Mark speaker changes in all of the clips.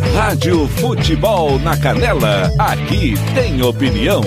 Speaker 1: Rádio Futebol na Canela. Aqui tem opinião.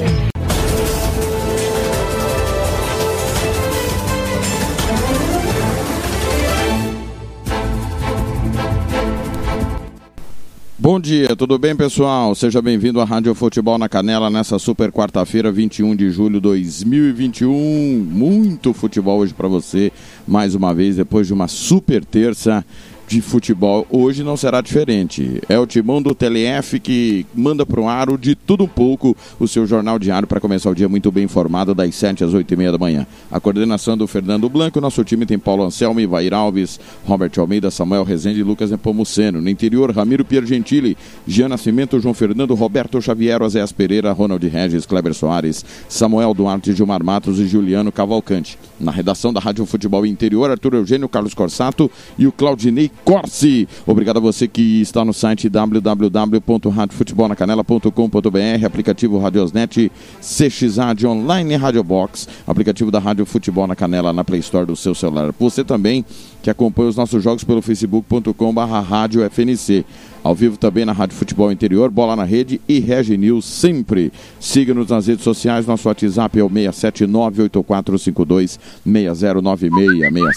Speaker 2: Bom dia, tudo bem, pessoal? Seja bem-vindo à Rádio Futebol na Canela nessa super quarta-feira, 21 de julho de 2021. Muito futebol hoje para você, mais uma vez, depois de uma super terça de futebol hoje não será diferente. É o timão do TLF que manda para o ar o de tudo um pouco o seu jornal diário para começar o dia muito bem informado das 7 às 8 e meia da manhã. A coordenação do Fernando Blanco, nosso time tem Paulo Anselmo, Ivair Alves, Robert Almeida, Samuel Rezende e Lucas Nepomuceno. No interior, Ramiro Piergentili, Jean Nascimento, João Fernando, Roberto Xavier, Oséas Pereira, Ronald Regis, Kleber Soares, Samuel Duarte, Gilmar Matos e Juliano Cavalcante. Na redação da Rádio Futebol Interior, Arthur Eugênio, Carlos Corsato e o Claudinei Corsi. Obrigado a você que está no site www.radiofutebolnacanela.com.br, aplicativo Radiosnet, CXAD Online Radio Box, aplicativo da Rádio Futebol na Canela na Play Store do seu celular. Você também que acompanha os nossos jogos pelo facebook.com/radiofnc. Ao vivo também na Rádio Futebol Interior, Bola na Rede e Regi News sempre. Siga-nos nas redes sociais, nosso WhatsApp é o 67984526096,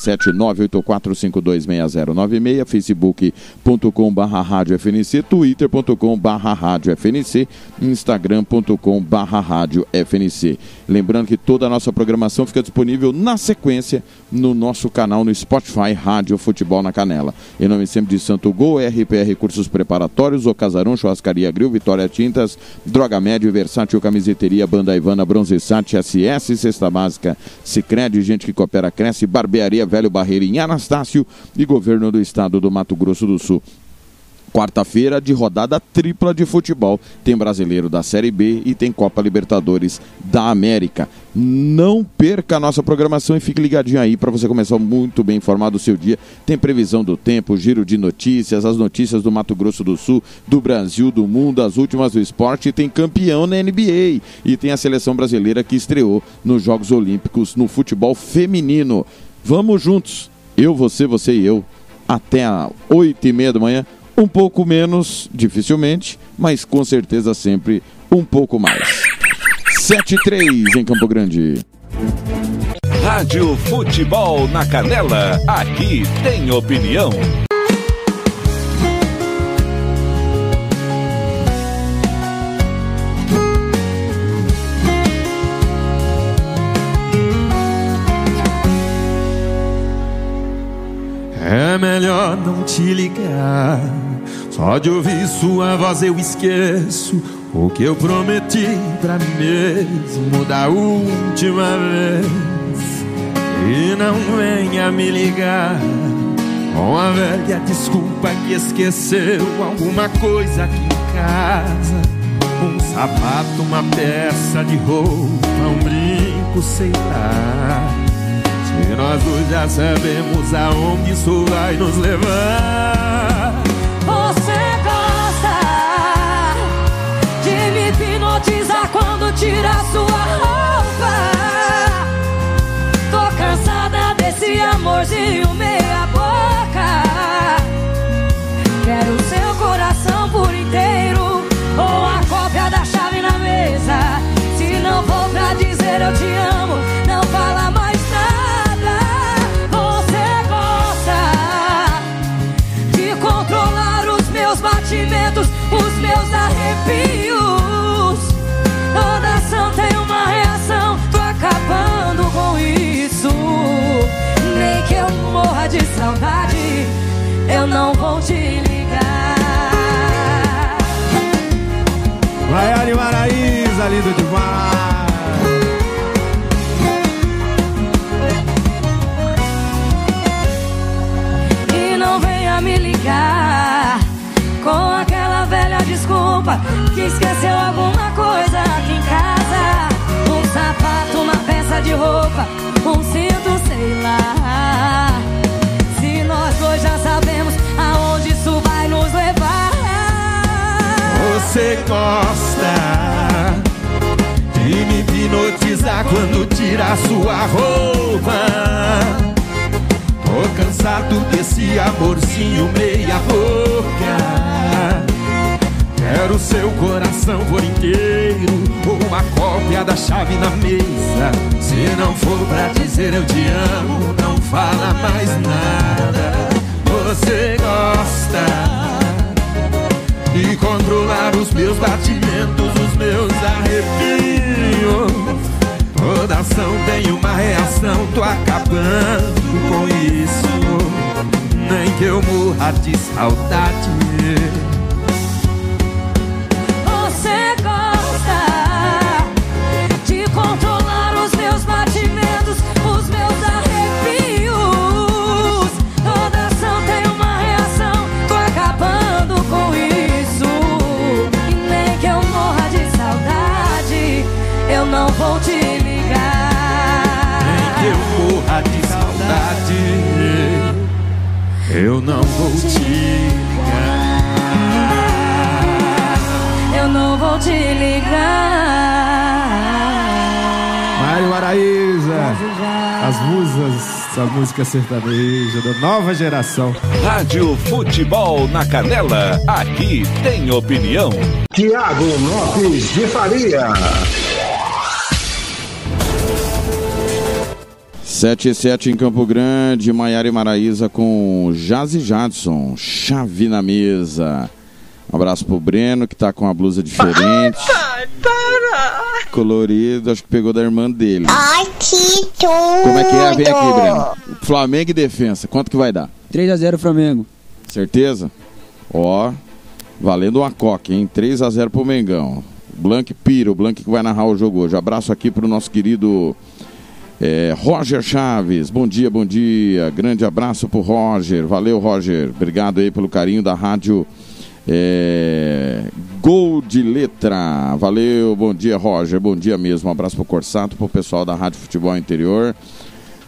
Speaker 2: 67984526096, facebook.com barra rádio FNC, twitter.com barra rádio FNC, instagram.com barra rádio FNC. Lembrando que toda a nossa programação fica disponível na sequência no nosso canal no Spotify Rádio Futebol na Canela. Em nome sempre de Santo Gol, RPR Cursos Preparatórios, O Casarão, Churrascaria Grill, Vitória Tintas, Droga Médio, Versátil Camiseteria, Banda Ivana, Bronze Sat, SS, Cesta Básica, Cicred, Gente que Coopera Cresce, Barbearia Velho Barreiro em Anastácio e Governo do Estado do Mato Grosso do Sul. Quarta-feira de rodada tripla de futebol. Tem brasileiro da Série B e tem Copa Libertadores da América. Não perca a nossa programação e fique ligadinho aí para você começar muito bem informado o seu dia. Tem previsão do tempo, giro de notícias, as notícias do Mato Grosso do Sul, do Brasil, do mundo, as últimas do esporte. Tem campeão na NBA e tem a seleção brasileira que estreou nos Jogos Olímpicos no futebol feminino. Vamos juntos, eu, você, você e eu, até oito e meia da manhã um pouco menos, dificilmente, mas com certeza sempre um pouco mais. 7-3 em Campo Grande.
Speaker 1: Rádio Futebol na Canela. Aqui tem opinião.
Speaker 3: É melhor não te ligar. Só de ouvir sua voz eu esqueço o que eu prometi pra mim mesmo da última vez. E não venha me ligar com a velha desculpa que esqueceu alguma coisa aqui em casa. Um sapato, uma peça de roupa, um brinco, sei lá. Se nós dois já sabemos aonde isso vai nos levar.
Speaker 4: Quando tira sua roupa. Tô cansada desse amorzinho meia boca. Quero seu coração por inteiro ou a cópia da chave na mesa. Se não for pra dizer eu te amo, não fala mais nada. Você gosta de controlar os meus batimentos, os meus arrepios. morra de saudade, eu não vou te ligar.
Speaker 3: Vai Maraísa, lindo demais.
Speaker 4: E não venha me ligar com aquela velha desculpa que esqueceu alguma coisa aqui em casa. Um sapato, uma peça de roupa
Speaker 3: Você gosta de me hipnotizar quando tira sua roupa. Tô cansado desse amorzinho meia boca. Quero seu coração por inteiro Ou uma cópia da chave na mesa Se não for pra dizer eu te amo Não fala mais nada Você gosta De controlar os meus batimentos Os meus arrepios. Toda ação tem uma reação Tô acabando com isso. Nem que eu morra de saudade
Speaker 4: Eu não vou te
Speaker 3: Eu não vou te
Speaker 4: ligar.
Speaker 5: Mário Araíza, as musas da música sertaneja da nova geração.
Speaker 1: Rádio Futebol na Canela, aqui tem opinião.
Speaker 6: Tiago Lopes de Faria.
Speaker 2: 7 e 7 em Campo Grande, Maiara e Maraíza com Jazzy Jadson, chave na mesa. Um abraço pro Breno, que tá com uma blusa diferente. Colorido, acho que pegou da irmã dele.
Speaker 7: Ai, que tudo!
Speaker 2: Como é que é? Vem aqui, Breno. Flamengo e defesa, quanto que vai dar?
Speaker 8: 3x0 Flamengo.
Speaker 2: Certeza? Ó, valendo uma coca, hein? 3 a 0 pro Mengão. Blank Piro, o Blank que vai narrar o jogo hoje. Abraço aqui pro nosso querido é, Roger Chaves. Bom dia, bom dia. Grande abraço pro Roger. Valeu, Roger. Obrigado aí pelo carinho da rádio é, Gol de Letra. Valeu, bom dia, Roger. Bom dia mesmo. Um abraço pro Corsato, pro pessoal da Rádio Futebol Interior.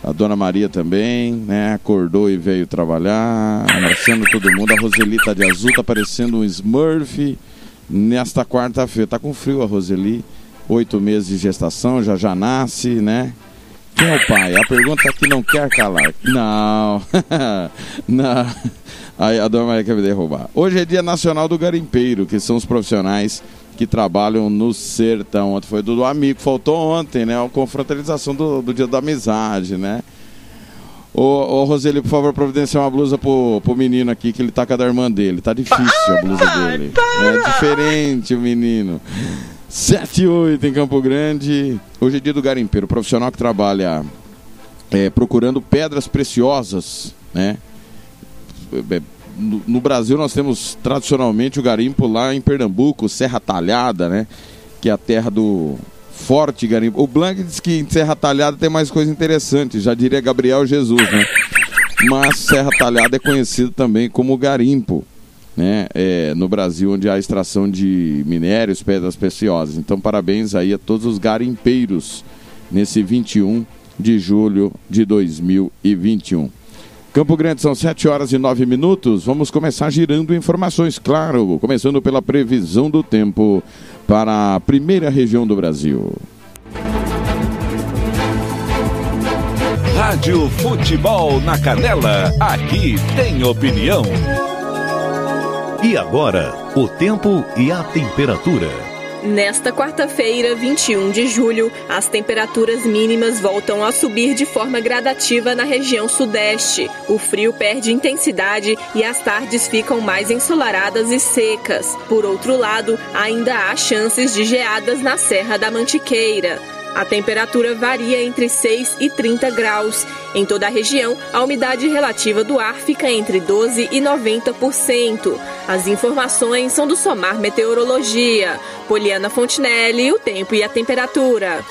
Speaker 2: A dona Maria também, né? Acordou e veio trabalhar. Abraçando todo mundo. A Roseli tá de azul, tá parecendo um Smurf nesta quarta-feira. Tá com frio a Roseli. Oito meses de gestação, já já nasce, né? Quem é o pai? A pergunta que não quer calar. Não. não. Aí a dona Maria quer me derrubar. Hoje é dia nacional do garimpeiro, que são os profissionais que trabalham no sertão. Ontem foi do amigo, faltou ontem, né? A confraternização do, do dia da amizade, né? Ô, ô Roseli, por favor, providenciar uma blusa pro, pro menino aqui, que ele tá com a da irmã dele. Tá difícil a blusa dele. É diferente o menino. 7 e 8 em Campo Grande. Hoje é dia do garimpeiro, profissional que trabalha é, procurando pedras preciosas, né? É, No, no Brasil nós temos tradicionalmente o garimpo lá em Pernambuco, Serra Talhada, né? Que é a terra do forte garimpo. O Blanc diz que em Serra Talhada tem mais coisa interessante, já diria Gabriel Jesus, né? Mas Serra Talhada é conhecido também como garimpo né, é, no Brasil, onde há extração de minérios, pedras preciosas. Então, parabéns aí a todos os garimpeiros nesse 21 de julho de 2021. Campo Grande são 7 horas e 9 minutos. Vamos começar girando informações, claro, começando pela previsão do tempo para a primeira região do Brasil.
Speaker 1: Rádio Futebol na Canela, aqui tem opinião.
Speaker 9: E agora, o tempo e a temperatura.
Speaker 10: Nesta quarta-feira, 21 de julho, as temperaturas mínimas voltam a subir de forma gradativa na região sudeste. O frio perde intensidade e as tardes ficam mais ensolaradas e secas. Por outro lado, ainda há chances de geadas na Serra da Mantiqueira. A temperatura varia entre 6 e 30 graus. Em toda a região, a umidade relativa do ar fica entre 12 e 90%. As informações são do Somar Meteorologia. Poliana Fontinelli, o tempo e a temperatura.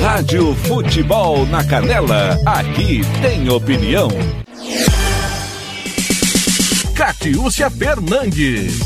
Speaker 1: Rádio Futebol na Canela, aqui tem opinião. Catiúcia Fernandes.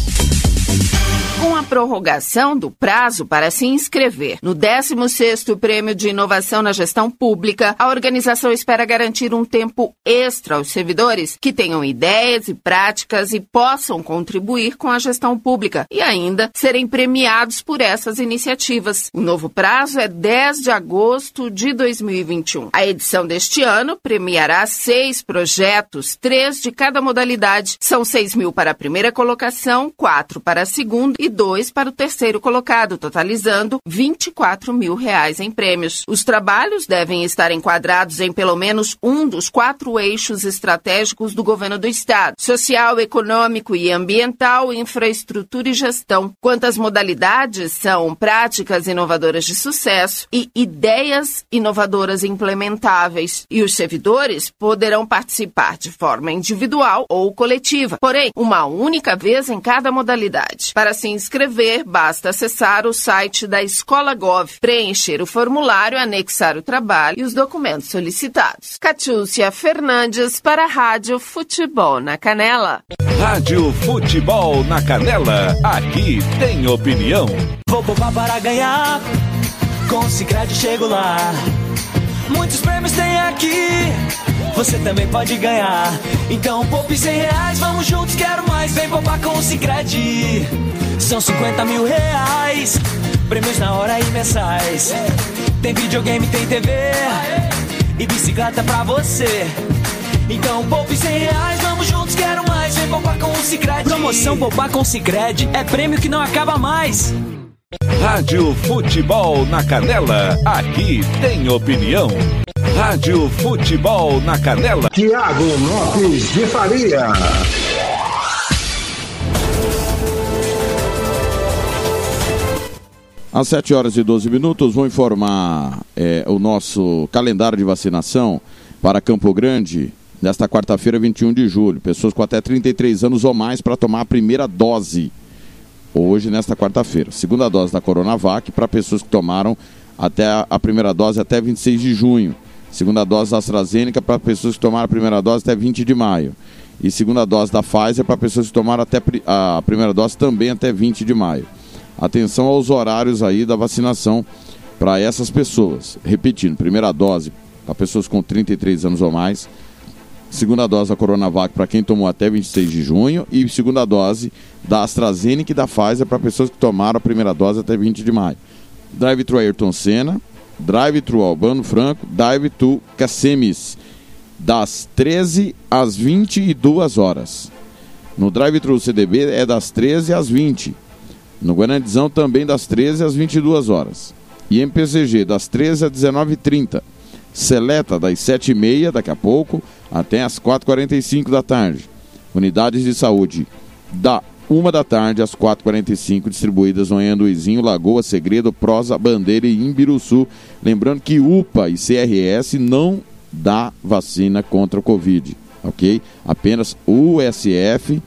Speaker 11: Com a prorrogação do prazo para se inscrever no 16º Prêmio de Inovação na Gestão Pública, a organização espera garantir um tempo extra aos servidores que tenham ideias e práticas e possam contribuir com a gestão pública e ainda serem premiados por essas iniciativas. O novo prazo é 10 de agosto de 2021. A edição deste ano premiará seis projetos, três de cada modalidade. São 6 mil para a primeira colocação, quatro para a segunda e dois para o terceiro colocado, totalizando 24 mil reais em prêmios. Os trabalhos devem estar enquadrados em pelo menos um dos quatro eixos estratégicos do governo do Estado: social, econômico e ambiental, infraestrutura e gestão. Quantas modalidades são práticas inovadoras de sucesso e ideias inovadoras implementáveis. E os servidores poderão participar de forma individual ou coletiva, porém, uma única vez em cada modalidade. Para se inscrever, basta acessar o site da Escola Gov, preencher o formulário, anexar o trabalho e os documentos solicitados. Catiúcia Fernandes para a Rádio Futebol na Canela.
Speaker 1: Rádio Futebol na Canela, aqui tem opinião.
Speaker 12: Vou poupar para ganhar, com o Cicred chego lá. Muitos prêmios tem aqui, você também pode ganhar. Então poupe 100 reais, vamos juntos, quero mais. Vem poupar com o Cicred. São 50 mil reais, prêmios na hora e mensais. Tem videogame, tem TV e bicicleta pra você. Então poupe 100 reais, vamos juntos, quero mais. Vem poupar com o Cicred.
Speaker 13: Promoção Poupar com Cicred é prêmio que não acaba mais.
Speaker 1: Rádio Futebol na Canela, aqui tem opinião. Rádio Futebol na Canela.
Speaker 14: Tiago Lopes de Faria.
Speaker 2: Às 7 horas e 12 minutos, vou informar é, o nosso calendário de vacinação para Campo Grande nesta quarta-feira, 21 de julho. Pessoas com até 33 anos ou mais para tomar a primeira dose. Hoje, nesta quarta-feira. Segunda dose da Coronavac para pessoas que tomaram até a, a primeira dose até 26 de junho. Segunda dose da AstraZeneca para pessoas que tomaram a primeira dose até 20 de maio. E segunda dose da Pfizer para pessoas que tomaram até a primeira dose também até 20 de maio. Atenção aos horários aí da vacinação para essas pessoas. Repetindo, primeira dose para pessoas com 33 anos ou mais. Segunda dose da Coronavac para quem tomou até 26 de junho. E segunda dose da AstraZeneca e da Pfizer para pessoas que tomaram a primeira dose até 20 de maio. Drive-thru Ayrton Senna, Drive-thru Albano Franco, Drive-thru Cacemes, das 13 às 22 horas. No Drive-thru CDB é das 13 às 20. No Guarandizão também das 13 às 22 horas. E MPCG das 13 às 19h30. Seleta das 7h30 daqui a pouco até às 4h45 da tarde. Unidades de saúde da 1 da tarde às 4h45, distribuídas no Anhanduizinho, Lagoa, Segredo, Prosa, Bandeira e Imbiruçu. Lembrando que UPA e CRS não dá vacina contra o Covid, ok? Apenas USF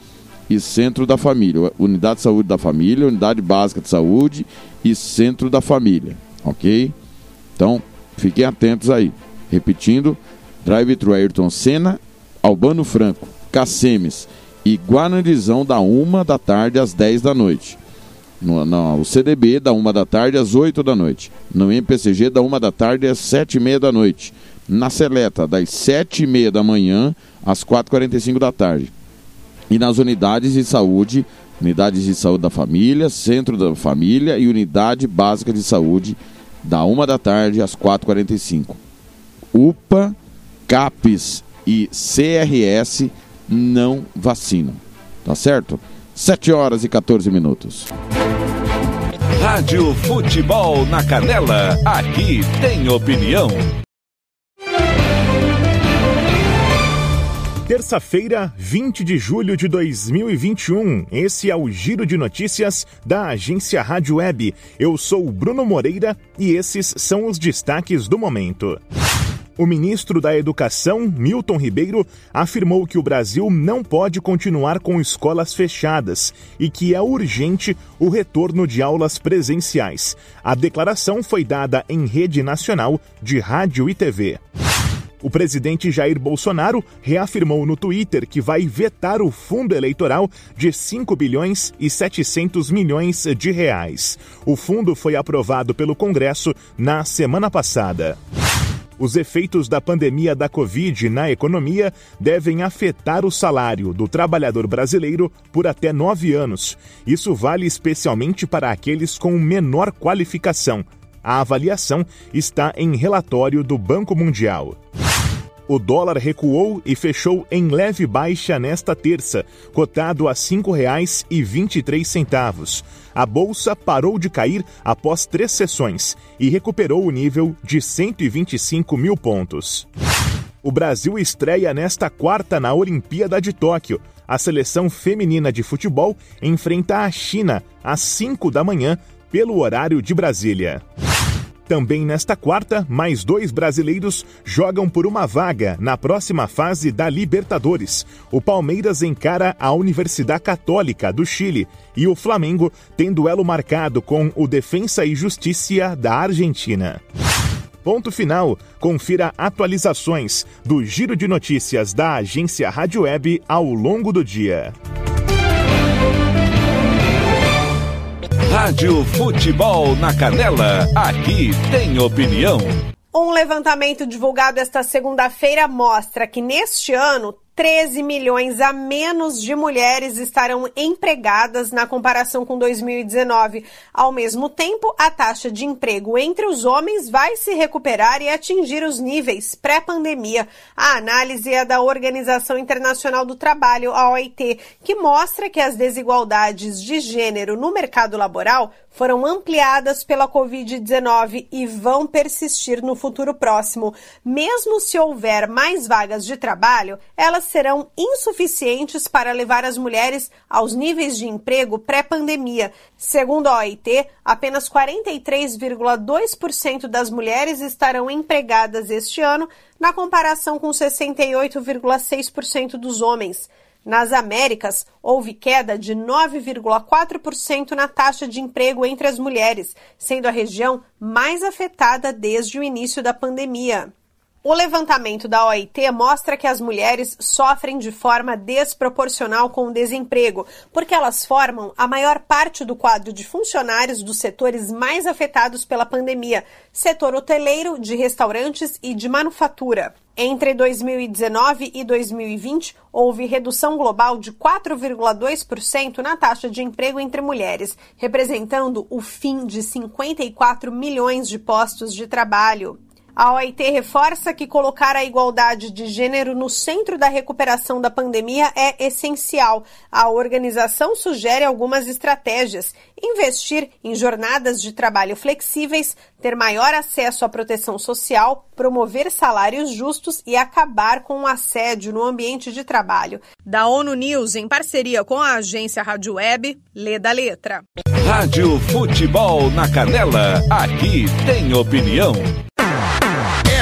Speaker 2: e Centro da Família. Unidade de Saúde da Família, Unidade Básica de Saúde e Centro da Família, ok? Então, fiquem atentos aí. Repetindo, Drive-Thru Ayrton Senna, Albano Franco, Cacemes e Guanandizão da 1 da tarde às 10 da noite. No, no CDB da 1 da tarde às 8 da noite. No MPCG da 1 da tarde às 7 e meia da noite. Na Seleta das 7 e meia da manhã às 4h45 da tarde e nas unidades de saúde, unidades de saúde da família, centro da família e unidade básica de saúde, da 1 da tarde às 4h45. UPA, CAPES e CRS não vacinam. Tá certo? 7 horas e 14 minutos.
Speaker 1: Rádio Futebol na Canela, aqui tem opinião.
Speaker 15: Terça-feira, 20 de julho de 2021. Esse é o Giro de Notícias da agência Rádio Web. Eu sou o Bruno Moreira e esses são os destaques do momento. O ministro da Educação, Milton Ribeiro, afirmou que o Brasil não pode continuar com escolas fechadas e que é urgente o retorno de aulas presenciais. A declaração foi dada em rede nacional de rádio e TV. O presidente Jair Bolsonaro reafirmou no Twitter que vai vetar o fundo eleitoral de 5 bilhões e 700 milhões de reais. O fundo foi aprovado pelo Congresso na semana passada. Os efeitos da pandemia da Covid na economia devem afetar o salário do trabalhador brasileiro por até nove anos. Isso vale especialmente para aqueles com menor qualificação. A avaliação está em relatório do Banco Mundial. O dólar recuou e fechou em leve baixa nesta terça, cotado a R$ 5,23. A bolsa parou de cair após três sessões e recuperou o nível de 125 mil pontos. O Brasil estreia nesta quarta na Olimpíada de Tóquio. A seleção feminina de futebol enfrenta a China às 5 da manhã, pelo horário de Brasília. Também nesta quarta, mais dois brasileiros jogam por uma vaga na próxima fase da Libertadores. O Palmeiras encara a Universidade Católica do Chile e o Flamengo tem duelo marcado com o Defensa e Justiça da Argentina. Ponto final. Confira atualizações do Giro de Notícias da agência Rádio Web ao longo do dia.
Speaker 1: Rádio Futebol na Canela, aqui tem opinião.
Speaker 16: Um levantamento divulgado esta segunda-feira mostra que neste ano 13 milhões a menos de mulheres estarão empregadas na comparação com 2019. Ao mesmo tempo, a taxa de emprego entre os homens vai se recuperar e atingir os níveis pré-pandemia. A análise é da Organização Internacional do Trabalho, a OIT, que mostra que as desigualdades de gênero no mercado laboral foram ampliadas pela Covid-19 e vão persistir no futuro próximo. Mesmo se houver mais vagas de trabalho, elas serão insuficientes para levar as mulheres aos níveis de emprego pré-pandemia. Segundo a OIT, apenas 43,2% das mulheres estarão empregadas este ano, na comparação com 68,6% dos homens. Nas Américas, houve queda de 9,4% na taxa de emprego entre as mulheres, sendo a região mais afetada desde o início da pandemia. O levantamento da OIT mostra que as mulheres sofrem de forma desproporcional com o desemprego, porque elas formam a maior parte do quadro de funcionários dos setores mais afetados pela pandemia, setor hoteleiro, de restaurantes e de manufatura. Entre 2019 e 2020, houve redução global de 4,2% na taxa de emprego entre mulheres, representando o fim de 54 milhões de postos de trabalho. A OIT reforça que colocar a igualdade de gênero no centro da recuperação da pandemia é essencial. A organização sugere algumas estratégias: investir em jornadas de trabalho flexíveis, ter maior acesso à proteção social, promover salários justos e acabar com o assédio no ambiente de trabalho. Da ONU News, em parceria com a agência Rádio Web, lê da letra.
Speaker 1: Rádio Futebol na Canela, aqui tem opinião.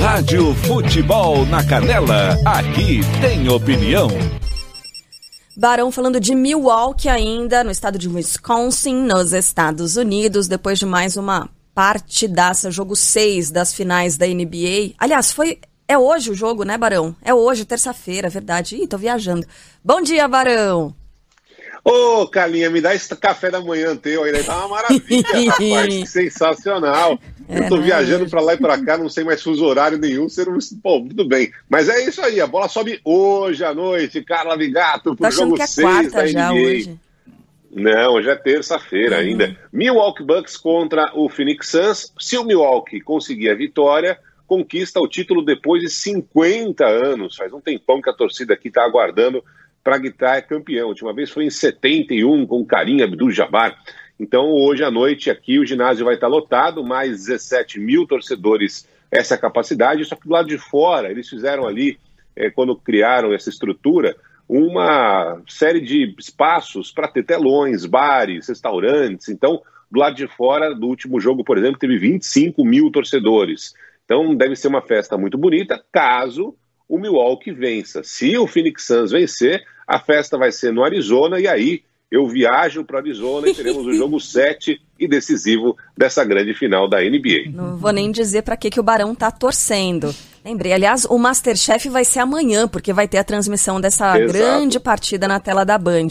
Speaker 1: Rádio Futebol na Canela, aqui tem opinião.
Speaker 17: Barão falando de Milwaukee ainda, no estado de Wisconsin, nos Estados Unidos, depois de mais uma partidaça, jogo 6 das finais da NBA. Aliás, foi é hoje o jogo, né, Barão? É hoje, terça-feira, verdade. Ih, tô viajando. Bom dia, Barão.
Speaker 18: Ô, oh, Carlinha, me dá esse café da manhã teu aí, tá uma maravilha, rapaz, que sensacional. É, eu tô né? viajando para lá e para cá, não sei mais fuso horário nenhum, ser um... Pô, tudo bem. Mas é isso aí, a bola sobe hoje à noite, Carla Vigato, pro tá jogo que é 6 quarta da já NBA. Hoje. Não, hoje é terça-feira uhum. ainda. Milwaukee Bucks contra o Phoenix Suns. Se o Milwaukee conseguir a vitória, conquista o título depois de 50 anos. Faz um tempão que a torcida aqui está aguardando para gritar é campeão. A última vez foi em 71 com Karim Abdul-Jabbar. Então, hoje à noite aqui o ginásio vai estar lotado, mais 17 mil torcedores essa capacidade, só que do lado de fora eles fizeram ali, é, quando criaram essa estrutura, uma série de espaços para ter telões, bares, restaurantes. Então, do lado de fora do último jogo, por exemplo, teve 25 mil torcedores. Então, deve ser uma festa muito bonita, caso o Milwaukee vença. Se o Phoenix Suns vencer, a festa vai ser no Arizona e aí eu viajo para Arizona e teremos o jogo 7 e decisivo dessa grande final da NBA.
Speaker 17: Não vou nem dizer para que, que o Barão tá torcendo. Lembrei, aliás, o Masterchef vai ser amanhã, porque vai ter a transmissão dessa
Speaker 18: Exato.
Speaker 17: grande partida na tela da Band.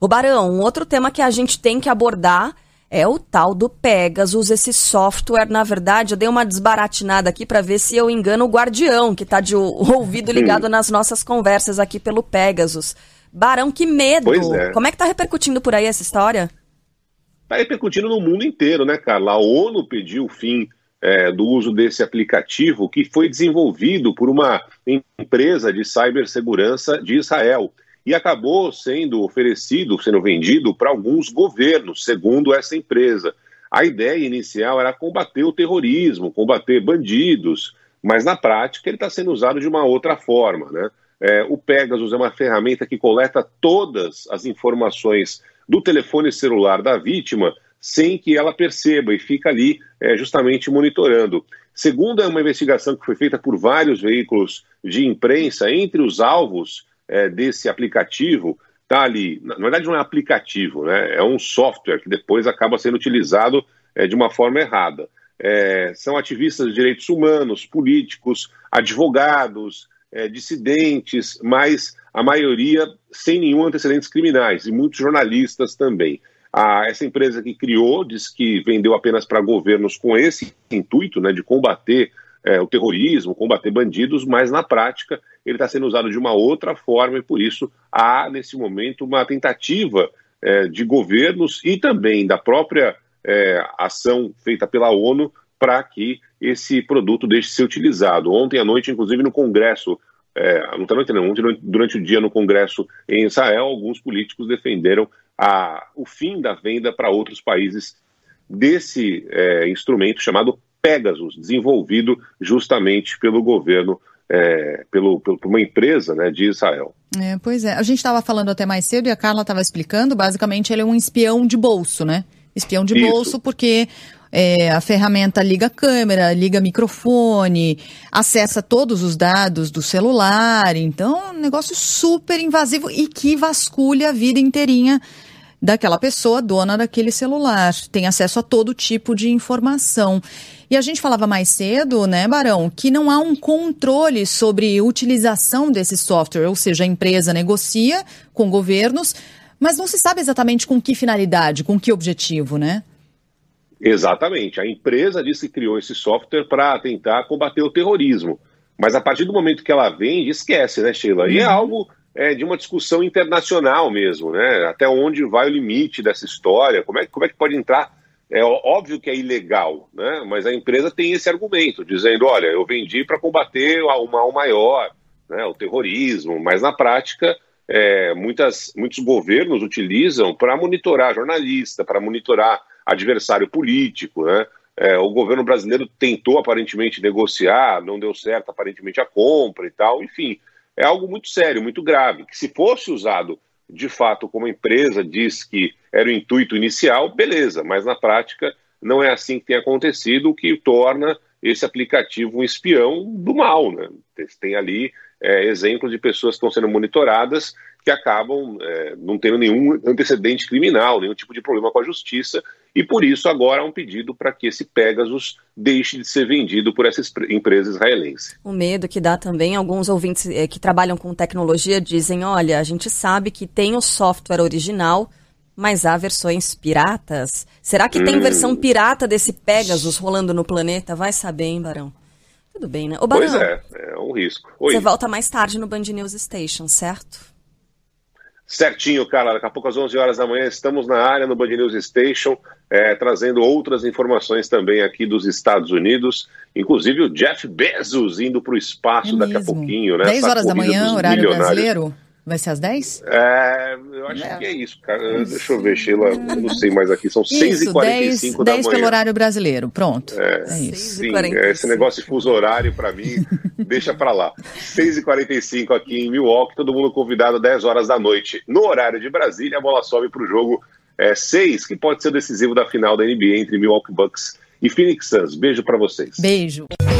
Speaker 17: O Barão, um outro tema que a gente tem que abordar é o tal do Pegasus, esse software. Na verdade, eu dei uma desbaratinada aqui para ver se eu engano o guardião, que tá de ouvido ligado nas nossas conversas aqui pelo Pegasus. Barão, que medo!
Speaker 18: É.
Speaker 17: Como é que tá repercutindo por aí essa história?
Speaker 18: Está repercutindo no mundo inteiro, né, Carla? A ONU pediu o fim é, do uso desse aplicativo que foi desenvolvido por uma empresa de cibersegurança de Israel e acabou sendo oferecido, sendo vendido para alguns governos, segundo essa empresa. A ideia inicial era combater o terrorismo, combater bandidos, mas na prática ele está sendo usado de uma outra forma, né? É, o Pegasus é uma ferramenta que coleta todas as informações do telefone celular da vítima sem que ela perceba e fica ali é, justamente monitorando. Segundo uma investigação que foi feita por vários veículos de imprensa, entre os alvos é, desse aplicativo, está ali, na verdade não é aplicativo, né, é um software que depois acaba sendo utilizado é, de uma forma errada. É, são ativistas de direitos humanos, políticos, advogados, é, dissidentes, mas a maioria sem nenhum antecedentes criminais, e muitos jornalistas também. A, essa empresa que criou diz que vendeu apenas para governos com esse intuito né, de combater é, o terrorismo, combater bandidos, mas na prática ele está sendo usado de uma outra forma e por isso há nesse momento uma tentativa é, de governos e também da própria é, ação feita pela ONU para que esse produto deixe de ser utilizado. Ontem à noite, inclusive no Congresso, é, ontem à noite não, ontem durante o dia no Congresso em Israel, alguns políticos defenderam a, o fim da venda para outros países desse é, instrumento chamado Pegasus, desenvolvido justamente pelo governo, é, pelo, pelo, por uma empresa né, de Israel.
Speaker 19: É, pois é, a gente estava falando até mais cedo e a Carla estava explicando, basicamente ele é um espião de bolso, né? Espião de
Speaker 18: Isso.
Speaker 19: bolso porque é, a ferramenta liga câmera, liga microfone, acessa todos os dados do celular, então é um negócio super invasivo e que vasculha a vida inteirinha daquela pessoa dona daquele celular, tem acesso a todo tipo de informação. E a gente falava mais cedo, né, Barão, que não há um controle sobre utilização desse software, ou seja, a empresa negocia com governos, mas não se sabe exatamente com que finalidade, com que objetivo, né?
Speaker 18: Exatamente. A empresa disse que criou esse software para tentar combater o terrorismo. Mas a partir do momento que ela vende, esquece, né, Sheila? E é algo é, de uma discussão internacional mesmo, né? Até onde vai o limite dessa história? Como é, como é que pode entrar? É óbvio que é ilegal, né? Mas a empresa tem esse argumento, dizendo: olha, eu vendi para combater o mal maior, né? o terrorismo, mas na prática. é, muitas, muitos governos utilizam para monitorar jornalista, para monitorar adversário político, né? É, o governo brasileiro tentou aparentemente negociar, não deu certo aparentemente a compra e tal, enfim, é algo muito sério, muito grave, que se fosse usado de fato como a empresa diz que era o intuito inicial, beleza, mas na prática não é assim que tem acontecido, o que torna esse aplicativo um espião do mal, né? Tem ali é, exemplos de pessoas que estão sendo monitoradas que acabam é, não tendo nenhum antecedente criminal, nenhum tipo de problema com a justiça, e por isso agora há um pedido para que esse Pegasus deixe de ser vendido por essa empresa israelense.
Speaker 17: O medo que dá também, alguns ouvintes eh, que trabalham com tecnologia dizem: olha, a gente sabe que tem o software original, mas há versões piratas. Será que tem
Speaker 18: Hum.
Speaker 17: versão pirata desse Pegasus rolando no planeta? Vai saber, hein, Barão? Tudo bem, né? Ô, Barão,
Speaker 18: Pois é, é um risco. Oi.
Speaker 17: você volta mais tarde no Band News Station, certo?
Speaker 18: Certinho, cara. Daqui a pouco às 11 horas da manhã estamos na área no Band News Station, é, trazendo outras informações também aqui dos Estados Unidos, inclusive o Jeff Bezos indo para o espaço
Speaker 19: É
Speaker 18: daqui a pouquinho, né?
Speaker 19: 10
Speaker 18: Essa
Speaker 19: horas da manhã, horário brasileiro? Vai ser às 10?
Speaker 18: É, eu acho que é isso, cara. Deixa eu ver, Sheila. Eu não sei mais aqui. São 6h45 da
Speaker 19: 10
Speaker 18: manhã.
Speaker 19: pelo horário brasileiro. Pronto.
Speaker 18: É,
Speaker 19: É isso.
Speaker 18: sim, é, esse negócio de fuso horário, pra mim, deixa pra lá. 6h45 aqui em Milwaukee, todo mundo convidado às 10 horas da noite. No horário de Brasília, a bola sobe pro jogo 6, que pode ser o decisivo da final da NBA entre Milwaukee Bucks e Phoenix Suns. Beijo pra vocês.
Speaker 19: Beijo.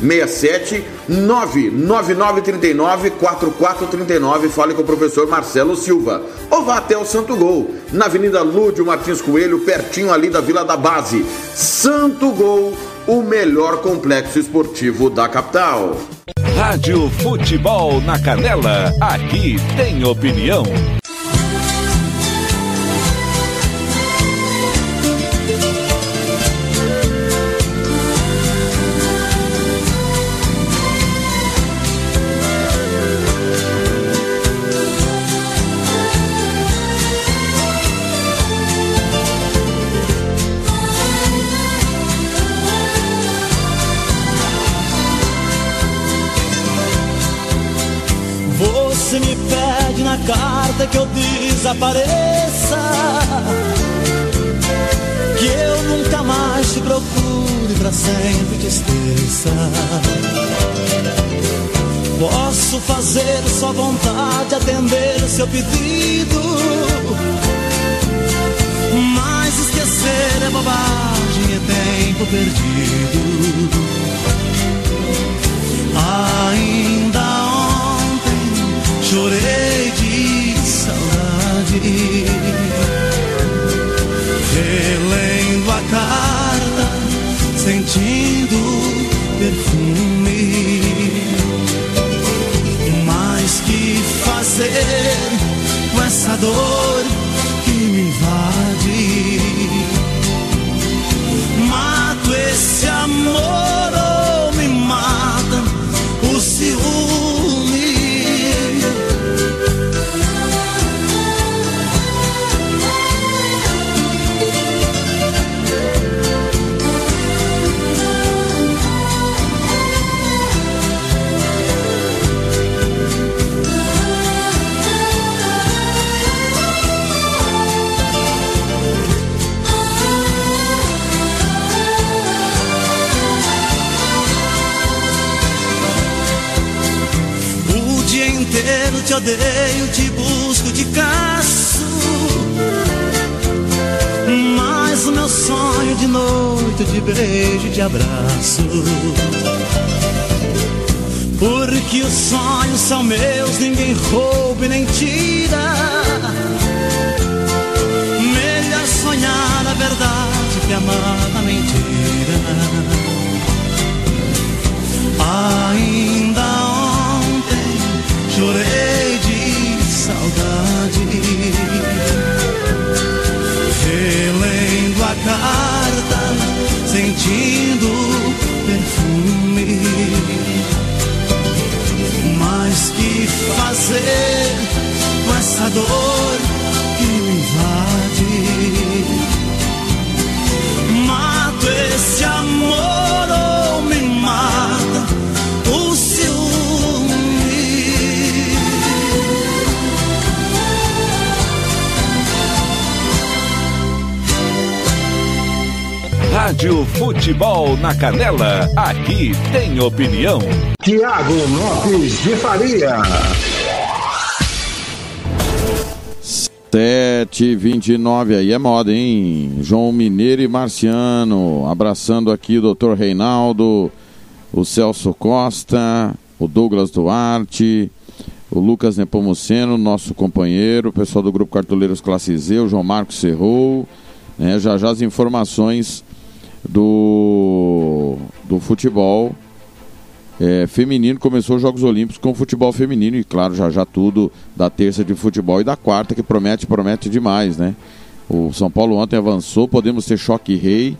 Speaker 20: 67 99939 4439. Fale com o professor Marcelo Silva. Ou vá até o Santo Gol, na Avenida Lúdio Martins Coelho, pertinho ali da Vila da Base. Santo Gol, o melhor complexo esportivo da capital.
Speaker 1: Rádio Futebol na Canela, aqui tem opinião.
Speaker 12: Desapareça Que eu nunca mais te procure pra sempre te esqueça. Posso fazer sua vontade, atender seu pedido Mas esquecer é bobagem, é tempo perdido. Ainda ontem chorei saudade, relendo a carta, sentindo perfume. Mas que fazer com essa dor que me invade? Inteiro te odeio, te busco, te caço. Mas o meu sonho de noite, de beijo, de abraço. Porque os sonhos são meus, ninguém rouba e nem tira. Melhor sonhar a verdade que amar a mentira. Ainda chorei de saudade, relendo a carta, sentindo perfume. Mas que fazer com essa dor
Speaker 1: Rádio Futebol na Canela, aqui tem opinião.
Speaker 14: Tiago Lopes de Faria.
Speaker 2: 729 aí é moda, hein? João Mineiro e Marciano, abraçando aqui o doutor Reinaldo, o Celso Costa, o Douglas Duarte, o Lucas Nepomuceno, nosso companheiro, o pessoal do Grupo Cartoleiros Classe Z, o João Marcos Serrou, né? já já as informações do, do futebol é, feminino começou os Jogos Olímpicos com futebol feminino e claro já já tudo da terça de futebol e da quarta que promete promete demais né O São Paulo ontem avançou, podemos ter choque rei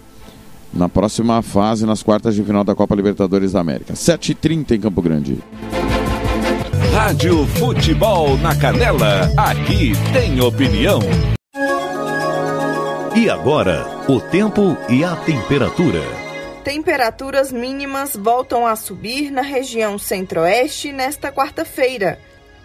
Speaker 2: na próxima fase, nas quartas de final da Copa Libertadores da América. 7h30 em Campo Grande.
Speaker 1: Rádio Futebol na Canela, aqui tem opinião.
Speaker 21: E agora, o tempo e a temperatura.
Speaker 22: Temperaturas mínimas voltam a subir na região centro-oeste nesta quarta-feira.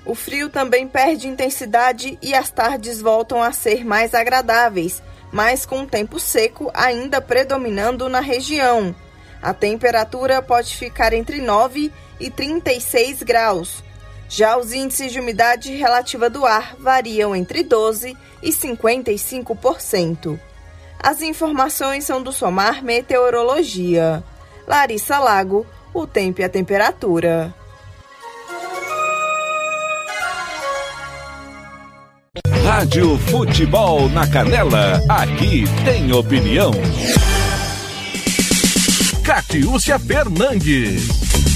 Speaker 22: O frio também perde intensidade e as tardes voltam a ser mais agradáveis, mas com tempo seco ainda predominando na região. A temperatura pode ficar entre 9 e 36 graus. Já os índices de umidade relativa do ar variam entre 12 e 55%. As informações são do Somar Meteorologia. Larissa Lago, o tempo e a temperatura.
Speaker 1: Rádio Futebol na Canela, aqui tem opinião. Catiúcia Fernandes.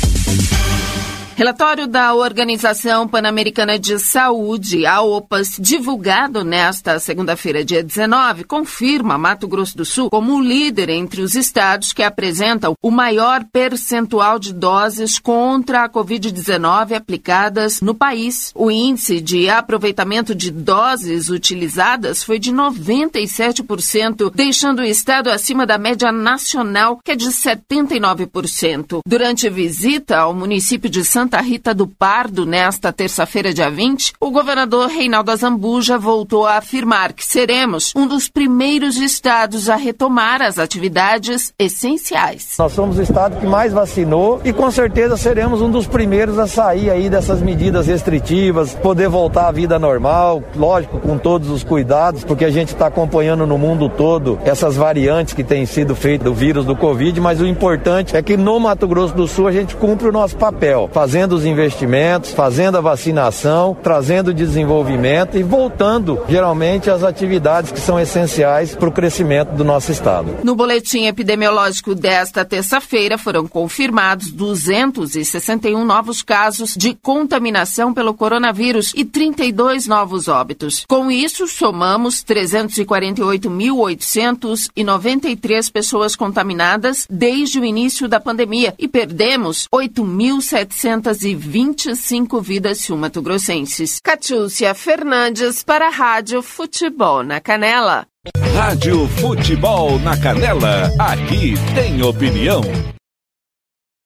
Speaker 11: Relatório da Organização Pan-Americana de Saúde, a OPAS, divulgado nesta segunda-feira, dia 19, confirma Mato Grosso do Sul como o líder entre os estados que apresentam o maior percentual de doses contra a Covid-19 aplicadas no país. O índice de aproveitamento de doses utilizadas foi de 97%, deixando o estado acima da média nacional, que é de 79%. Durante visita ao município de Santa Santa Rita do Pardo, nesta terça-feira, dia 20, o governador Reinaldo Azambuja voltou a afirmar que seremos um dos primeiros estados a retomar as atividades essenciais.
Speaker 23: Nós somos o estado que mais vacinou e com certeza seremos um dos primeiros a sair aí dessas medidas restritivas, poder voltar à vida normal, lógico, com todos os cuidados, porque a gente está acompanhando no mundo todo essas variantes que têm sido feitas do vírus do Covid, mas o importante é que no Mato Grosso do Sul a gente cumpre o nosso papel, fazer fazendo os investimentos, fazendo a vacinação, trazendo desenvolvimento e voltando, geralmente, às atividades que são essenciais para o crescimento do nosso estado.
Speaker 11: No boletim epidemiológico desta terça-feira foram confirmados 261 novos casos de contaminação pelo coronavírus e 32 novos óbitos. Com isso, somamos 348.893 pessoas contaminadas desde o início da pandemia e perdemos 8.700 225 vidas sul-mato-grossenses. Catiúcia Fernandes para a Rádio Futebol na Canela.
Speaker 1: Rádio Futebol na Canela, aqui tem opinião.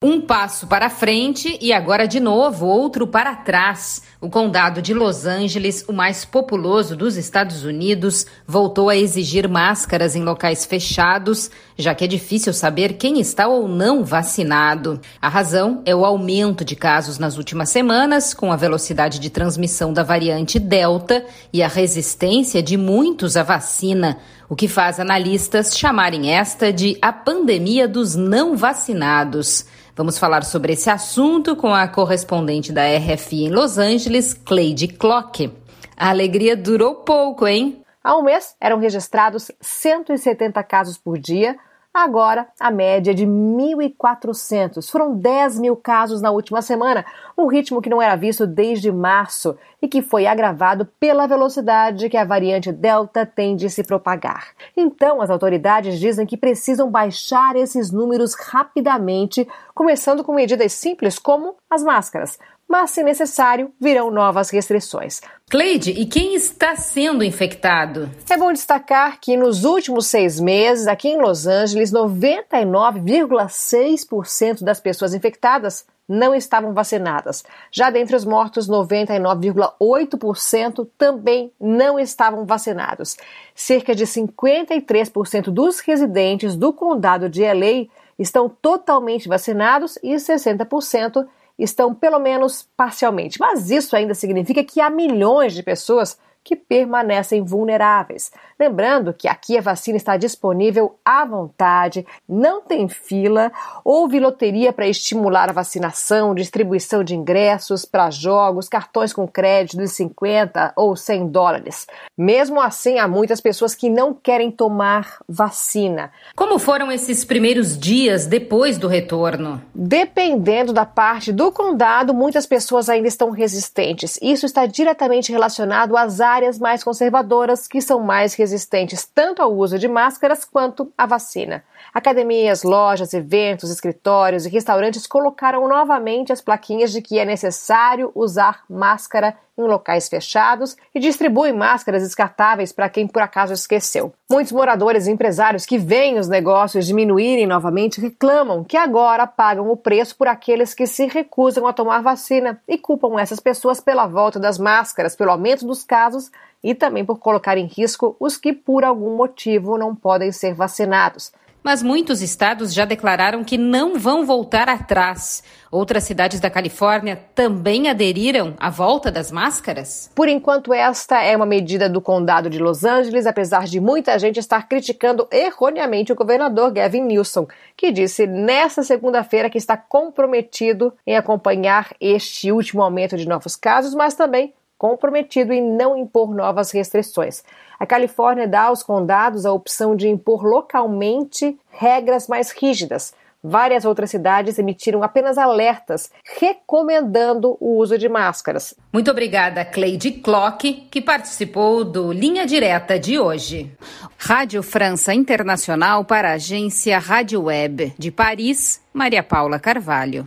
Speaker 24: Um passo para frente e agora de novo outro para trás. O condado de Los Angeles, o mais populoso dos Estados Unidos, voltou a exigir máscaras em locais fechados, já que é difícil saber quem está ou não vacinado. A razão é o aumento de casos nas últimas semanas, com a velocidade de transmissão da variante Delta e a resistência de muitos à vacina, o que faz analistas chamarem esta de a pandemia dos não vacinados. Vamos falar sobre esse assunto com a correspondente da RFI em Los Angeles, Cleide Clock. A alegria durou pouco, hein?
Speaker 25: Há um mês eram registrados 170 casos por dia, Agora, a média é de 1.400. Foram 10 mil casos na última semana, um ritmo que não era visto desde março e que foi agravado pela velocidade que a variante Delta tem de se propagar. Então, as autoridades dizem que precisam baixar esses números rapidamente, começando com medidas simples como as máscaras, mas, se necessário, virão novas restrições.
Speaker 24: Cleide, e quem está sendo infectado?
Speaker 25: É bom destacar que nos últimos seis meses, aqui em Los Angeles, 99,6% das pessoas infectadas não estavam vacinadas. Já dentre os mortos, 99,8% também não estavam vacinados. Cerca de 53% dos residentes do condado de LA estão totalmente vacinados e 60% estão pelo menos parcialmente. Mas isso ainda significa que há milhões de pessoas que permanecem vulneráveis. Lembrando que aqui a vacina está disponível à vontade, não tem fila, houve loteria para estimular a vacinação, distribuição de ingressos para jogos, cartões com crédito de 50 ou 100 dólares. Mesmo assim, há muitas pessoas que não querem tomar vacina.
Speaker 24: Como foram esses primeiros dias depois do retorno?
Speaker 25: Dependendo da parte do condado, muitas pessoas ainda estão resistentes. Isso está diretamente relacionado às áreas áreas mais conservadoras que são mais resistentes tanto ao uso de máscaras quanto à vacina. Academias, lojas, eventos, escritórios e restaurantes colocaram novamente as plaquinhas de que é necessário usar máscara em locais fechados e distribuem máscaras descartáveis para quem por acaso esqueceu. Muitos moradores e empresários que veem os negócios diminuírem novamente reclamam que agora pagam o preço por aqueles que se recusam a tomar vacina e culpam essas pessoas pela volta das máscaras, pelo aumento dos casos e também por colocar em risco os que por algum motivo não podem ser vacinados
Speaker 24: mas muitos estados já declararam que não vão voltar atrás. Outras cidades da Califórnia também aderiram à volta das máscaras?
Speaker 25: Por enquanto, esta é uma medida do condado de Los Angeles, apesar de muita gente estar criticando erroneamente o governador Gavin Newsom, que disse nesta segunda-feira que está comprometido em acompanhar este último aumento de novos casos, mas também comprometido em não impor novas restrições. A Califórnia dá aos condados a opção de impor localmente regras mais rígidas. Várias outras cidades emitiram apenas alertas recomendando o uso de máscaras.
Speaker 24: Muito obrigada, Cleide Clock, que participou do Linha Direta de hoje. Rádio França Internacional para a agência Rádio Web de Paris, Maria Paula Carvalho.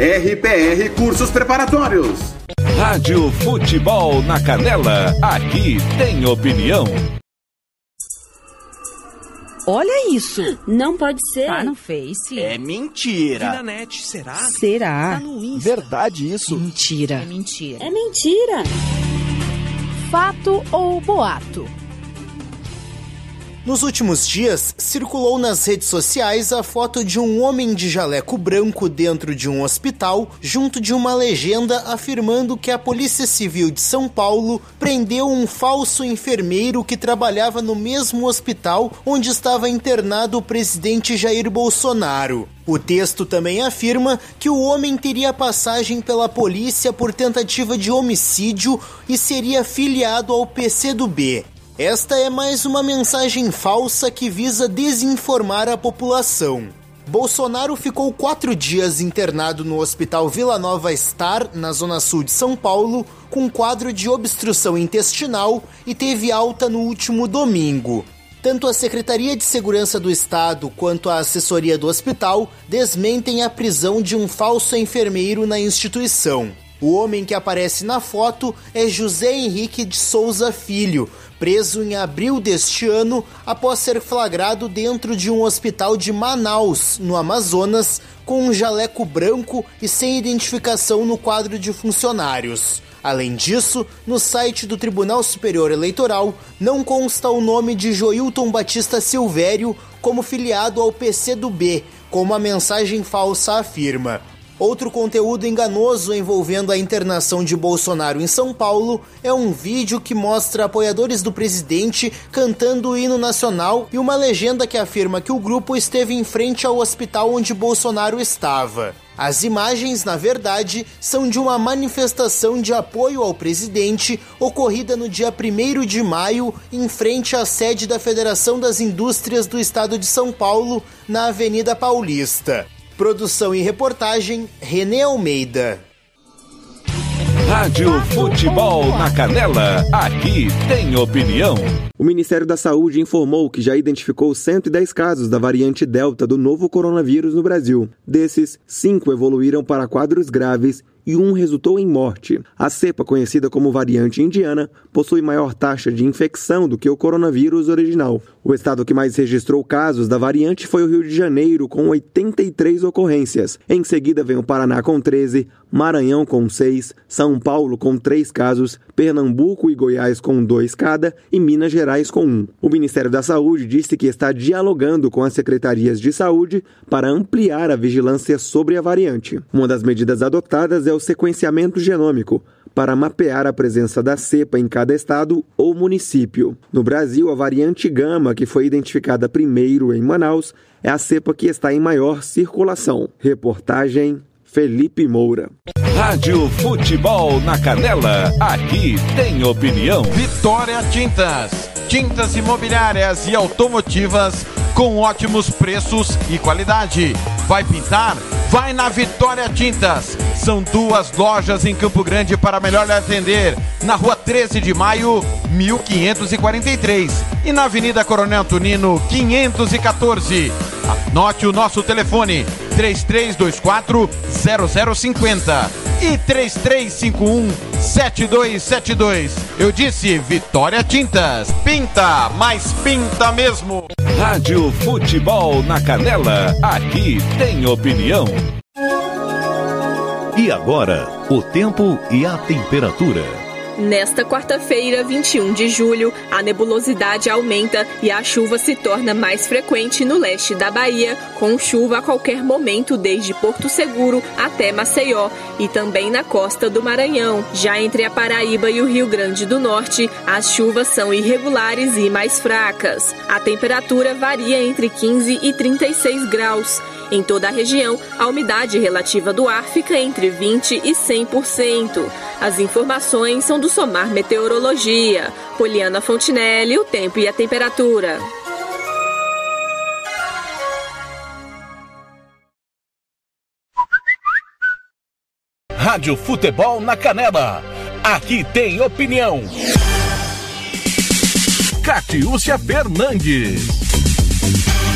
Speaker 20: RPR Cursos Preparatórios.
Speaker 1: Rádio Futebol na Canela, aqui tem opinião.
Speaker 26: Olha isso!
Speaker 27: Não pode ser.
Speaker 26: Tá no Face.
Speaker 28: É mentira.
Speaker 26: Vi
Speaker 28: na
Speaker 26: net, será? Será?
Speaker 28: Tá no Insta. Verdade isso?
Speaker 26: Mentira.
Speaker 27: É mentira. É mentira.
Speaker 26: Fato ou boato?
Speaker 29: Nos últimos dias, circulou nas redes sociais a foto de um homem de jaleco branco dentro de um hospital, junto de uma legenda afirmando que a Polícia Civil de São Paulo prendeu um falso enfermeiro que trabalhava no mesmo hospital onde estava internado o presidente Jair Bolsonaro. O texto também afirma que o homem teria passagem pela polícia por tentativa de homicídio e seria filiado ao PCdoB. Esta é mais uma mensagem falsa que visa desinformar a população. Bolsonaro ficou quatro dias internado no Hospital Vila Nova Star, na zona sul de São Paulo, com quadro de obstrução intestinal e teve alta no último domingo. Tanto a Secretaria de Segurança do Estado quanto a assessoria do hospital desmentem a prisão de um falso enfermeiro na instituição. O homem que aparece na foto é José Henrique de Souza Filho, preso em abril deste ano após ser flagrado dentro de um hospital de Manaus, no Amazonas, com um jaleco branco e sem identificação no quadro de funcionários. Além disso, no site do Tribunal Superior Eleitoral não consta o nome de Joilton Batista Silvério como filiado ao PCdoB, como a mensagem falsa afirma. Outro conteúdo enganoso envolvendo a internação de Bolsonaro em São Paulo é um vídeo que mostra apoiadores do presidente cantando o hino nacional e uma legenda que afirma que o grupo esteve em frente ao hospital onde Bolsonaro estava. As imagens, na verdade, são de uma manifestação de apoio ao presidente ocorrida no dia 1 de maio em frente à sede da Federação das Indústrias do Estado de São Paulo, na Avenida Paulista. Produção e reportagem René Almeida.
Speaker 1: Rádio Futebol na Canela, aqui tem opinião.
Speaker 30: O Ministério da Saúde informou que já identificou 110 casos da variante Delta do novo coronavírus no Brasil. Desses, cinco evoluíram para quadros graves e um resultou em morte. A cepa, conhecida como variante indiana, possui maior taxa de infecção do que o coronavírus original. O estado que mais registrou casos da variante foi o Rio de Janeiro, com 83 ocorrências. Em seguida vem o Paraná com 13, Maranhão com 6, São Paulo com 3 casos, Pernambuco e Goiás com 2 cada e Minas Gerais com 1. O Ministério da Saúde disse que está dialogando com as secretarias de saúde para ampliar a vigilância sobre a variante. Uma das medidas adotadas é o sequenciamento genômico para mapear a presença da cepa em cada estado ou município. No Brasil, a variante Gama, que foi identificada primeiro em Manaus, é a cepa que está em maior circulação. Reportagem Felipe Moura.
Speaker 1: Rádio Futebol na Canela, aqui tem opinião.
Speaker 31: Vitória Tintas. Tintas imobiliárias e automotivas com ótimos preços e qualidade. Vai pintar? Vai na Vitória Tintas. São duas lojas em Campo Grande para melhor lhe atender. Na rua 13 de maio, 1543. E na Avenida Coronel Antonino, 514. Anote o nosso telefone: 3324 0050 e 3351 7272. Eu disse Vitória Tintas. Pinta, mas pinta mesmo.
Speaker 1: Rádio Futebol na Canela, aqui tem opinião.
Speaker 32: E agora, o tempo e a temperatura.
Speaker 10: Nesta quarta-feira, 21 de julho, a nebulosidade aumenta e a chuva se torna mais frequente no leste da Bahia, com chuva a qualquer momento desde Porto Seguro até Maceió e também na costa do Maranhão. Já entre a Paraíba e o Rio Grande do Norte, as chuvas são irregulares e mais fracas. A temperatura varia entre 15 e 36 graus. Em toda a região, a umidade relativa do ar fica entre 20 e 100%. As informações são do Somar Meteorologia. Poliana Fontinelli, o tempo e a temperatura.
Speaker 1: Rádio Futebol na Canela. Aqui tem opinião. Catiúcia Fernandes.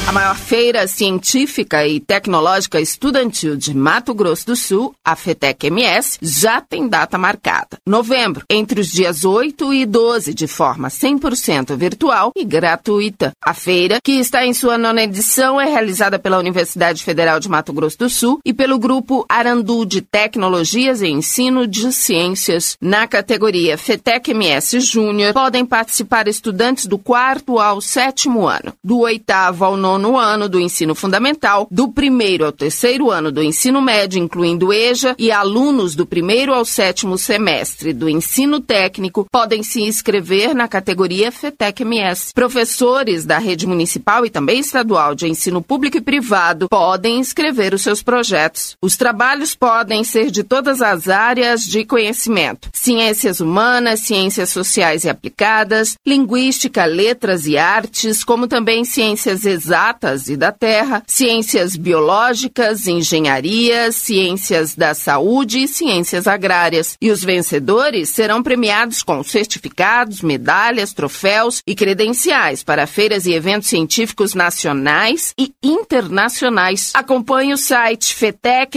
Speaker 11: A maior feira científica e tecnológica estudantil de Mato Grosso do Sul, a FETEC MS, já tem data marcada. Novembro, entre os dias 8 e 12, de forma 100% virtual e gratuita. A feira, que está em sua nona edição, é realizada pela Universidade Federal de Mato Grosso do Sul e pelo Grupo Arandu de Tecnologias e Ensino de Ciências. Na categoria FETEC MS Júnior, podem participar estudantes do quarto ao sétimo ano, do oitavo ao nono nono ano do ensino fundamental, do primeiro ao terceiro ano do ensino médio, incluindo EJA, e alunos do primeiro ao sétimo semestre do ensino técnico podem se inscrever na categoria FETEC-MS. Professores da rede municipal e também estadual de ensino público e privado podem inscrever os seus projetos. Os trabalhos podem ser de todas as áreas de conhecimento: ciências humanas, ciências sociais e aplicadas, linguística, letras e artes, como também ciências exatas exatas e da terra, ciências biológicas, engenharia, ciências da saúde e ciências agrárias. E os vencedores serão premiados com certificados, medalhas, troféus e credenciais para feiras e eventos científicos nacionais e internacionais. Acompanhe o site fetecms.com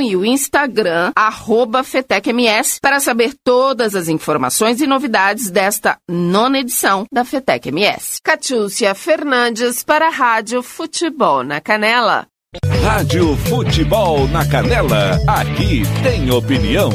Speaker 11: e o Instagram fetecms para saber todas as informações e novidades desta nona edição da FETEC-MS. Catiúcia Fernandes para a Rádio Futebol na Canela.
Speaker 1: Rádio Futebol na Canela, aqui tem opinião.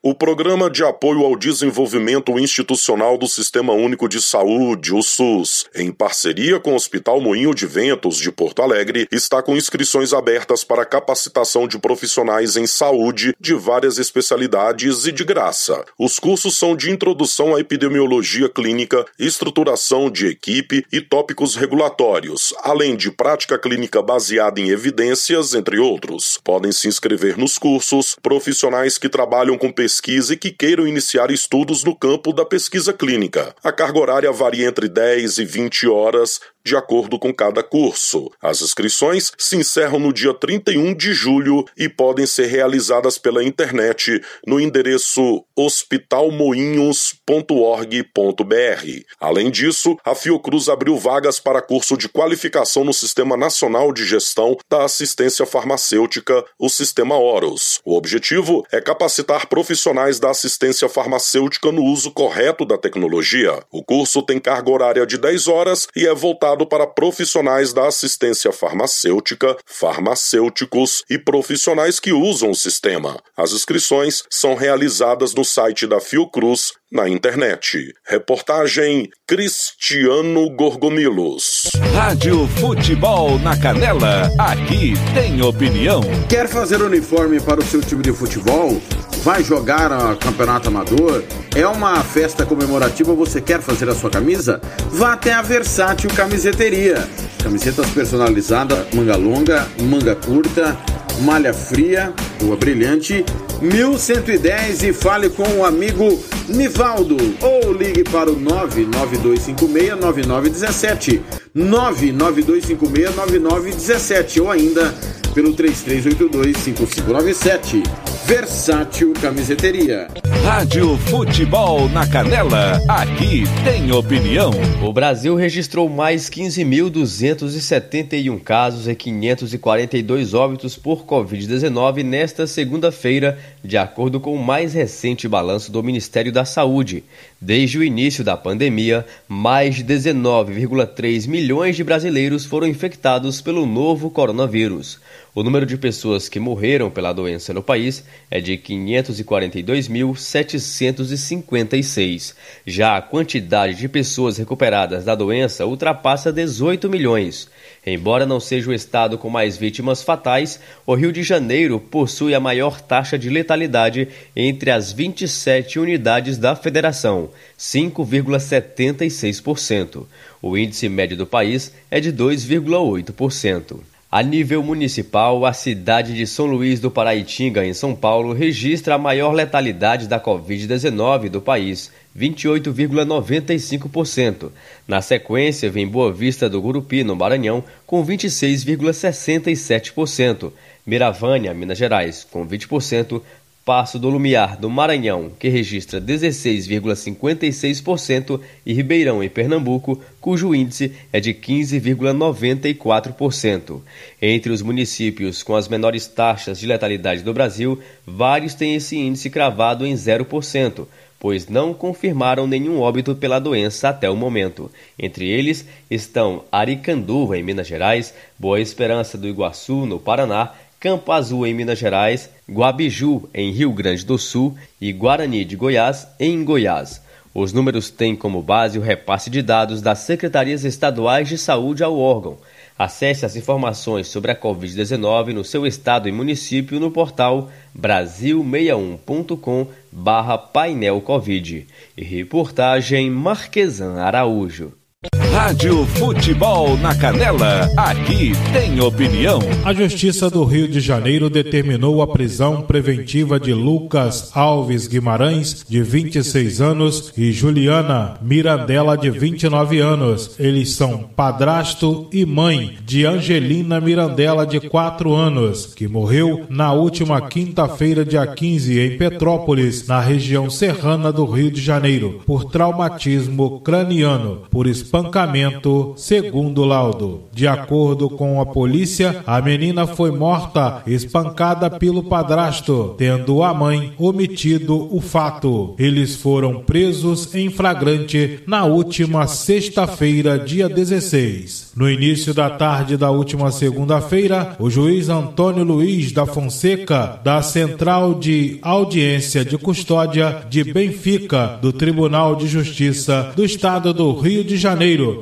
Speaker 33: O Programa de Apoio ao Desenvolvimento Institucional do Sistema Único de Saúde, o SUS, em parceria com o Hospital Moinho de Ventos de Porto Alegre, está com inscrições abertas para capacitação de profissionais em saúde de várias especialidades e de graça. Os cursos são de introdução à epidemiologia clínica, estruturação de equipe e tópicos regulatórios, além de prática clínica baseada em evidências, entre outros. Podem se inscrever nos cursos profissionais que trabalham com pesquisa pesquisa e que queiram iniciar estudos no campo da pesquisa clínica. A carga horária varia entre 10 e 20 horas, de acordo com cada curso. As inscrições se encerram no dia 31 de julho e podem ser realizadas pela internet no endereço hospitalmoinhos.org.br. Além disso, a Fiocruz abriu vagas para curso de qualificação no Sistema Nacional de Gestão da Assistência Farmacêutica, o Sistema Horus. O objetivo é capacitar profissionais da assistência farmacêutica no uso correto da tecnologia. O curso tem carga horária de 10 horas e é voltado para profissionais da assistência farmacêutica, farmacêuticos e profissionais que usam o sistema. As inscrições são realizadas no site da Fiocruz na internet. Reportagem Cristiano Gorgomilos.
Speaker 1: Rádio Futebol na Canela, aqui tem opinião.
Speaker 20: Quer fazer uniforme para o seu time de futebol? Vai jogar a campeonato amador? É uma festa comemorativa, você quer fazer a sua camisa? Vá até a Versátil Camiseteria. Camisetas personalizadas, manga longa, manga curta, malha fria, rua brilhante, 1110 e fale com o amigo Nivaldo ou ligue para o 992569917 992569917 ou ainda pelo 33825597 Versátil Camiseteria.
Speaker 1: Rádio Futebol na Canela, aqui tem opinião.
Speaker 34: O Brasil registrou mais 15.271 casos e 542 óbitos por Covid-19 nesta segunda-feira, de acordo com o mais recente balanço do Ministério da Saúde. Desde o início da pandemia, mais de 19,3 milhões de brasileiros foram infectados pelo novo coronavírus. O número de pessoas que morreram pela doença no país é de 542.756. Já a quantidade de pessoas recuperadas da doença ultrapassa 18 milhões. Embora não seja o estado com mais vítimas fatais, o Rio de Janeiro possui a maior taxa de letalidade entre as 27 unidades da federação, 5,76%. O índice médio do país é de 2,8%. A nível municipal, a cidade de São Luís do Paraitinga, em São Paulo, registra a maior letalidade da Covid-19 do país, 28,95%. Na sequência, vem Boa Vista do Gurupi, no Maranhão, com 26,67%. Miravânia, Minas Gerais, com 20%. Passo do Lumiar, do Maranhão, que registra 16,56%, e Ribeirão, em Pernambuco, cujo índice é de 15,94%. Entre os municípios com as menores taxas de letalidade do Brasil, vários têm esse índice cravado em 0%, pois não confirmaram nenhum óbito pela doença até o momento. Entre eles estão Aricanduva, em Minas Gerais, Boa Esperança do Iguaçu, no Paraná, Campo Azul, em Minas Gerais, Guabiju, em Rio Grande do Sul e Guarani de Goiás, em Goiás. Os números têm como base o repasse de dados das secretarias estaduais de saúde ao órgão. Acesse as informações sobre a Covid-19 no seu estado e município no portal brasil61.com barra painel Covid. E reportagem Marquesan Araújo.
Speaker 1: Rádio Futebol na Canela, aqui tem opinião.
Speaker 35: A Justiça do Rio de Janeiro determinou a prisão preventiva de Lucas Alves Guimarães, de 26 anos, e Juliana Mirandela, de 29 anos. Eles são padrasto e mãe de Angelina Mirandela, de 4 anos, que morreu na última quinta-feira, dia 15, em Petrópolis, na região serrana do Rio de Janeiro, por traumatismo craniano, por espancamento, segundo laudo. De acordo com a polícia, a menina foi morta espancada pelo padrasto, tendo a mãe omitido o fato. Eles foram presos em flagrante na última sexta-feira, dia 16. No início da tarde da última segunda-feira, o juiz Antônio Luiz da Fonseca, da Central de Audiência de Custódia de Benfica, do Tribunal de Justiça do Estado do Rio de Janeiro,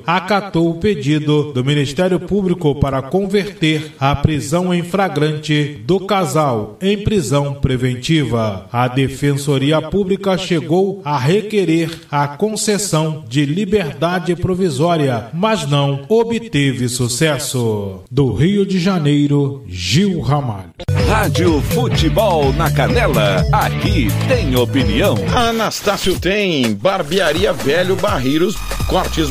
Speaker 35: acatou o pedido do Ministério Público para converter a prisão em flagrante do casal em prisão preventiva. A Defensoria Pública chegou a requerer a concessão de liberdade provisória, mas não obteve sucesso. Do Rio de Janeiro, Gil Ramalho.
Speaker 1: Rádio Futebol na Canela, aqui tem opinião.
Speaker 36: Anastácio tem barbearia velho Barreiros, cortes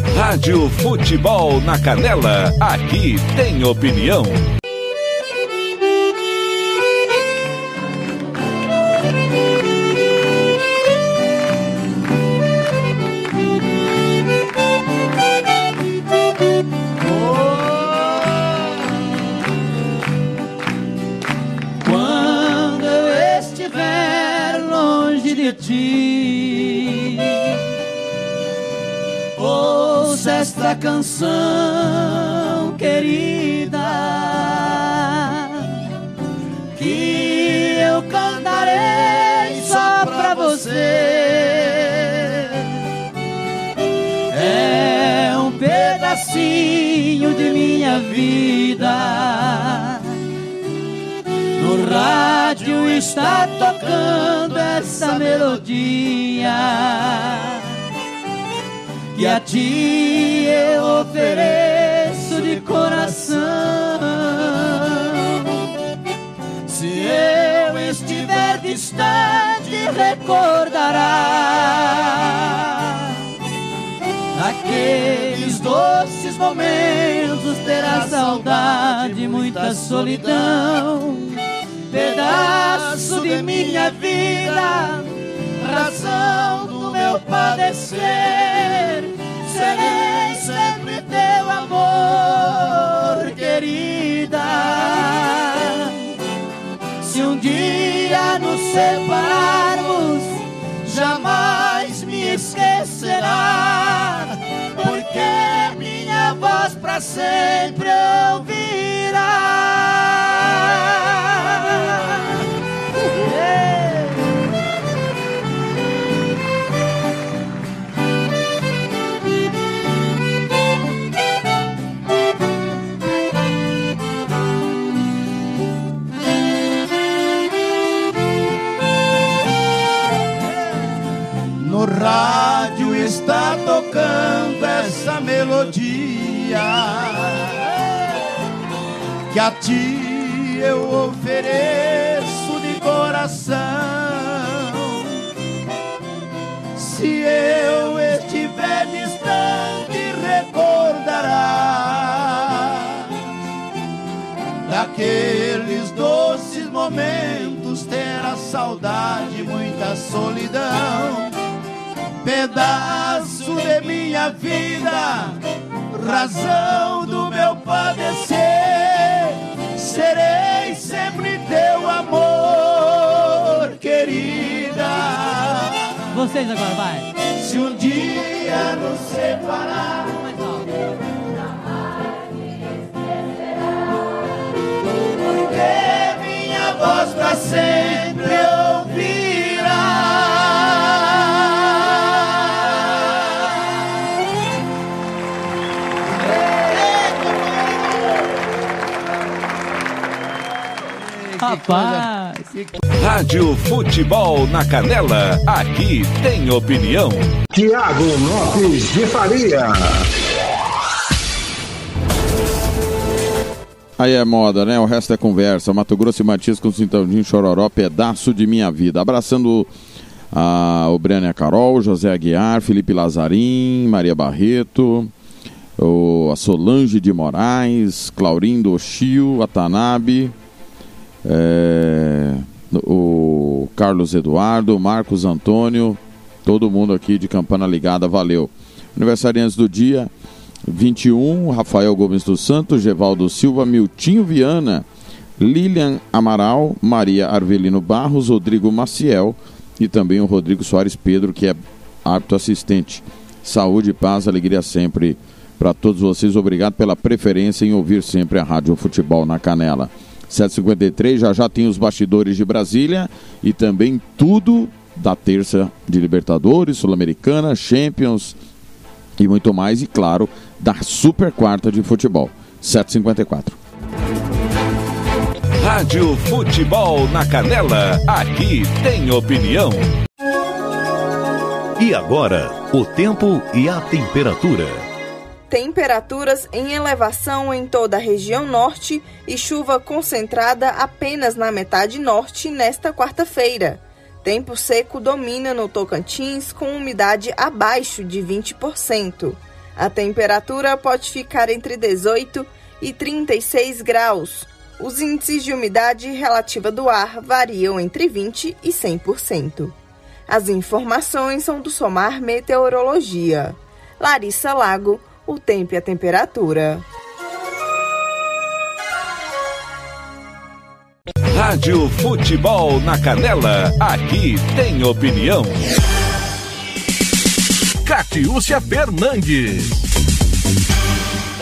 Speaker 1: Rádio Futebol na Canela. Aqui tem opinião.
Speaker 37: Quando eu estiver longe de ti, esta canção querida que eu cantarei só pra você. É um pedacinho de minha vida. No rádio está tocando essa melodia que a ti eu ofereço de coração. Se eu estiver distante, recordará aqueles doces momentos. Terá saudade, muita solidão, pedaço de minha vida, razão do meu padecer. Serei sempre teu amor, querida. Se um dia nos separarmos, jamais me esquecerá, porque minha voz pra sempre ouvirá. Rádio está tocando essa melodia. Que a ti eu ofereço de coração. Se eu estiver distante, recordará daqueles doces momentos, terá saudade, muita solidão pedaço de minha vida, razão do meu padecer. Serei sempre teu amor, querida.
Speaker 38: Vocês agora, vai.
Speaker 37: Se um dia nos separar, porque minha voz pra sempre
Speaker 38: Rapaz.
Speaker 1: Rádio Futebol na Canela. Aqui tem opinião.
Speaker 6: Tiago Lopes de Faria.
Speaker 2: Aí é moda, né? O resto é conversa. Mato Grosso e Matias com Cintãozinho Chororó, pedaço de minha vida. Abraçando a, o Breno e a Carol, José Aguiar, Felipe Lazarim, Maria Barreto, o, a Solange de Moraes, Claurindo Oshio, a Tanabe, é, o Carlos Eduardo, Marcos Antônio, todo mundo aqui de Campana Ligada, valeu. Aniversariantes do dia, 21, Rafael Gomes dos Santos, Gevaldo Silva, Miltinho Viana, Lilian Amaral, Maria Arvelino Barros, Rodrigo Maciel e também o Rodrigo Soares Pedro, que é árbitro assistente. Saúde, paz, alegria sempre para todos vocês. Obrigado pela preferência em ouvir sempre a Rádio Futebol na Canela. 753, já já tem os bastidores de Brasília e também tudo da terça de Libertadores, Sul-Americana, Champions e muito mais. E claro, da super quarta de futebol. 754.
Speaker 1: Rádio Futebol na Canela, aqui tem opinião.
Speaker 32: E agora, o tempo e a temperatura.
Speaker 22: Temperaturas em elevação em toda a região norte e chuva concentrada apenas na metade norte nesta quarta-feira. Tempo seco domina no Tocantins com umidade abaixo de 20%. A temperatura pode ficar entre 18 e 36 graus. Os índices de umidade relativa do ar variam entre 20 e 100%. As informações são do Somar Meteorologia. Larissa Lago, o tempo e a temperatura.
Speaker 1: Rádio Futebol na Canela, aqui tem opinião. Catiúcia Fernandes.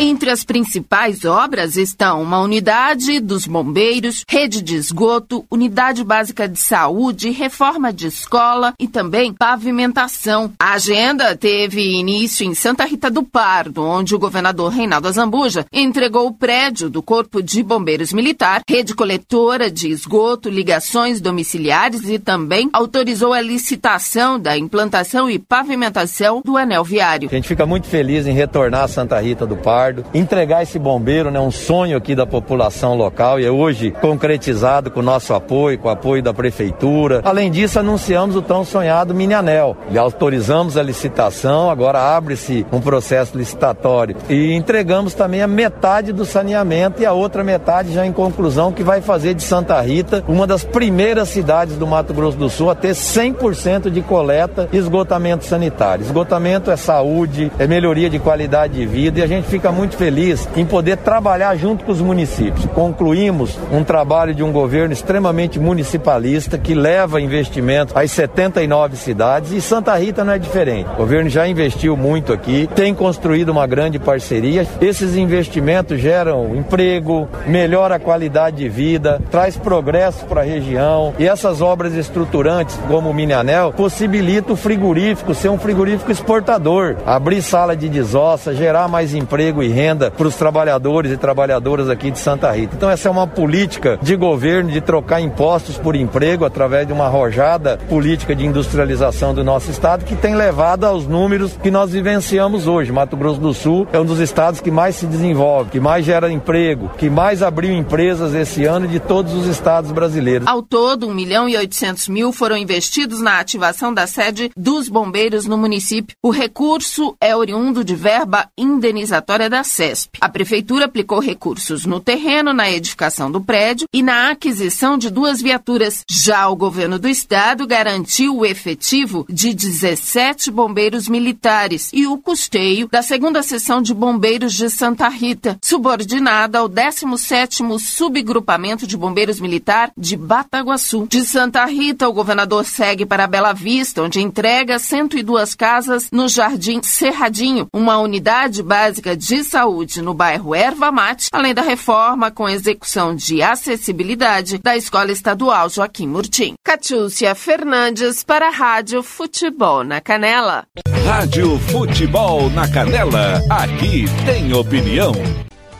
Speaker 11: Entre as principais obras estão uma unidade dos bombeiros, rede de esgoto, unidade básica de saúde, reforma de escola e também pavimentação. A agenda teve início em Santa Rita do Pardo, onde o governador Reinaldo Azambuja entregou o prédio do Corpo de Bombeiros Militar, rede coletora de esgoto, ligações domiciliares e também autorizou a licitação da implantação e pavimentação do anel viário.
Speaker 23: A gente fica muito feliz em retornar a Santa Rita do Pardo entregar esse bombeiro, né, um sonho aqui da população local e é hoje concretizado com o nosso apoio, com o apoio da prefeitura. Além disso, anunciamos o tão sonhado mini anel. E autorizamos a licitação, agora abre-se um processo licitatório e entregamos também a metade do saneamento e a outra metade já em conclusão que vai fazer de Santa Rita uma das primeiras cidades do Mato Grosso do Sul a ter 100% de coleta e esgotamento sanitário. Esgotamento é saúde, é melhoria de qualidade de vida e a gente fica muito feliz em poder trabalhar junto com os municípios. Concluímos um trabalho de um governo extremamente municipalista que leva investimento às 79 cidades e Santa Rita não é diferente. O governo já investiu muito aqui, tem construído uma grande parceria. Esses investimentos geram emprego, melhora a qualidade de vida, traz progresso para a região e essas obras estruturantes, como o Mini Anel, possibilitam o frigorífico ser um frigorífico exportador, abrir sala de desossa, gerar mais emprego e renda para os trabalhadores e trabalhadoras aqui de Santa Rita. Então essa é uma política de governo de trocar impostos por emprego através de uma arrojada política de industrialização do nosso estado que tem levado aos números que nós vivenciamos hoje. Mato Grosso do Sul é um dos estados que mais se desenvolve, que mais gera emprego, que mais abriu empresas esse ano de todos os estados brasileiros.
Speaker 11: Ao todo, 1 milhão e 800 mil foram investidos na ativação da sede dos bombeiros no município. O recurso é oriundo de verba indenizatória da CESP. A prefeitura aplicou recursos no terreno, na edificação do prédio e na aquisição de duas viaturas. Já o governo do estado garantiu o efetivo de 17 bombeiros militares e o custeio da segunda seção de bombeiros de Santa Rita, subordinada ao 17º subgrupamento de bombeiros militar de Bataguaçu. De Santa Rita, o governador segue para Bela Vista, onde entrega 102 casas no Jardim Cerradinho, uma unidade básica de saúde no bairro Erva Mate, além da reforma com execução de acessibilidade da Escola Estadual Joaquim Murtim. Catiúcia Fernandes para a Rádio Futebol na Canela.
Speaker 1: Rádio Futebol na Canela, aqui tem opinião.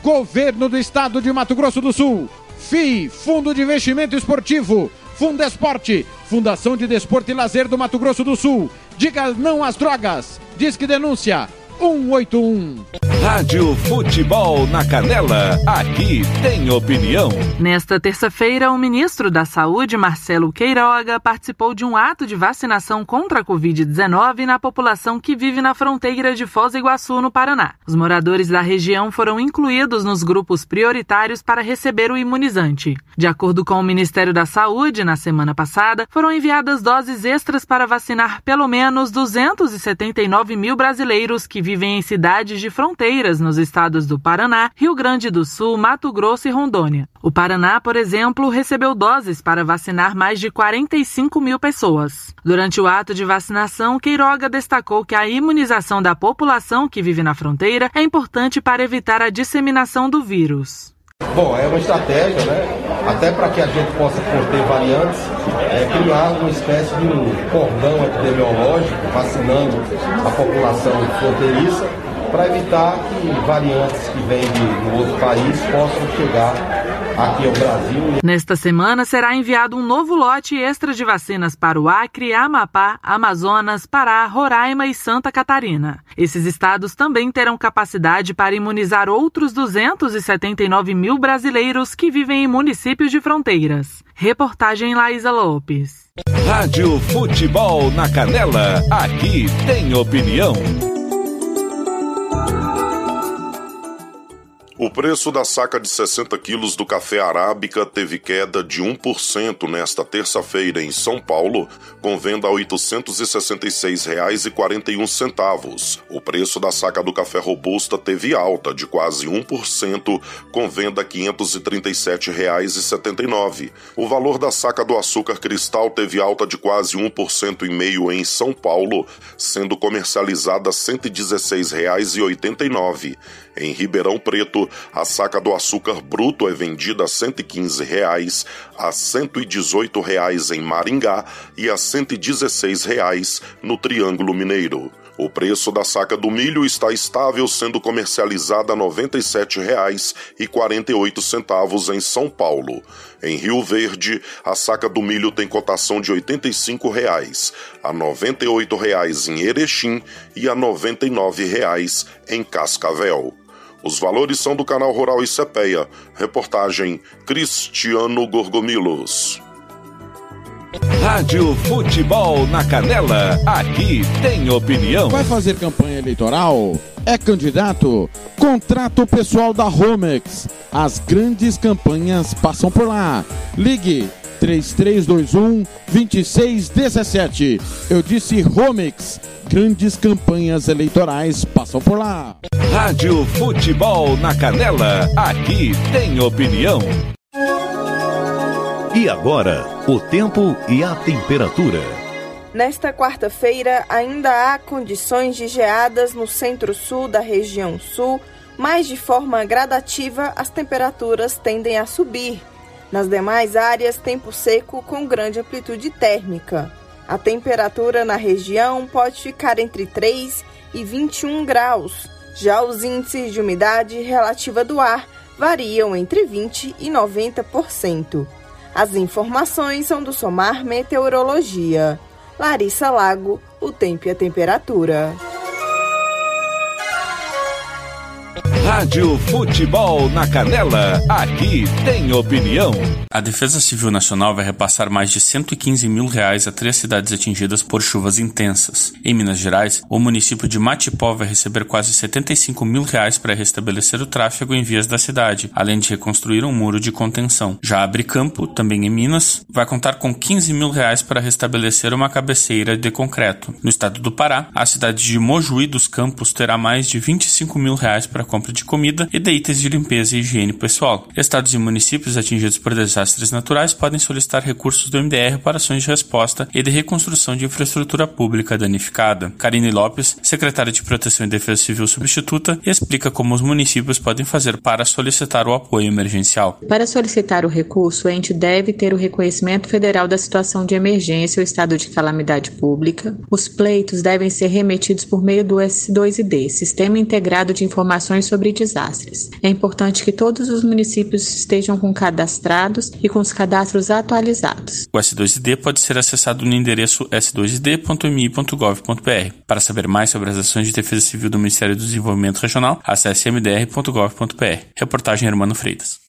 Speaker 39: Governo do Estado de Mato Grosso do Sul. FII, Fundo de Investimento Esportivo. Fundesporte, Fundação de Desporto e Lazer do Mato Grosso do Sul. Diga não às drogas. Diz que denúncia 181.
Speaker 1: Rádio Futebol na Canela, aqui tem opinião.
Speaker 37: Nesta terça-feira, o ministro da Saúde, Marcelo Queiroga, participou de um ato de vacinação contra a Covid-19 na população que vive na fronteira de Foz do Iguaçu, no Paraná. Os moradores da região foram incluídos nos grupos prioritários para receber o imunizante. De acordo com o Ministério da Saúde, na semana passada, foram enviadas doses extras para vacinar pelo menos 279 mil brasileiros que vivem em cidades de fronteiras nos estados do Paraná, Rio Grande do Sul, Mato Grosso e Rondônia. O Paraná, por exemplo, recebeu doses para vacinar mais de 45 mil pessoas. Durante o ato de vacinação, Queiroga destacou que a imunização da população que vive na fronteira é importante para evitar a disseminação do vírus.
Speaker 40: Bom, é uma estratégia, né? Até para que a gente possa conter variantes, é, criar uma espécie de um cordão epidemiológico, vacinando a população fronteiriça, para evitar que variantes que vêm de, de outro país possam chegar aqui ao Brasil.
Speaker 37: Nesta semana será enviado um novo lote extra de vacinas para o Acre, Amapá, Amazonas, Pará, Roraima e Santa Catarina. Esses estados também terão capacidade para imunizar outros 279 mil brasileiros que vivem em municípios de fronteiras. Reportagem Laísa Lopes.
Speaker 1: Rádio Futebol na Canela, aqui tem opinião.
Speaker 33: O preço da saca de 60 quilos do café arábica teve queda de 1% nesta terça-feira em São Paulo, com venda a R$ 866,41. O preço da saca do café robusta teve alta de quase 1%, com venda a R$ 537,79. O valor da saca do açúcar cristal teve alta de quase 1% e meio em São Paulo, sendo comercializada R$ 116,89. Em Ribeirão Preto, a saca do açúcar bruto é vendida a 115 reais, a 118 reais em Maringá e a 116 reais no Triângulo Mineiro. O preço da saca do milho está estável, sendo comercializada a R$ 97,48 em São Paulo. Em Rio Verde, a saca do milho tem cotação de 85 reais, a 98 reais em Erechim e a 99 reais em Cascavel. Os valores são do canal Rural Icepeia. Reportagem Cristiano Gorgomilos.
Speaker 1: Rádio Futebol na Canela, aqui tem opinião.
Speaker 39: Vai fazer campanha eleitoral? É candidato? Contrato pessoal da Romex. As grandes campanhas passam por lá. Ligue 3321 2617. Eu disse Romex. Grandes campanhas eleitorais passam por lá.
Speaker 1: Rádio Futebol na Canela, aqui tem opinião.
Speaker 32: E agora, o tempo e a temperatura.
Speaker 22: Nesta quarta-feira, ainda há condições de geadas no centro-sul da região sul, mas de forma gradativa as temperaturas tendem a subir. Nas demais áreas, tempo seco com grande amplitude térmica. A temperatura na região pode ficar entre 3 e 21 graus. Já os índices de umidade relativa do ar variam entre 20 e 90%. As informações são do Somar Meteorologia. Larissa Lago, o tempo e a temperatura.
Speaker 1: Rádio Futebol na Canela, aqui tem opinião.
Speaker 41: A Defesa Civil Nacional vai repassar mais de 115 mil reais a três cidades atingidas por chuvas intensas. Em Minas Gerais, o município de Matipó vai receber quase 75 mil reais para restabelecer o tráfego em vias da cidade, além de reconstruir um muro de contenção. Já Abre Campo, também em Minas, vai contar com 15 mil reais para restabelecer uma cabeceira de concreto. No estado do Pará, a cidade de Mojuí dos Campos terá mais de 25 mil reais para compra de comida e de itens de limpeza e higiene pessoal. Estados e municípios atingidos por desastres naturais podem solicitar recursos do MDR para ações de resposta e de reconstrução de infraestrutura pública danificada. Karine Lopes, secretária de Proteção e Defesa Civil substituta, explica como os municípios podem fazer para solicitar o apoio emergencial.
Speaker 42: Para solicitar o recurso, o ente deve ter o reconhecimento federal da situação de emergência ou estado de calamidade pública. Os pleitos devem ser remetidos por meio do S2ID, Sistema Integrado de Informações sobre Desastres. É importante que todos os municípios estejam com cadastrados e com os cadastros atualizados.
Speaker 41: O S2ID pode ser acessado no endereço s2id.mi.gov.br. Para saber mais sobre as ações de defesa civil do Ministério do Desenvolvimento Regional, acesse mdr.gov.br. Reportagem Hermano Freitas.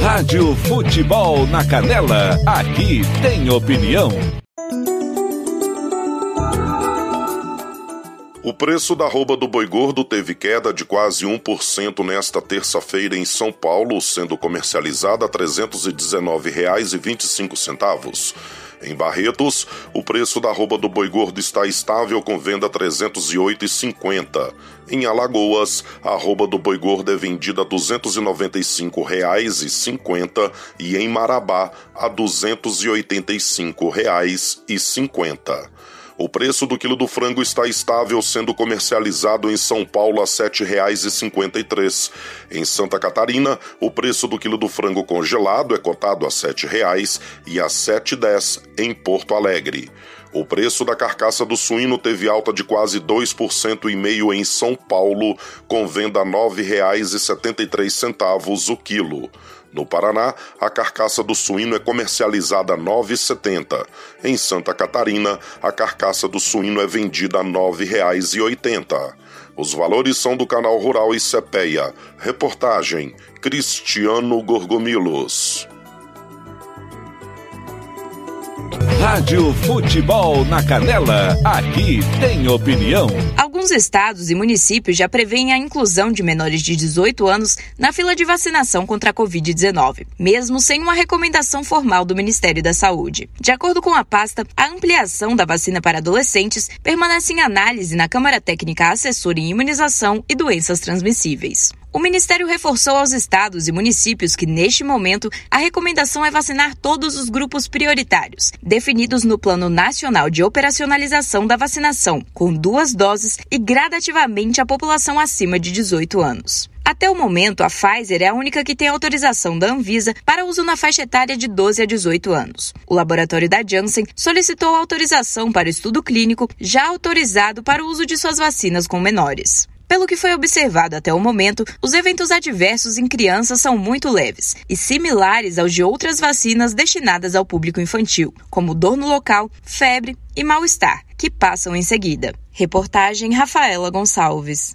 Speaker 1: Rádio Futebol na Canela, aqui tem opinião.
Speaker 33: O preço da arroba do boi gordo teve queda de quase 1% nesta terça-feira em São Paulo, sendo comercializada a R$ 319,25. Em Barretos, o preço da arroba do boi gordo está estável com venda R$ 308,50. Em Alagoas, a arroba do boi gordo é vendida R$ 295,50 e em Marabá a R$ 285,50. O preço do quilo do frango está estável, sendo comercializado em São Paulo a R$ 7,53. Em Santa Catarina, o preço do quilo do frango congelado é cotado a R$ 7,00 e a R$ 7,10 em Porto Alegre. O preço da carcaça do suíno teve alta de quase 2% e meio em São Paulo, com venda a R$ 9,73 o quilo. No Paraná, a carcaça do suíno é comercializada a R$ 9,70. Em Santa Catarina, a carcaça do suíno é vendida a R$ 9,80. Os valores são do canal Rural e Cepeia. Reportagem Cristiano Gorgomilos.
Speaker 1: Rádio Futebol na Canela, aqui tem opinião.
Speaker 24: Alguns estados e municípios já prevêem a inclusão de menores de 18 anos na fila de vacinação contra a Covid-19, mesmo sem uma recomendação formal do Ministério da Saúde. De acordo com a pasta, a ampliação da vacina para adolescentes permanece em análise na Câmara Técnica Assessora em Imunização e Doenças Transmissíveis. O Ministério reforçou aos estados e municípios que, neste momento, a recomendação é vacinar todos os grupos prioritários, definidos no Plano Nacional de Operacionalização da Vacinação, com duas doses e gradativamente a população acima de 18 anos. Até o momento, a Pfizer é a única que tem autorização da Anvisa para uso na faixa etária de 12 a 18 anos. O laboratório da Janssen solicitou autorização para o estudo clínico, já autorizado para o uso de suas vacinas com menores. Pelo que foi observado até o momento, os eventos adversos em crianças são muito leves e similares aos de outras vacinas destinadas ao público infantil, como dor no local, febre e mal-estar, que passam em seguida. Reportagem Rafaela Gonçalves.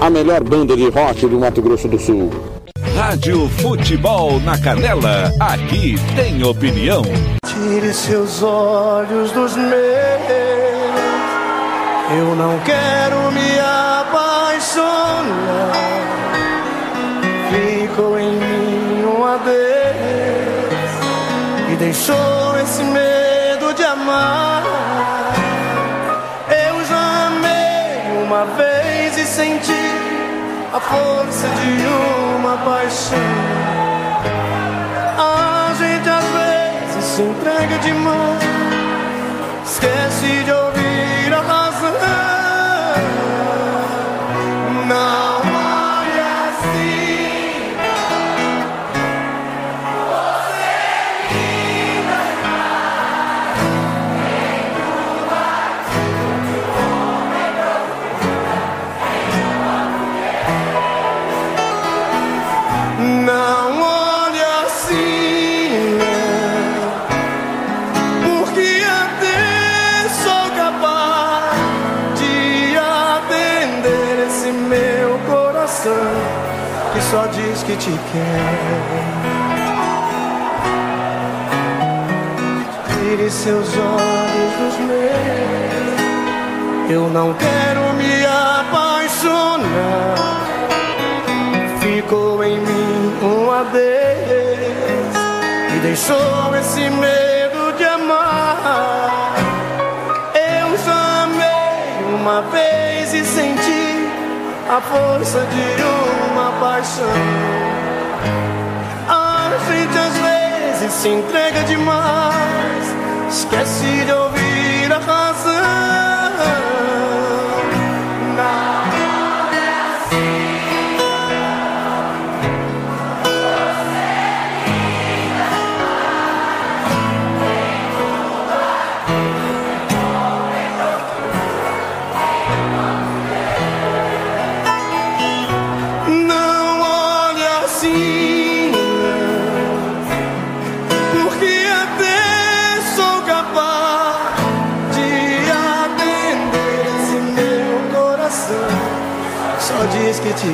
Speaker 2: a melhor banda de rock do Mato Grosso do Sul.
Speaker 1: Rádio Futebol na Canela, aqui tem opinião.
Speaker 43: Tire seus olhos dos meus. Eu não quero me apaixonar. Ficou em mim um adeus e deixou esse medo de amar. Eu já amei uma vez e senti a força de uma paixão. A gente às vezes se entrega demais, esquece de ouvir a razão. Não que te quer. Tire seus olhos dos meus, eu não quero me apaixonar ficou em mim um adeus e deixou esse medo de amar. Eu já amei uma vez a força de uma paixão. A gente às vezes se entrega demais, esquece de ouvir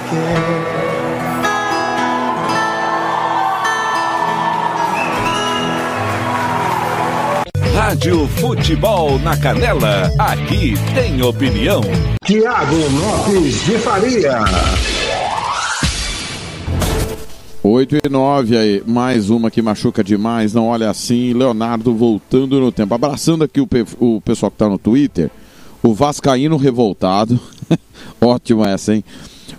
Speaker 43: quer.
Speaker 1: Rádio Futebol na Canela, aqui tem opinião.
Speaker 6: Tiago Lopes de Faria.
Speaker 2: 8 e 9 aí, mais uma que machuca demais, não olha assim, Leonardo voltando no tempo, abraçando aqui o, pe o pessoal que tá no Twitter, o Vascaíno revoltado, ótima essa, hein?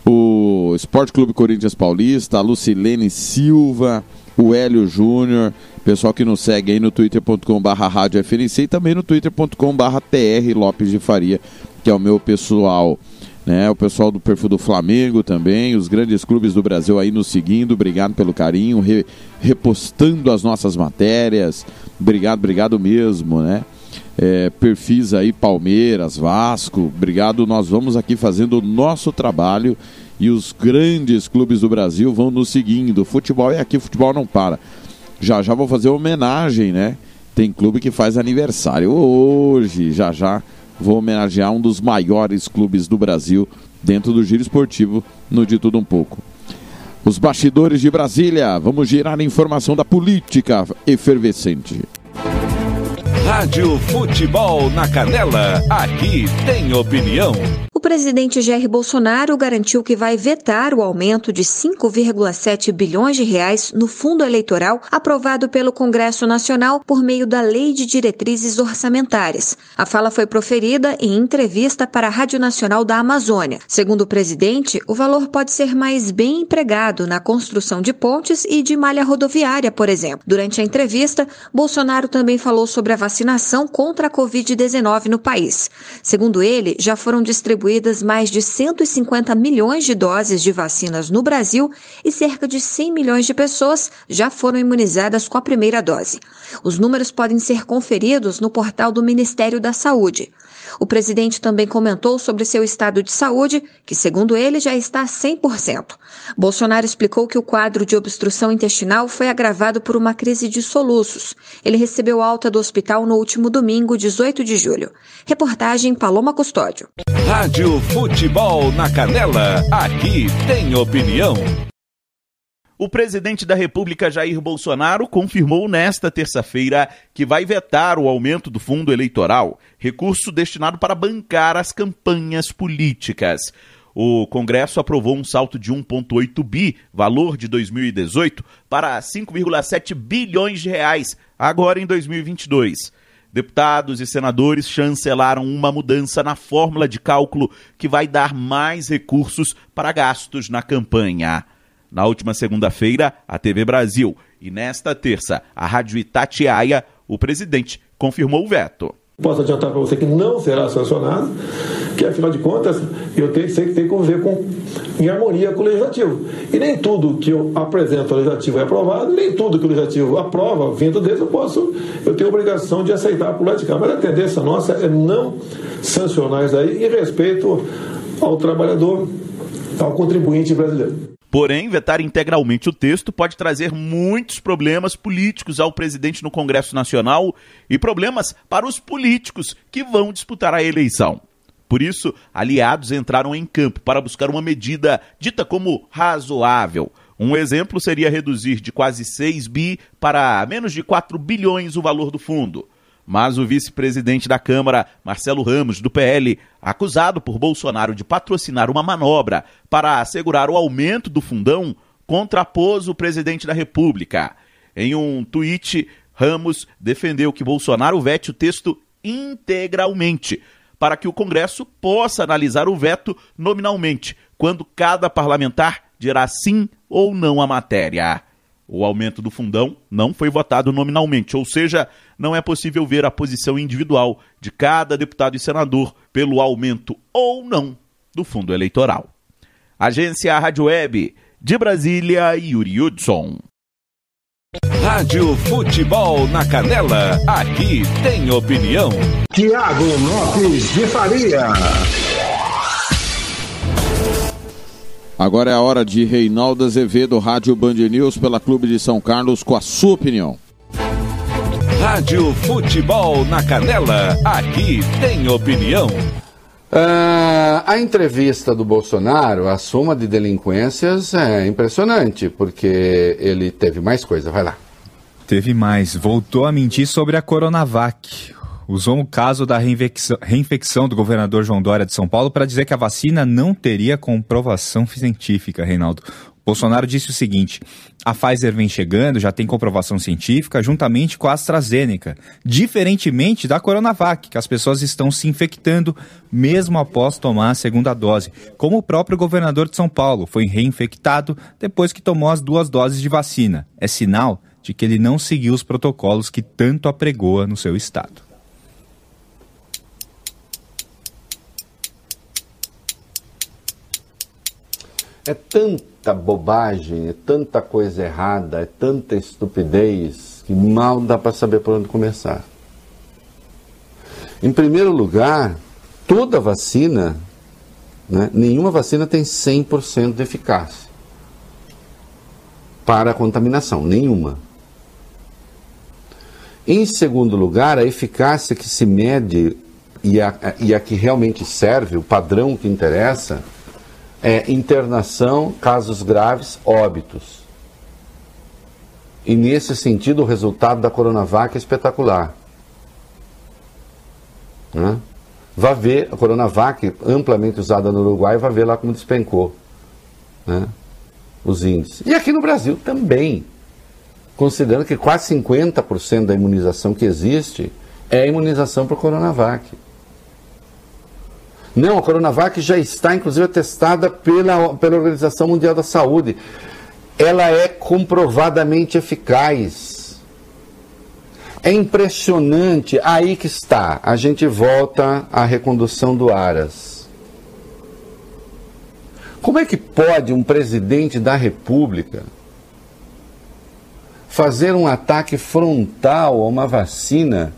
Speaker 2: O Esporte Clube Corinthians Paulista, a Lucilene Silva, o Hélio Júnior, pessoal que nos segue aí no twitter.com.br FNC e também no twitter.com.br TR Lopes de Faria, que é o meu pessoal. Né, o pessoal do perfil do Flamengo também, os grandes clubes do Brasil aí nos seguindo, obrigado pelo carinho, re, repostando as nossas matérias, obrigado, obrigado mesmo, né? É, perfis aí, Palmeiras, Vasco, obrigado, nós vamos aqui fazendo o nosso trabalho e os grandes clubes do Brasil vão nos seguindo. Futebol é aqui, futebol não para. Já já vou fazer homenagem, né? Tem clube que faz aniversário hoje, já já vou homenagear um dos maiores clubes do Brasil dentro do giro esportivo no De Tudo Um Pouco. Os bastidores de Brasília, vamos girar a informação da política efervescente.
Speaker 1: Rádio Futebol na Canela, aqui tem opinião.
Speaker 44: O presidente Jair Bolsonaro garantiu que vai vetar o aumento de 5,7 bilhões de reais no fundo eleitoral aprovado pelo Congresso Nacional por meio da Lei de Diretrizes Orçamentárias. A fala foi proferida em entrevista para a Rádio Nacional da Amazônia. Segundo o presidente, o valor pode ser mais bem empregado na construção de pontes e de malha rodoviária, por exemplo. Durante a entrevista, Bolsonaro também falou sobre a vacinação contra a Covid-19 no país. Segundo ele, já foram distribuídas mais de 150 milhões de doses de vacinas no Brasil e cerca de 100 milhões de pessoas já foram imunizadas com a primeira dose. Os números podem ser conferidos no portal do Ministério da Saúde. O presidente também comentou sobre seu estado de saúde, que, segundo ele, já está 100%. Bolsonaro explicou que o quadro de obstrução intestinal foi agravado por uma crise de soluços. Ele recebeu alta do hospital no último domingo, 18 de julho. Reportagem Paloma Custódio.
Speaker 1: Rádio Futebol na Canela, aqui tem opinião.
Speaker 45: O presidente da República Jair Bolsonaro confirmou nesta terça-feira que vai vetar o aumento do fundo eleitoral, recurso destinado para bancar as campanhas políticas. O Congresso aprovou um salto de 1,8 bi, valor de 2018, para 5,7 bilhões de reais, agora em 2022. Deputados e senadores chancelaram uma mudança na fórmula de cálculo que vai dar mais recursos para gastos na campanha. Na última segunda-feira, a TV Brasil e nesta terça, a Rádio Itatiaia, o presidente confirmou o veto.
Speaker 46: Posso adiantar para você que não será sancionado, que afinal de contas eu tenho, sei que tem que conviver com, em harmonia com o legislativo. E nem tudo que eu apresento ao legislativo é aprovado, nem tudo que o legislativo aprova, vindo dele, eu posso, eu tenho obrigação de aceitar por lá de cá. Mas a tendência nossa é não sancionar isso aí em respeito ao trabalhador, ao contribuinte brasileiro.
Speaker 45: Porém, vetar integralmente o texto pode trazer muitos problemas políticos ao presidente no Congresso Nacional e problemas para os políticos que vão disputar a eleição. Por isso, aliados entraram em campo para buscar uma medida dita como razoável. Um exemplo seria reduzir de quase 6 bi para menos de 4 bilhões o valor do fundo. Mas o vice-presidente da Câmara, Marcelo Ramos, do PL, acusado por Bolsonaro de patrocinar uma manobra para assegurar o aumento do fundão, contrapôs o presidente da República. Em um tweet, Ramos defendeu que Bolsonaro vete o texto integralmente, para que o Congresso possa analisar o veto nominalmente, quando cada parlamentar dirá sim ou não à matéria. O aumento do fundão não foi votado nominalmente, ou seja, não é possível ver a posição individual de cada deputado e senador pelo aumento ou não do fundo eleitoral. Agência Rádio Web, de Brasília, Yuri Hudson.
Speaker 1: Rádio Futebol na Canela, aqui tem opinião.
Speaker 6: Tiago Lopes de Faria.
Speaker 2: Agora é a hora de Reinaldo Azevedo, Rádio Band News, pela Clube de São Carlos, com a sua opinião.
Speaker 1: Rádio Futebol na Canela, aqui tem opinião.
Speaker 47: Uh, a entrevista do Bolsonaro, a soma de delinquências é impressionante, porque ele teve mais coisa. Vai lá.
Speaker 43: Teve mais. Voltou a mentir sobre a Coronavac. Usou o caso da reinfecção, reinfecção do governador João Dória de São Paulo para dizer que a vacina não teria comprovação científica, Reinaldo. Bolsonaro disse o seguinte: a Pfizer vem chegando, já tem comprovação científica, juntamente com a AstraZeneca, diferentemente da Coronavac, que as pessoas estão se infectando mesmo após tomar a segunda dose, como o próprio governador de São Paulo foi reinfectado depois que tomou as duas doses de vacina. É sinal de que ele não seguiu os protocolos que tanto apregoa no seu estado.
Speaker 47: É tanta bobagem, é tanta coisa errada, é tanta estupidez que mal dá para saber por onde começar. Em primeiro lugar, toda vacina, né, nenhuma vacina tem 100% de eficácia para a contaminação, nenhuma. Em segundo lugar, a eficácia que se mede e a, e a que realmente serve, o padrão que interessa, é internação, casos graves, óbitos. E nesse sentido, o resultado da Coronavac é espetacular. Né? Ver, a Coronavac, amplamente usada no Uruguai, vai ver lá como despencou né? os índices. E aqui no Brasil também, considerando que quase 50% da imunização que existe é a imunização para Coronavac. Não, a Coronavac já está, inclusive, testada pela, pela Organização Mundial da Saúde. Ela é comprovadamente eficaz. É impressionante. Aí que está. A gente volta à recondução do Aras. Como é que pode um presidente da República fazer um ataque frontal a uma vacina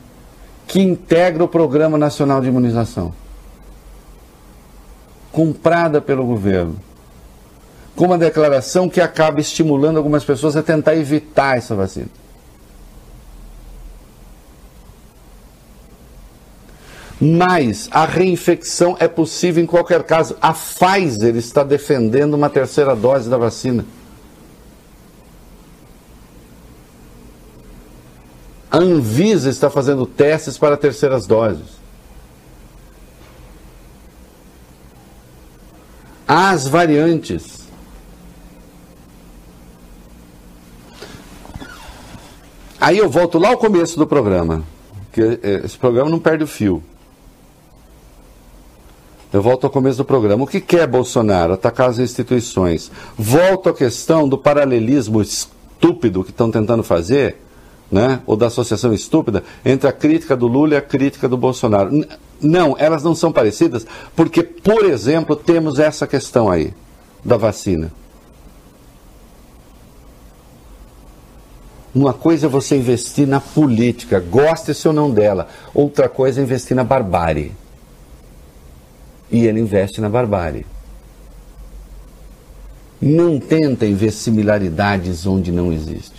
Speaker 47: que integra o Programa Nacional de Imunização? Comprada pelo governo, com uma declaração que acaba estimulando algumas pessoas a tentar evitar essa vacina. Mas a reinfecção é possível em qualquer caso. A Pfizer está defendendo uma terceira dose da vacina. A Anvisa está fazendo testes para terceiras doses. As variantes. Aí eu volto lá ao começo do programa, que eh, esse programa não perde o fio. Eu volto ao começo do programa. O que quer Bolsonaro? Atacar as instituições. Volto à questão do paralelismo estúpido que estão tentando fazer, né? ou da associação estúpida, entre a crítica do Lula e a crítica do Bolsonaro. Não, elas não são parecidas, porque, por exemplo, temos essa questão aí da vacina. Uma coisa é você investir na política, goste-se ou não dela. Outra coisa é investir na barbárie. E ele investe na barbárie. Não tentem ver similaridades onde não existe.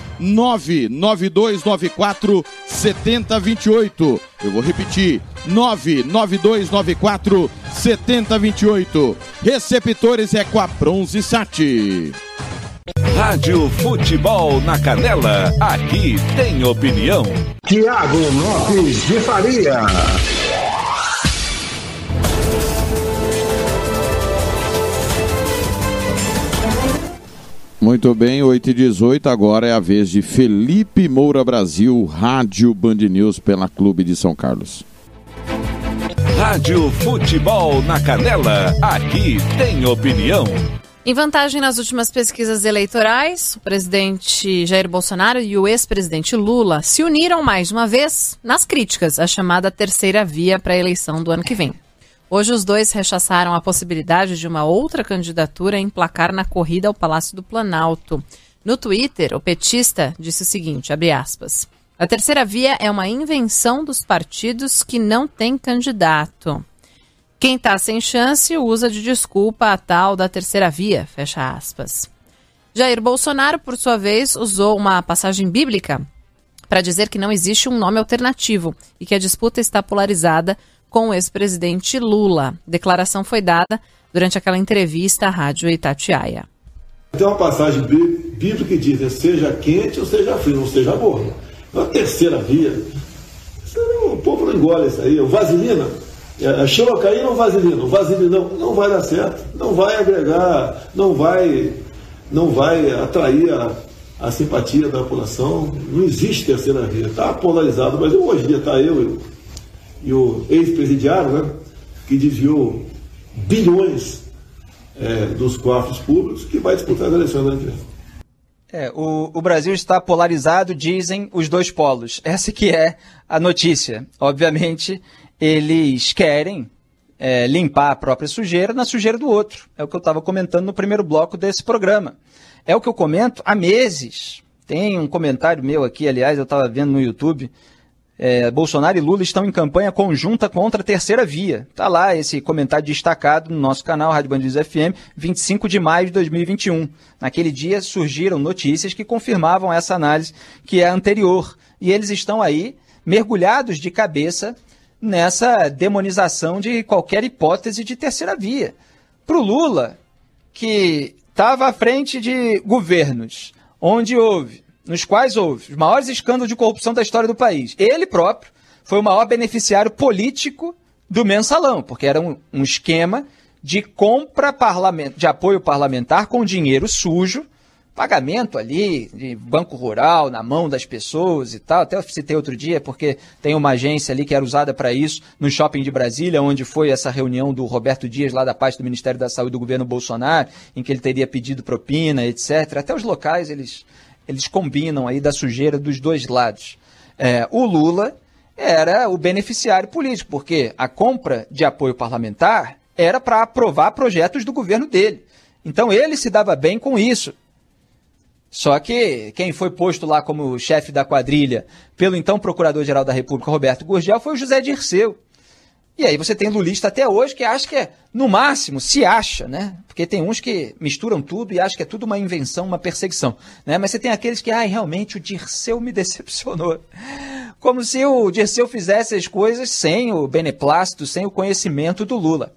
Speaker 2: 99294 7028. Eu vou repetir: 99294 7028. Receptores é com a Bronze Sat.
Speaker 1: Rádio Futebol na Canela, aqui tem opinião.
Speaker 6: Tiago Lopes de Faria.
Speaker 48: Muito bem, 8 e 18 agora é a vez de Felipe Moura Brasil, Rádio Band News pela Clube de São Carlos.
Speaker 1: Rádio Futebol na Canela, aqui tem opinião.
Speaker 49: Em vantagem nas últimas pesquisas eleitorais, o presidente Jair Bolsonaro e o ex-presidente Lula se uniram mais uma vez nas críticas à chamada terceira via para a eleição do ano que vem. Hoje, os dois rechaçaram a possibilidade de uma outra candidatura emplacar na corrida ao Palácio do Planalto. No Twitter, o petista disse o seguinte, abre aspas, a terceira via é uma invenção dos partidos que não tem candidato. Quem está sem chance usa de desculpa a tal da terceira via, fecha aspas. Jair Bolsonaro, por sua vez, usou uma passagem bíblica para dizer que não existe um nome alternativo e que a disputa está polarizada com o ex-presidente Lula. Declaração foi dada durante aquela entrevista à rádio Itatiaia.
Speaker 46: Tem uma passagem bíblica que diz: né, seja quente ou seja frio, não seja morno. A terceira via, o povo não engole isso aí. O vaselina, é, xilocaína ou vaselina? O vaselina não, não vai dar certo, não vai agregar, não vai, não vai atrair a, a simpatia da população. Não existe terceira via. Está polarizado, mas hoje em dia está eu e o ex-presidiário, né, que desviou bilhões é, dos cofres públicos, que vai disputar as eleições do ano.
Speaker 50: É, o, o, Brasil está polarizado, dizem os dois polos. Essa que é a notícia. Obviamente, eles querem é, limpar a própria sujeira na sujeira do outro. É o que eu estava comentando no primeiro bloco desse programa. É o que eu comento há meses. Tem um comentário meu aqui, aliás, eu estava vendo no YouTube, é, Bolsonaro e Lula estão em campanha conjunta contra a terceira via. Tá lá esse comentário destacado no nosso canal Rádio Bandidos FM, 25 de maio de 2021. Naquele dia surgiram notícias que confirmavam essa análise que é anterior. E eles estão aí mergulhados de cabeça nessa demonização de qualquer hipótese de terceira via. Para o Lula, que estava à frente de governos onde houve nos quais houve os maiores escândalos de corrupção da história do país. Ele próprio foi o maior beneficiário político do mensalão, porque era um, um esquema de compra de apoio parlamentar com dinheiro sujo, pagamento ali de banco rural na mão das pessoas e tal. Até eu citei outro dia, porque tem uma agência ali que era usada para isso no shopping de Brasília, onde foi essa reunião do Roberto Dias, lá da parte do Ministério da Saúde do governo Bolsonaro, em que ele teria pedido propina, etc. Até os locais eles eles combinam aí da sujeira dos dois lados. É, o Lula era o beneficiário político, porque a compra de apoio parlamentar era para aprovar projetos do governo dele. Então ele se dava bem com isso. Só que quem foi posto lá como chefe da quadrilha pelo então Procurador-Geral da República, Roberto Gurgel, foi o José Dirceu. E aí você tem lulista até hoje que acha que é, no máximo, se acha, né? Porque tem uns que misturam tudo e acham que é tudo uma invenção, uma perseguição. Né? Mas você tem aqueles que, ai, realmente o Dirceu me decepcionou. Como se o Dirceu fizesse as coisas sem o beneplácito, sem o conhecimento do Lula.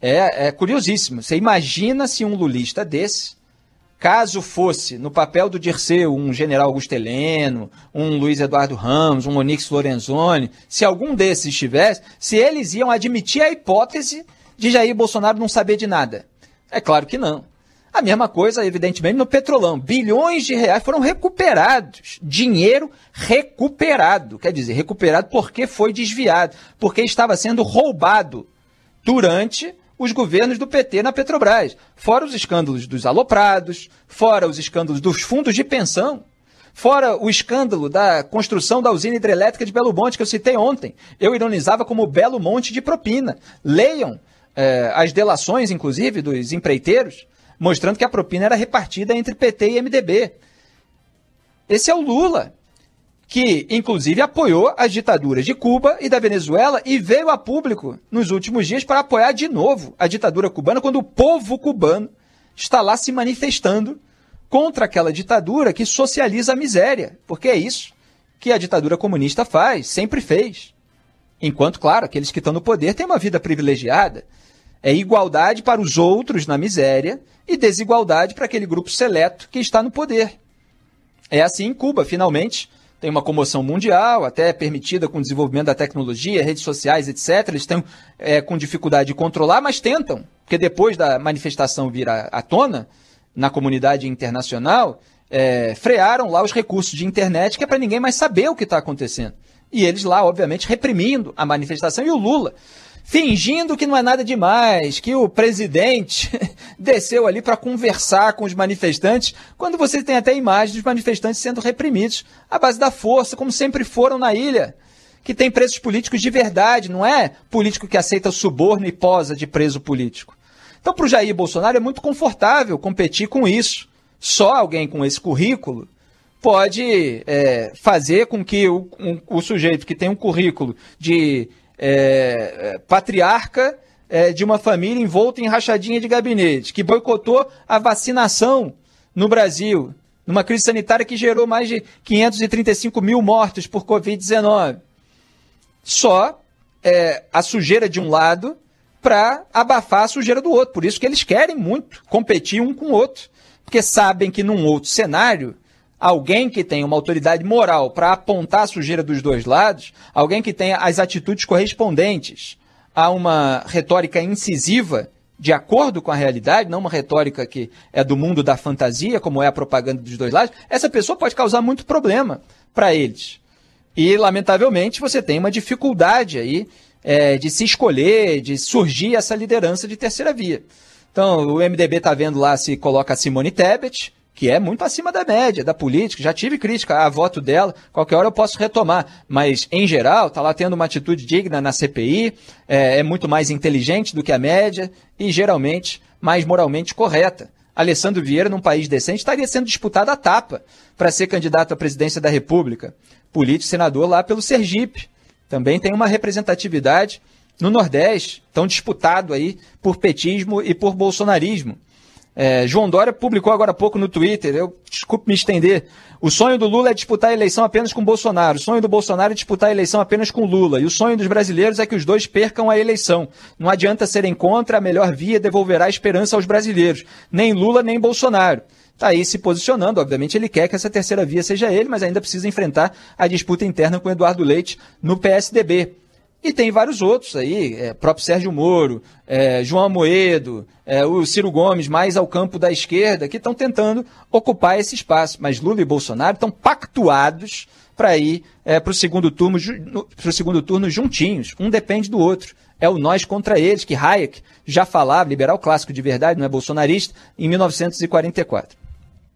Speaker 50: É, é curiosíssimo. Você imagina se um lulista desse Caso fosse no papel do Dirceu um general Augusto Heleno, um Luiz Eduardo Ramos, um Onix Lorenzoni, se algum desses estivesse, se eles iam admitir a hipótese de Jair Bolsonaro não saber de nada. É claro que não. A mesma coisa, evidentemente, no Petrolão. Bilhões de reais foram recuperados. Dinheiro recuperado. Quer dizer, recuperado porque foi desviado, porque estava sendo roubado durante os governos do PT na Petrobras. Fora os escândalos dos aloprados, fora os escândalos dos fundos de pensão, fora o escândalo da construção da usina hidrelétrica de Belo Monte, que eu citei ontem. Eu ironizava como Belo Monte de propina. Leiam eh, as delações, inclusive, dos empreiteiros, mostrando que a propina era repartida entre PT e MDB. Esse é o Lula que inclusive apoiou as ditaduras de Cuba e da Venezuela e veio a público nos últimos dias para apoiar de novo a ditadura cubana quando o povo cubano está lá se manifestando contra aquela ditadura que socializa a miséria, porque é isso que a ditadura comunista faz, sempre fez. Enquanto, claro, aqueles que estão no poder têm uma vida privilegiada. É igualdade para os outros na miséria e desigualdade para aquele grupo seleto que está no poder. É assim em Cuba, finalmente tem uma comoção mundial, até permitida com o desenvolvimento da tecnologia, redes sociais, etc. Eles estão é, com dificuldade de controlar, mas tentam, porque depois da manifestação vir à, à tona, na comunidade internacional, é, frearam lá os recursos de internet, que é para ninguém mais saber o que está acontecendo. E eles lá, obviamente, reprimindo a manifestação. E o Lula, fingindo que não é nada demais, que o presidente desceu ali para conversar com os manifestantes, quando você tem até imagens dos manifestantes sendo reprimidos à base da força, como sempre foram na ilha. Que tem presos políticos de verdade, não é político que aceita suborno e posa de preso político. Então, para o Jair Bolsonaro é muito confortável competir com isso, Só alguém com esse currículo pode é, fazer com que o, um, o, sujeito que tem um currículo de é, patriarca é, de uma família envolta em rachadinha de gabinete, que boicotou a vacinação no Brasil, numa crise sanitária que gerou mais de 535 mil mortos por Covid-19. Só é, a sujeira de um lado para abafar a sujeira do outro. Por isso que eles querem muito competir um com o outro. Porque sabem que num outro cenário, alguém que tenha uma autoridade moral para apontar a sujeira dos dois lados, alguém que tenha as atitudes correspondentes a uma retórica incisiva, de acordo com a realidade, não uma retórica que é do mundo da fantasia, como é a propaganda dos dois lados, essa pessoa pode causar muito problema para eles. E, lamentavelmente, você tem uma dificuldade aí é, de se escolher, de surgir essa liderança de terceira via. Então, o MDB está vendo lá se coloca Simone Tebet, que é muito acima da média da política. Já tive crítica a voto dela, qualquer hora eu posso retomar. Mas, em geral, está lá tendo uma atitude digna na CPI, é, é muito mais inteligente do que a média e, geralmente, mais moralmente correta. Alessandro Vieira, num país decente, estaria sendo disputado a tapa para ser candidato à presidência da República. Político senador lá pelo Sergipe também tem uma representatividade no Nordeste, tão disputado aí por petismo e por bolsonarismo. É, João Dória publicou agora há pouco no Twitter, eu desculpe me estender. O sonho do Lula é disputar a eleição apenas com Bolsonaro. O sonho do Bolsonaro é disputar a eleição apenas com Lula. E o sonho dos brasileiros é que os dois percam a eleição. Não adianta serem contra, a melhor via devolverá esperança aos brasileiros. Nem Lula, nem Bolsonaro está aí se posicionando. Obviamente, ele quer que essa terceira via seja ele, mas ainda precisa enfrentar a disputa interna com Eduardo Leite no PSDB. E tem vários outros aí, é, próprio Sérgio Moro, é, João Amoedo, é, o Ciro Gomes, mais ao campo da esquerda, que estão tentando ocupar esse espaço. Mas Lula e Bolsonaro estão pactuados para ir é, para o segundo, turno, segundo turno juntinhos. Um depende do outro. É o nós contra eles, que Hayek já falava, liberal clássico de verdade, não é bolsonarista, em 1944.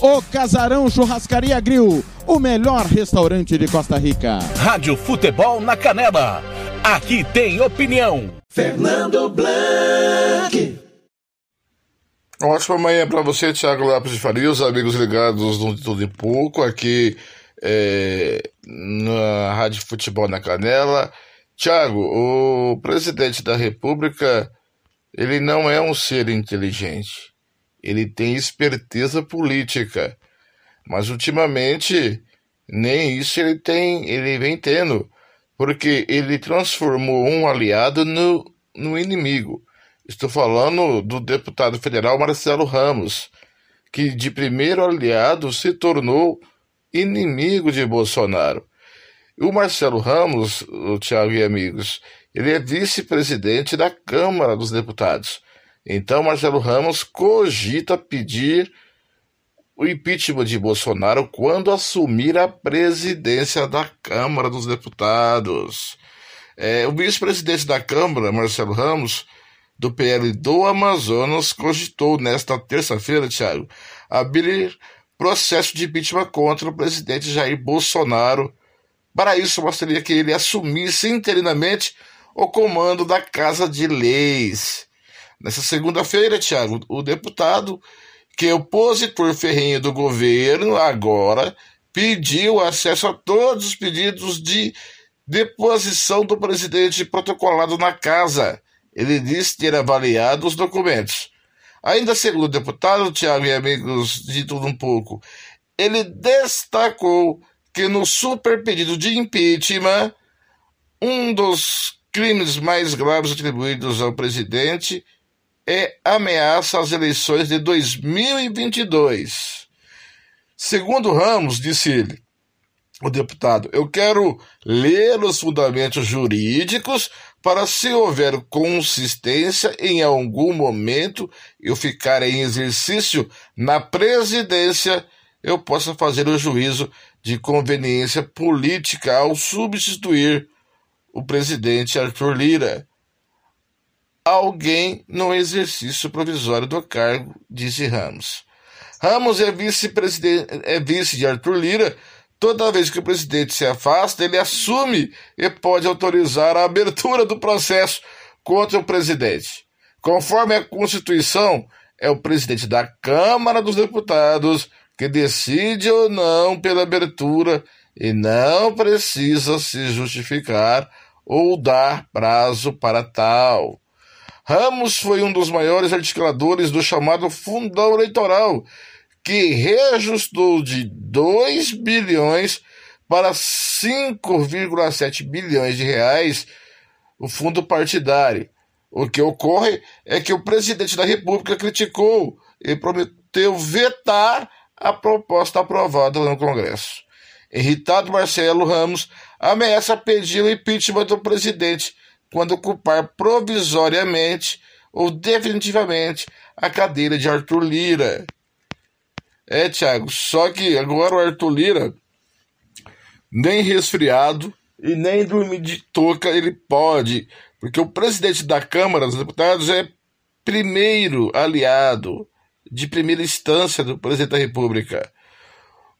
Speaker 39: O Casarão Churrascaria Grill, o melhor restaurante de Costa Rica.
Speaker 1: Rádio Futebol na Canela. Aqui tem opinião.
Speaker 51: Fernando Blanc.
Speaker 52: Uma ótima manhã para você, Thiago Lopes de Faria, os amigos ligados no Tudo em Pouco, aqui é, na Rádio Futebol na Canela. Thiago, o presidente da República, ele não é um ser inteligente ele tem esperteza política. Mas ultimamente nem isso ele tem, ele vem tendo, porque ele transformou um aliado no, no inimigo. Estou falando do deputado federal Marcelo Ramos, que de primeiro aliado se tornou inimigo de Bolsonaro. O Marcelo Ramos, o Thiago e amigos, ele é vice-presidente da Câmara dos Deputados. Então, Marcelo Ramos cogita pedir o impeachment de Bolsonaro quando assumir a presidência da Câmara dos Deputados. É, o vice-presidente da Câmara, Marcelo Ramos, do PL do Amazonas, cogitou nesta terça-feira, Thiago, abrir processo de impeachment contra o presidente Jair Bolsonaro. Para isso, gostaria que ele assumisse interinamente o comando da Casa de Leis. Nessa segunda-feira, Tiago, o deputado, que é opositor ferrenho do governo, agora pediu acesso a todos os pedidos de deposição do presidente protocolado na casa. Ele disse ter avaliado os documentos. Ainda segundo o deputado, Tiago e amigos de tudo um pouco, ele destacou que no super pedido de impeachment, um dos crimes mais graves atribuídos ao presidente é ameaça às eleições de 2022. Segundo Ramos, disse ele, o deputado, eu quero ler os fundamentos jurídicos para, se houver consistência, em algum momento eu ficar em exercício na presidência, eu possa fazer o juízo de conveniência política ao substituir o presidente Arthur Lira. Alguém no exercício provisório do cargo, disse Ramos. Ramos é vice-presidente, é vice de Arthur Lira. Toda vez que o presidente se afasta, ele assume e pode autorizar a abertura do processo contra o presidente. Conforme a Constituição, é o presidente da Câmara dos Deputados que decide ou não pela abertura e não precisa se justificar ou dar prazo para tal. Ramos foi um dos maiores articuladores do chamado fundão eleitoral, que reajustou de 2 bilhões para 5,7 bilhões de reais o fundo partidário. O que ocorre é que o presidente da República criticou e prometeu vetar a proposta aprovada no Congresso. Irritado, Marcelo Ramos ameaça pedir o impeachment do presidente quando ocupar provisoriamente ou definitivamente a cadeira de Arthur Lira. É, Thiago, só que agora o Arthur Lira, nem resfriado e nem dormir de touca ele pode, porque o presidente da Câmara dos Deputados é primeiro aliado de primeira instância do presidente da República.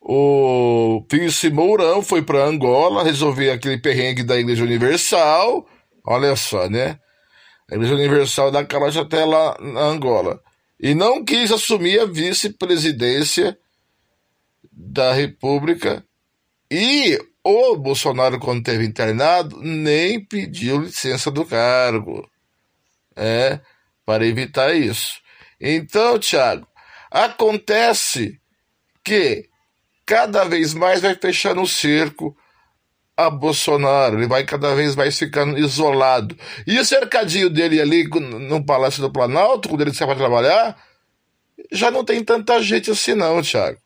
Speaker 52: O Príncipe Mourão foi para Angola resolver aquele perrengue da Igreja Universal. Olha só, né? A Igreja Universal da calote até lá na Angola. E não quis assumir a vice-presidência da República. E o Bolsonaro, quando teve internado, nem pediu licença do cargo. É, para evitar isso. Então, Tiago, acontece que cada vez mais vai fechando o cerco a Bolsonaro, ele vai cada vez mais ficando isolado. E o cercadinho dele ali no Palácio do Planalto, quando ele sai para trabalhar, já não tem tanta gente assim não, Tiago.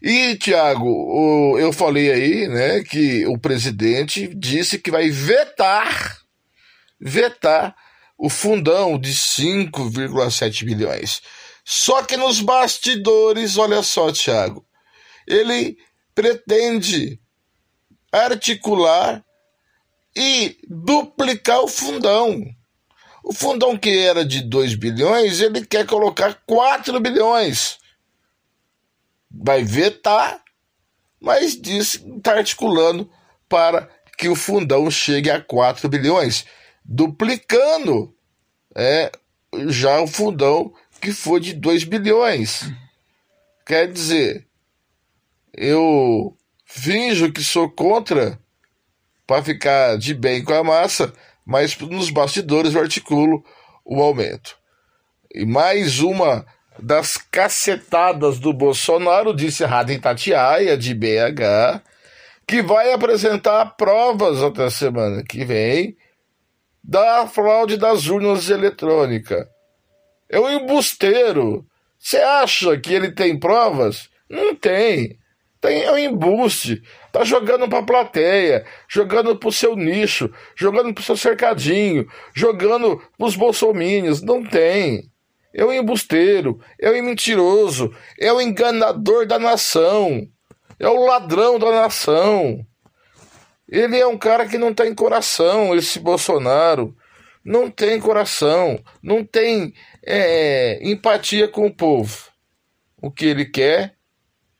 Speaker 52: E, Tiago, eu falei aí, né, que o presidente disse que vai vetar, vetar o fundão de 5,7 bilhões. Só que nos bastidores, olha só, Tiago, ele pretende articular e duplicar o fundão. O fundão que era de 2 bilhões, ele quer colocar 4 bilhões. Vai vetar, mas diz está articulando para que o fundão chegue a 4 bilhões duplicando é, já o fundão que foi de 2 bilhões. Quer dizer, eu finjo que sou contra para ficar de bem com a massa, mas nos bastidores eu articulo o aumento. E mais uma das cacetadas do Bolsonaro, disse Radin Tatiaia, de BH, que vai apresentar provas até semana que vem da fraude das urnas eletrônicas. É um embusteiro. Você acha que ele tem provas? Não tem. Tem é um embuste. Tá jogando pra plateia, jogando pro seu nicho, jogando pro seu cercadinho, jogando pros bolsomínios. Não tem. É um embusteiro, é um mentiroso, é o um enganador da nação, é o ladrão da nação. Ele é um cara que não tem coração, esse Bolsonaro. Não tem coração, não tem é, empatia com o povo. O que ele quer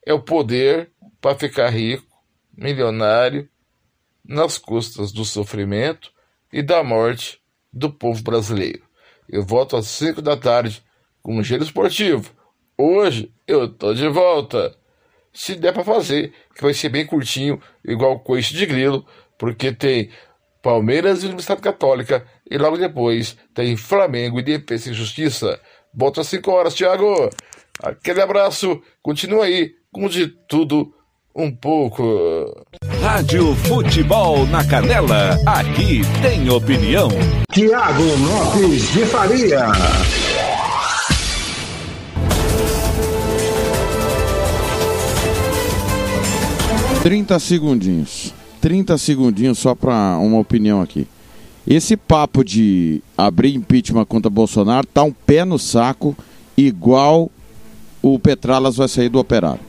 Speaker 52: é o poder para ficar rico, milionário, nas custas do sofrimento e da morte do povo brasileiro. Eu volto às 5 da tarde com um giro esportivo. Hoje eu tô de volta se der para fazer, que vai ser bem curtinho, igual coice de grilo, porque tem Palmeiras e Universidade Católica, e logo depois tem Flamengo e Defesa e Justiça. Bota às 5 horas, Thiago. Aquele abraço, continua aí com de tudo um pouco.
Speaker 1: Rádio Futebol na Canela, aqui tem opinião.
Speaker 6: Tiago Lopes de Faria.
Speaker 2: 30 segundinhos. 30 segundinhos só para uma opinião aqui. Esse papo de abrir impeachment contra Bolsonaro tá um pé no saco, igual o Petralas vai sair do operário.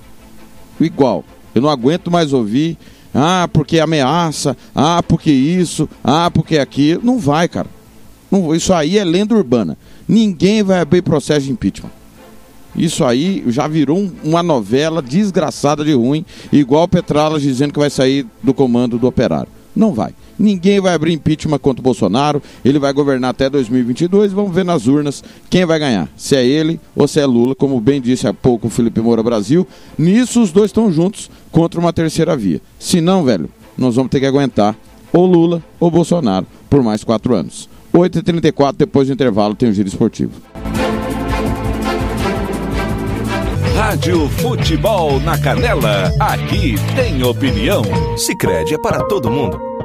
Speaker 2: Igual. Eu não aguento mais ouvir. Ah, porque ameaça. Ah, porque isso. Ah, porque aquilo. Não vai, cara. Não, isso aí é lenda urbana. Ninguém vai abrir processo de impeachment. Isso aí já virou um- uma novela desgraçada de ruim, igual Petralas dizendo que vai sair do comando do operário. Não vai. Ninguém vai abrir impeachment contra o Bolsonaro. Ele vai governar até 2022. Vamos ver nas urnas quem vai ganhar. Se é ele ou se é Lula, como bem disse há pouco o Felipe Moura Brasil. Nisso os dois estão juntos contra uma terceira via. Se não, velho, nós vamos ter que aguentar ou Lula ou Bolsonaro por mais quatro anos. 8h34, depois do intervalo, tem o giro esportivo.
Speaker 1: Rádio Futebol na Canela, aqui tem opinião.
Speaker 53: Sicredi é para todo mundo.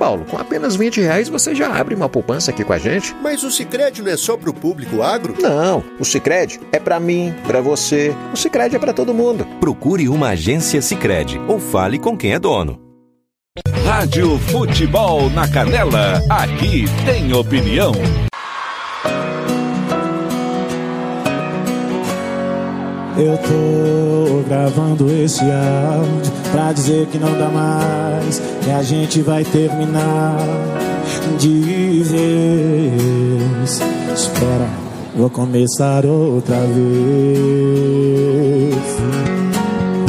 Speaker 53: Paulo. Com apenas 20 reais você já abre uma poupança aqui com a gente.
Speaker 54: Mas o Cicred não é só pro público agro?
Speaker 53: Não, o Sicredi é para mim, para você. O Sicredi é para todo mundo.
Speaker 55: Procure uma agência Sicredi ou fale com quem é dono.
Speaker 1: Rádio Futebol na Canela, aqui tem opinião.
Speaker 56: Eu tô gravando esse áudio pra dizer que não dá mais, que a gente vai terminar de vez. Espera, vou começar outra vez.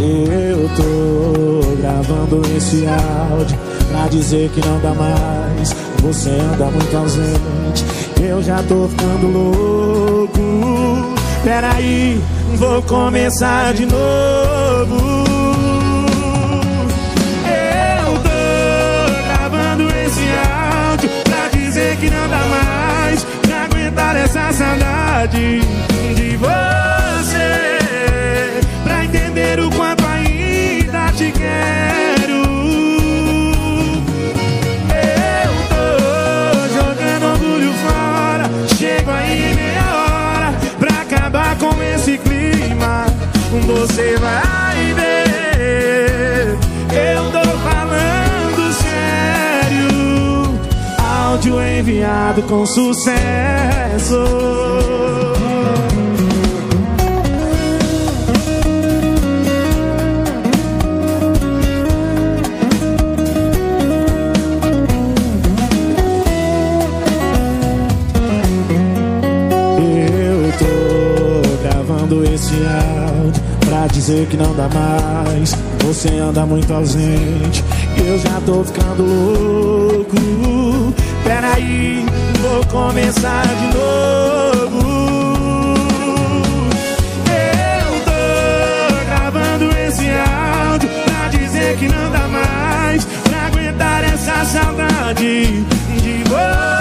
Speaker 56: Eu tô gravando esse áudio pra dizer que não dá mais. Você anda muito ausente, eu já tô ficando louco. Peraí, vou começar de novo. Aguentar essa saudade de você. Pra entender o quanto ainda te quero. Eu tô jogando orgulho fora. Chego aí meia hora pra acabar com esse clima. Você vai enviado com sucesso. Eu tô gravando esse áudio pra dizer que não dá mais. Você anda muito ausente, eu já tô ficando louco. Peraí, vou começar de novo. Eu tô gravando esse áudio pra dizer que não dá mais pra aguentar essa saudade de você.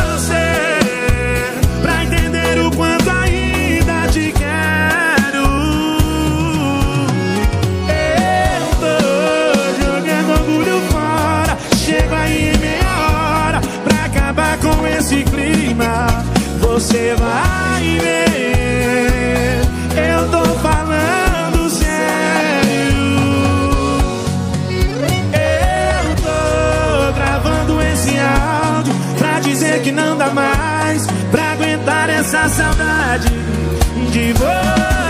Speaker 56: Você vai ver. Eu tô falando sério. Eu tô gravando esse áudio pra dizer que não dá mais pra aguentar essa saudade de você.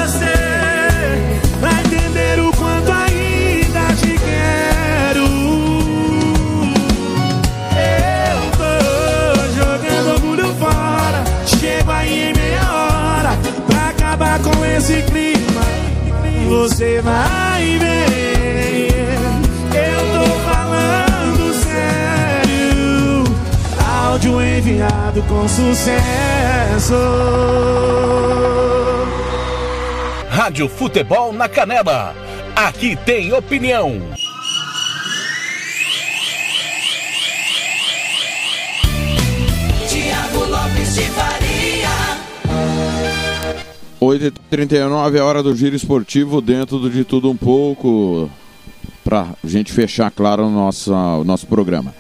Speaker 56: Com esse clima. Você vai ver. Eu tô falando sério. Áudio enviado com sucesso.
Speaker 1: Rádio Futebol na Canela, aqui tem opinião.
Speaker 2: 8h39 é hora do giro esportivo dentro do de tudo um pouco. Pra gente fechar, claro, o nosso, o nosso programa.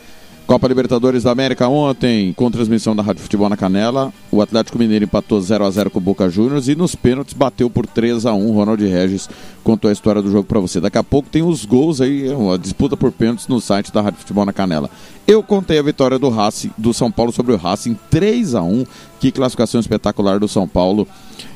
Speaker 2: Copa Libertadores da América ontem, com transmissão da Rádio Futebol na Canela. O Atlético Mineiro empatou 0 a 0 com o Boca Juniors e nos pênaltis bateu por 3 a 1 Ronald Regis contou a história do jogo para você. Daqui a pouco tem os gols aí, a disputa por pênaltis no site da Rádio Futebol na Canela. Eu contei a vitória do Racing, do São Paulo sobre o Racing 3 a 1 Que classificação espetacular do São Paulo.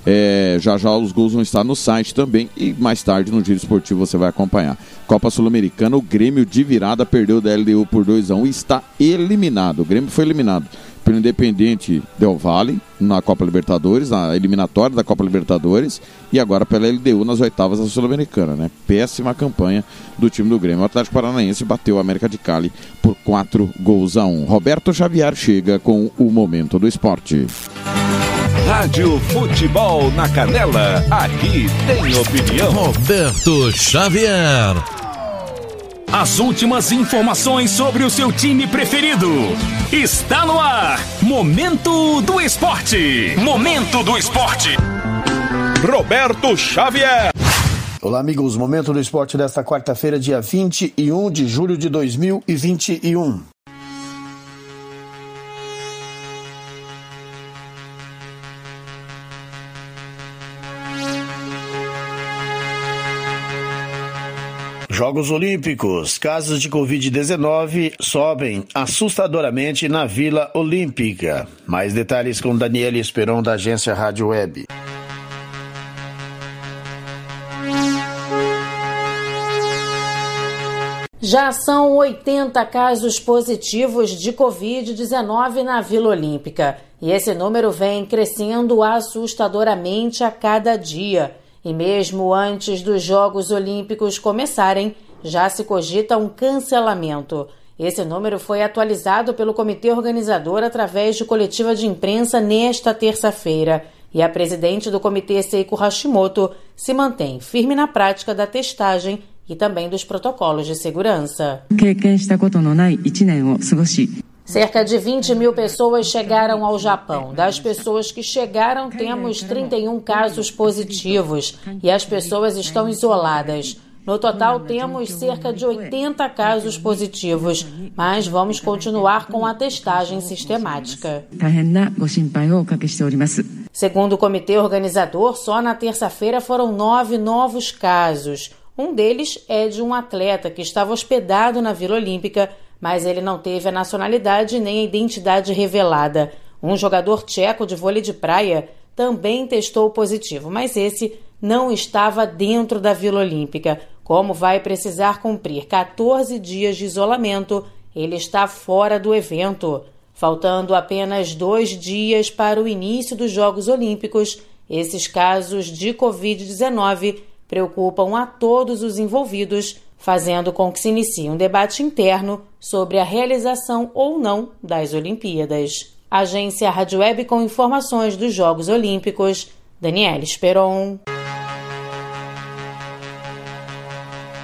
Speaker 2: É, já já os gols vão estar no site também e mais tarde no Giro Esportivo você vai acompanhar. Copa Sul-Americana, o Grêmio de virada perdeu da LDU por 2 a 1 e está eliminado. O Grêmio foi eliminado pelo Independente Del Valle na Copa Libertadores, na eliminatória da Copa Libertadores e agora pela LDU nas oitavas da Sul-Americana, né? Péssima campanha do time do Grêmio. O Atlético Paranaense bateu o América de Cali por 4 gols a 1. Roberto Xavier chega com o momento do esporte.
Speaker 1: Rádio Futebol na Canela, aqui tem opinião.
Speaker 57: Roberto Xavier. As últimas informações sobre o seu time preferido. Está no ar. Momento do Esporte. Momento do Esporte.
Speaker 1: Roberto Xavier.
Speaker 58: Olá, amigos. Momento do Esporte desta quarta-feira, dia 21 de julho de 2021. Jogos Olímpicos. Casos de Covid-19 sobem assustadoramente na Vila Olímpica. Mais detalhes com Daniela Esperon, da agência Rádio Web.
Speaker 59: Já são 80 casos positivos de Covid-19 na Vila Olímpica. E esse número vem crescendo assustadoramente a cada dia. E mesmo antes dos Jogos Olímpicos começarem, já se cogita um cancelamento. Esse número foi atualizado pelo comitê organizador através de coletiva de imprensa nesta terça-feira. E a presidente do comitê, Seiko Hashimoto, se mantém firme na prática da testagem e também dos protocolos de segurança. Cerca de 20 mil pessoas chegaram ao Japão. Das pessoas que chegaram, temos 31 casos positivos e as pessoas estão isoladas. No total, temos cerca de 80 casos positivos, mas vamos continuar com a testagem sistemática. Segundo o comitê organizador, só na terça-feira foram nove novos casos. Um deles é de um atleta que estava hospedado na Vila Olímpica, mas ele não teve a nacionalidade nem a identidade revelada. Um jogador tcheco de vôlei de praia também testou positivo, mas esse não estava dentro da Vila Olímpica. Como vai precisar cumprir 14 dias de isolamento, ele está fora do evento. Faltando apenas dois dias para o início dos Jogos Olímpicos, esses casos de Covid-19 preocupam a todos os envolvidos, fazendo com que se inicie um debate interno sobre a realização ou não das Olimpíadas. Agência Rádio Web com informações dos Jogos Olímpicos, Daniela Esperon.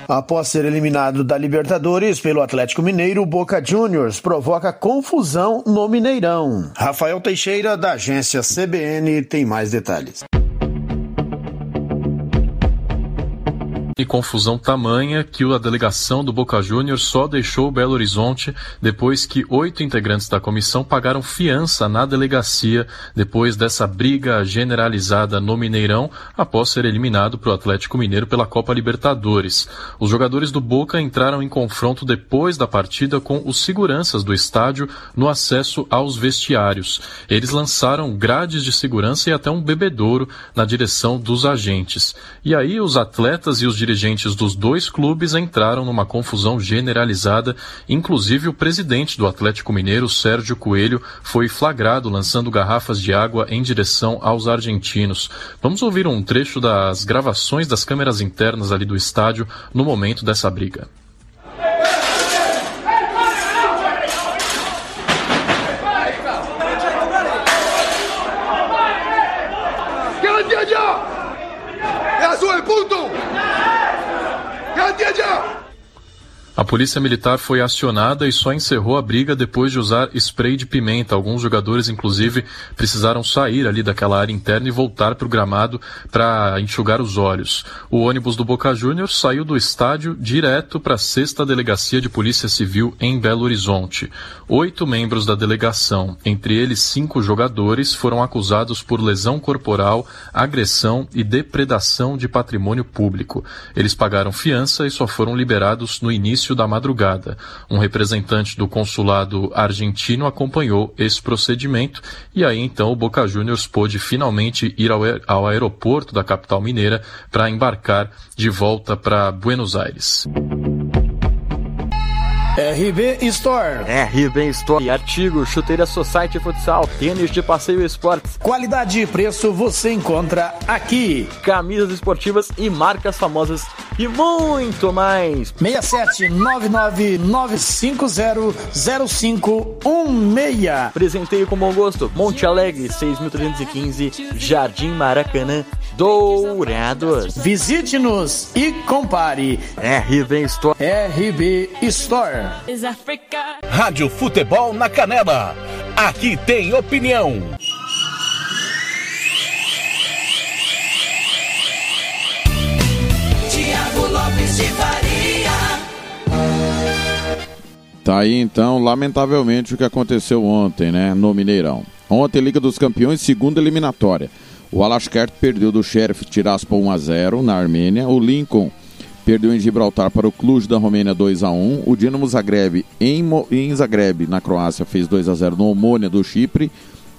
Speaker 58: Após ser eliminado da Libertadores pelo Atlético Mineiro, Boca Juniors provoca confusão no Mineirão. Rafael Teixeira, da agência CBN, tem mais detalhes.
Speaker 60: E confusão tamanha que a delegação do Boca Juniors só deixou Belo Horizonte depois que oito integrantes da comissão pagaram fiança na delegacia depois dessa briga generalizada no Mineirão após ser eliminado para o Atlético Mineiro pela Copa Libertadores. Os jogadores do Boca entraram em confronto depois da partida com os seguranças do estádio no acesso aos vestiários. Eles lançaram grades de segurança e até um bebedouro na direção dos agentes. E aí os atletas e os dirigentes dos dois clubes entraram numa confusão generalizada, inclusive o presidente do Atlético Mineiro, Sérgio Coelho, foi flagrado lançando garrafas de água em direção aos argentinos. Vamos ouvir um trecho das gravações das câmeras internas ali do estádio no momento dessa briga. A polícia militar foi acionada e só encerrou a briga depois de usar spray de pimenta. Alguns jogadores, inclusive, precisaram sair ali daquela área interna e voltar para o gramado para enxugar os olhos. O ônibus do Boca Juniors saiu do estádio direto para a sexta delegacia de polícia civil em Belo Horizonte. Oito membros da delegação, entre eles cinco jogadores, foram acusados por lesão corporal, agressão e depredação de patrimônio público. Eles pagaram fiança e só foram liberados no início da madrugada. Um representante do consulado argentino acompanhou esse procedimento e aí então o Boca Juniors pôde finalmente ir ao, ao aeroporto da capital mineira para embarcar de volta para Buenos Aires.
Speaker 58: RB Store.
Speaker 61: RB Store. Artigos, chuteira Society Futsal, tênis de passeio e esportes.
Speaker 58: Qualidade e preço você encontra aqui.
Speaker 61: Camisas esportivas e marcas famosas e muito mais.
Speaker 58: 67959500516.
Speaker 61: Presenteio com bom gosto. Monte Alegre, 6315, Jardim Maracanã, Dourados.
Speaker 58: Visite-nos e compare.
Speaker 61: RB Store.
Speaker 58: RB Store.
Speaker 57: Rádio Futebol na Canela. Aqui tem opinião.
Speaker 51: Tiago Lopes de Faria.
Speaker 2: Tá aí então, lamentavelmente, o que aconteceu ontem, né, no Mineirão. Ontem, Liga dos Campeões, segunda eliminatória. O Alashkert perdeu do Sheriff Tiraspol 1 a 0 na Armênia. O Lincoln perdeu em Gibraltar para o Cluj da Romênia 2 a 1. O Dinamo Zagreb em, Mo em Zagreb, na Croácia, fez 2 a 0 no Omônia do Chipre.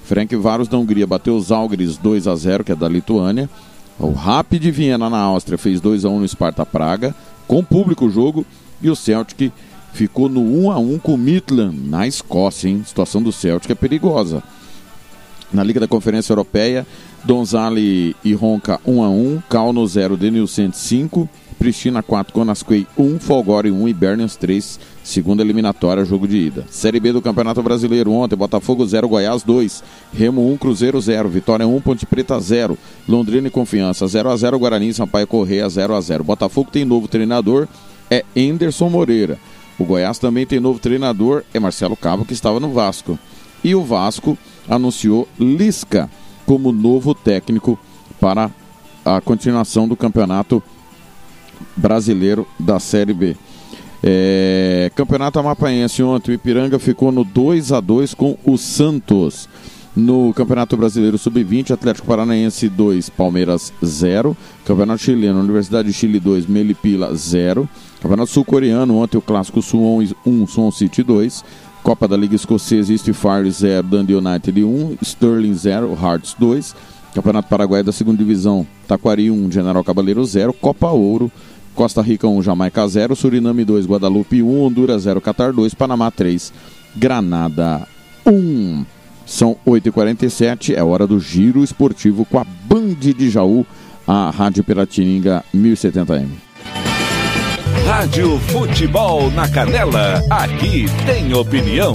Speaker 2: Frank Varos da Hungria bateu os Algris 2 a 0, que é da Lituânia. O Rapid de Viena na Áustria fez 2 a 1 no Sparta Praga, com público o jogo, e o Celtic ficou no 1 a 1 com o Midland na Escócia, hein? A situação do Celtic é perigosa. Na Liga da Conferência Europeia, Donzale e Ronca 1 a 1, Calno 0, Denilcent 5, Pristina 4, Conasquei 1, Folgore 1 e Bernians 3, segunda eliminatória, jogo de ida. Série B do Campeonato Brasileiro ontem, Botafogo 0, Goiás 2, Remo 1, Cruzeiro 0, Vitória 1, Ponte Preta 0, Londrina e Confiança 0 a 0, Guarani, Sampaio Correia 0 a 0. Botafogo tem novo treinador, é Enderson Moreira. O Goiás também tem novo treinador, é Marcelo Cabo, que estava no Vasco. E o Vasco anunciou Lisca como novo técnico para a continuação do campeonato brasileiro da Série B. É, campeonato Amapaense ontem, o Ipiranga ficou no 2 a 2 com o Santos. No Campeonato Brasileiro Sub-20, Atlético Paranaense 2, Palmeiras 0. Campeonato Chileno, Universidade de Chile 2, Melipila 0. Campeonato Sul-Coreano, ontem o Clássico Suwon 1, Suwon City 2. Copa da Liga Escocesa, East Fire 0, Dundee United 1, Sterling 0, Hearts 2. Campeonato Paraguai da segunda divisão, Taquari 1, General Cabaleiro 0. Copa Ouro, Costa Rica 1, Jamaica 0, Suriname 2, Guadalupe 1, Honduras 0, Qatar 2, Panamá 3, Granada 1. São 8h47, é hora do giro esportivo com a Band de Jaú, a Rádio Piratininga 1070M.
Speaker 1: Rádio Futebol na Canela, aqui tem opinião.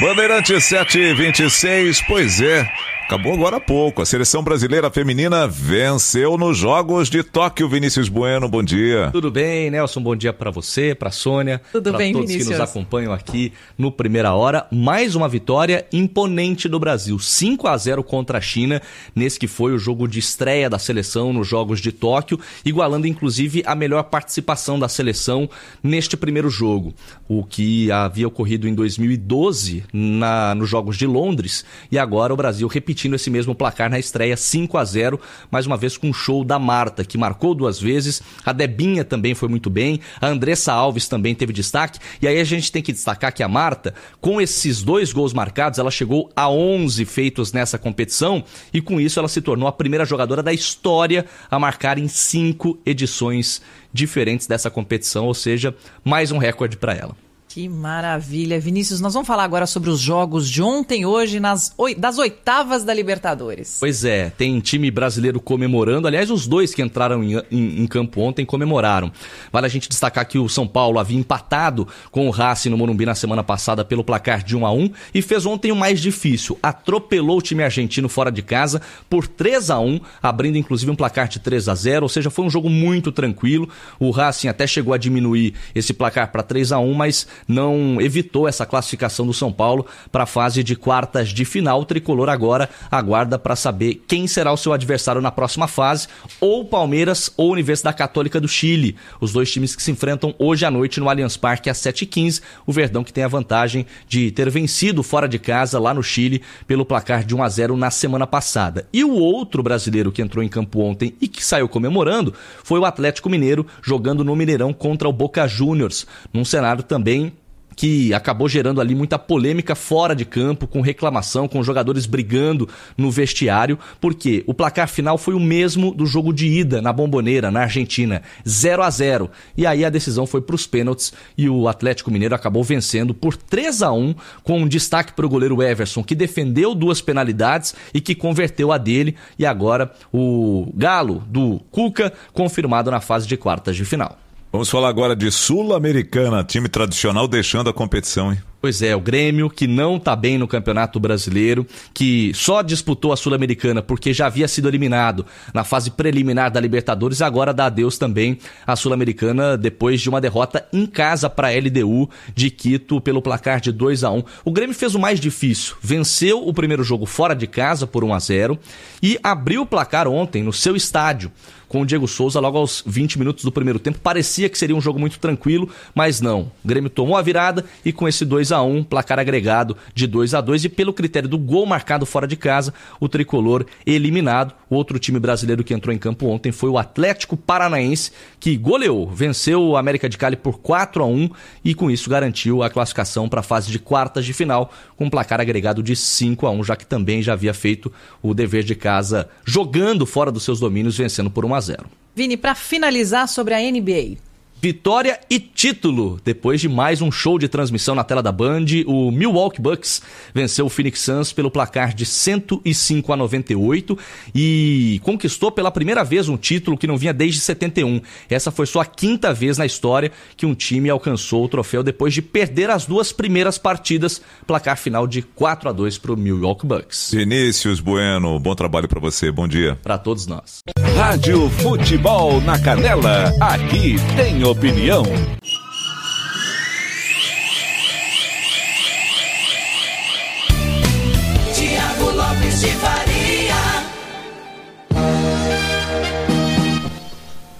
Speaker 62: Bandeirante 726, pois é. Acabou agora há pouco. A seleção brasileira feminina venceu nos Jogos de Tóquio. Vinícius Bueno, bom dia.
Speaker 63: Tudo bem, Nelson? Bom dia para você, para Sônia,
Speaker 49: Tudo
Speaker 63: para
Speaker 49: bem,
Speaker 63: todos
Speaker 49: Vinícius?
Speaker 63: que nos acompanham aqui no Primeira Hora. Mais uma vitória imponente do Brasil, 5 a 0 contra a China, nesse que foi o jogo de estreia da seleção nos Jogos de Tóquio, igualando inclusive a melhor participação da seleção neste primeiro jogo, o que havia ocorrido em 2012 na, nos Jogos de Londres, e agora o Brasil repetindo esse mesmo placar na estreia 5 a 0 mais uma vez com o show da Marta, que marcou duas vezes, a Debinha também foi muito bem, a Andressa Alves também teve destaque, e aí a gente tem que destacar que a Marta, com esses dois gols marcados, ela chegou a 11 feitos nessa competição, e com isso ela se tornou a primeira jogadora da história a marcar em cinco edições diferentes dessa competição, ou seja, mais um recorde para ela.
Speaker 64: Que maravilha. Vinícius, nós vamos falar agora sobre os jogos de ontem hoje nas, das oitavas da Libertadores.
Speaker 63: Pois é, tem time brasileiro comemorando. Aliás, os dois que entraram em, em, em, campo ontem comemoraram. Vale a gente destacar que o São Paulo havia empatado com o Racing no Morumbi na semana passada pelo placar de 1 a 1 e fez ontem o mais difícil. Atropelou o time argentino fora de casa por 3 a 1 abrindo inclusive um placar de 3 a 0 Ou seja, foi um jogo muito tranquilo. O Racing até chegou a diminuir esse placar para 3 a 1 mas não evitou essa classificação do São Paulo para a fase de quartas de final. O tricolor agora aguarda para saber quem será o seu adversário na próxima fase, ou Palmeiras ou Universidade Católica do Chile. Os dois times que se enfrentam hoje à noite no Allianz Parque às 7h15. O Verdão que tem a vantagem de ter vencido fora de casa lá no Chile pelo placar de 1 a 0 na semana passada. E o outro brasileiro que entrou em campo ontem e que saiu comemorando foi o Atlético Mineiro jogando no Mineirão contra o Boca Juniors, num cenário também que acabou gerando ali muita polêmica fora de campo, com reclamação, com jogadores brigando no vestiário, porque o placar final foi o mesmo do jogo de ida na Bomboneira, na Argentina, 0 a 0 E aí a decisão foi para os pênaltis e o Atlético Mineiro acabou vencendo por 3 a 1 com um destaque para o goleiro Everson, que defendeu duas penalidades e que converteu a dele. E agora o Galo do Cuca confirmado na fase de quartas de final.
Speaker 62: Vamos falar agora de Sul-Americana, time tradicional deixando a competição, hein?
Speaker 63: Pois é, o Grêmio, que não tá bem no Campeonato Brasileiro, que só disputou a Sul-Americana porque já havia sido eliminado na fase preliminar da Libertadores, agora dá adeus também à Sul-Americana depois de uma derrota em casa para a LDU de Quito pelo placar de 2 a 1 O Grêmio fez o mais difícil, venceu o primeiro jogo fora de casa por 1 a 0 e abriu o placar ontem no seu estádio com o Diego Souza logo aos 20 minutos do primeiro tempo. Parecia que seria um jogo muito tranquilo, mas não. O Grêmio tomou a virada e com esse 2 a 1 placar agregado de 2 a 2 e pelo critério do gol marcado fora de casa, o tricolor eliminado. O outro time brasileiro que entrou em campo ontem foi o Atlético Paranaense, que goleou, venceu o América de Cali por 4 a 1 e com isso garantiu a classificação para a fase de quartas de final com placar agregado de 5 a 1, já que também já havia feito o dever de casa jogando fora dos seus domínios, vencendo por 1 a 0.
Speaker 64: Vini, para finalizar sobre a NBA,
Speaker 63: Vitória e título. Depois de mais um show de transmissão na tela da Band, o Milwaukee Bucks venceu o Phoenix Suns pelo placar de 105 a 98 e conquistou pela primeira vez um título que não vinha desde 71. Essa foi só a quinta vez na história que um time alcançou o troféu depois de perder as duas primeiras partidas, placar final de 4 a 2 para o Milwaukee Bucks.
Speaker 62: Vinícius Bueno, bom trabalho para você, bom dia.
Speaker 63: Para todos nós.
Speaker 1: Rádio Futebol na Canela, aqui tem opinião.
Speaker 51: Tiago Lopes de Faria.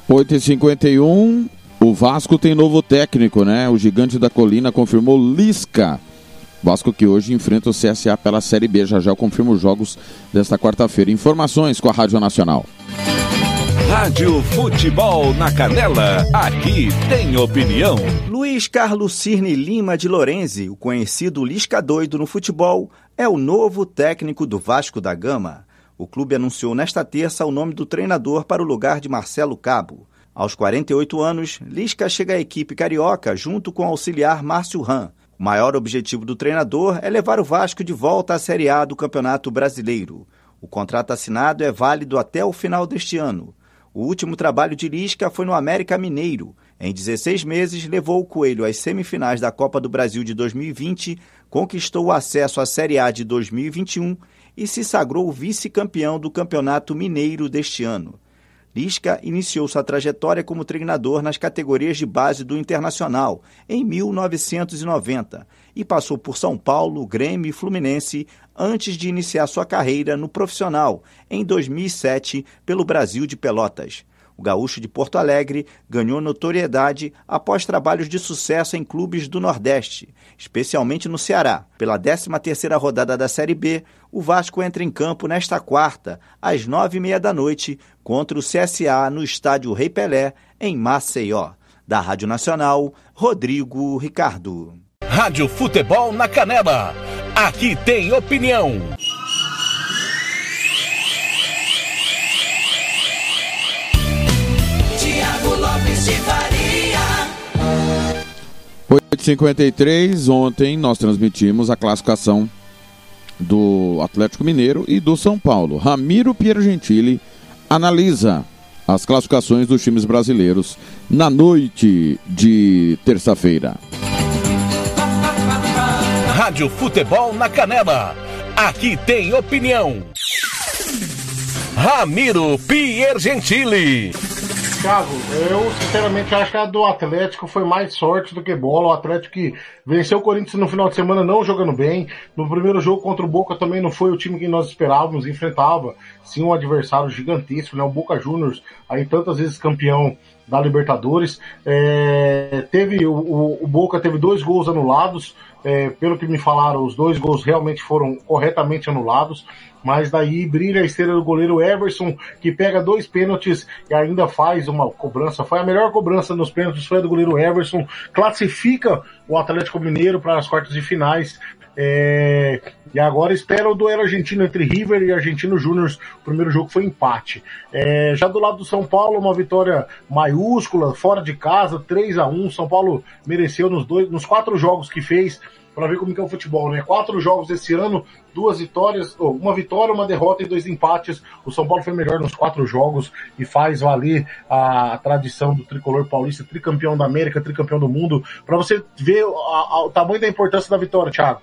Speaker 2: 8h51, o Vasco tem novo técnico, né? O gigante da colina confirmou Lisca. Vasco que hoje enfrenta o CSA pela Série B. Já já eu confirmo os jogos desta quarta-feira. Informações com a Rádio Nacional.
Speaker 1: Rádio Futebol na Canela, aqui tem opinião.
Speaker 45: Luiz Carlos Cirne Lima de Lorenzi, o conhecido Lisca doido no futebol, é o novo técnico do Vasco da Gama. O clube anunciou nesta terça o nome do treinador para o lugar de Marcelo Cabo. Aos 48 anos, Lisca chega à equipe carioca junto com o auxiliar Márcio Ram. O maior objetivo do treinador é levar o Vasco de volta à Série A do Campeonato Brasileiro. O contrato assinado é válido até o final deste ano. O último trabalho de Lisca foi no América Mineiro. Em 16 meses, levou o Coelho às semifinais da Copa do Brasil de 2020, conquistou o acesso à Série A de 2021 e se sagrou vice-campeão do Campeonato Mineiro deste ano. Lisca iniciou sua trajetória como treinador nas categorias de base do Internacional em 1990 e passou por São Paulo, Grêmio e Fluminense antes de iniciar sua carreira no profissional em 2007 pelo Brasil de Pelotas. O gaúcho de Porto Alegre ganhou notoriedade após trabalhos de sucesso em clubes do Nordeste, especialmente no Ceará. Pela 13ª rodada da Série B, o Vasco entra em campo nesta quarta, às nove e meia da noite, contra o CSA no estádio Rei Pelé, em Maceió. Da Rádio Nacional, Rodrigo Ricardo.
Speaker 57: Rádio Futebol na Canela. Aqui tem opinião.
Speaker 51: Tiago Lopes de Faria.
Speaker 2: 8h53, ontem nós transmitimos a classificação do Atlético Mineiro e do São Paulo. Ramiro Piergentili analisa as classificações dos times brasileiros na noite de terça-feira.
Speaker 57: Rádio Futebol na Canela. Aqui tem opinião. Ramiro Piergentili.
Speaker 65: Thiago, eu sinceramente acho que a do Atlético foi mais sorte do que bola. O Atlético que venceu o Corinthians no final de semana não jogando bem. No primeiro jogo contra o Boca também não foi o time que nós esperávamos. Enfrentava sim um adversário gigantesco, né? O Boca Juniors, aí tantas vezes campeão da Libertadores. É, teve o, o, Boca teve dois gols anulados. É, pelo que me falaram, os dois gols realmente foram corretamente anulados mas daí brilha a estrela do goleiro Everson, que pega dois pênaltis e ainda faz uma cobrança. Foi a melhor cobrança nos pênaltis, foi a do goleiro Everson, classifica o Atlético Mineiro para as quartas de finais. É... E agora espera o duelo argentino entre River e Argentino Júnior. O primeiro jogo foi empate. É... Já do lado do São Paulo, uma vitória maiúscula, fora de casa, 3 a 1 São Paulo mereceu nos, dois, nos quatro jogos que fez para ver como que é o futebol, né? Quatro jogos esse ano, duas vitórias, uma vitória, uma derrota e dois empates. O São Paulo foi melhor nos quatro jogos e faz valer a, tradição do tricolor paulista, tricampeão da América, tricampeão do mundo. Para você ver a, a, o tamanho da importância da vitória, Thiago.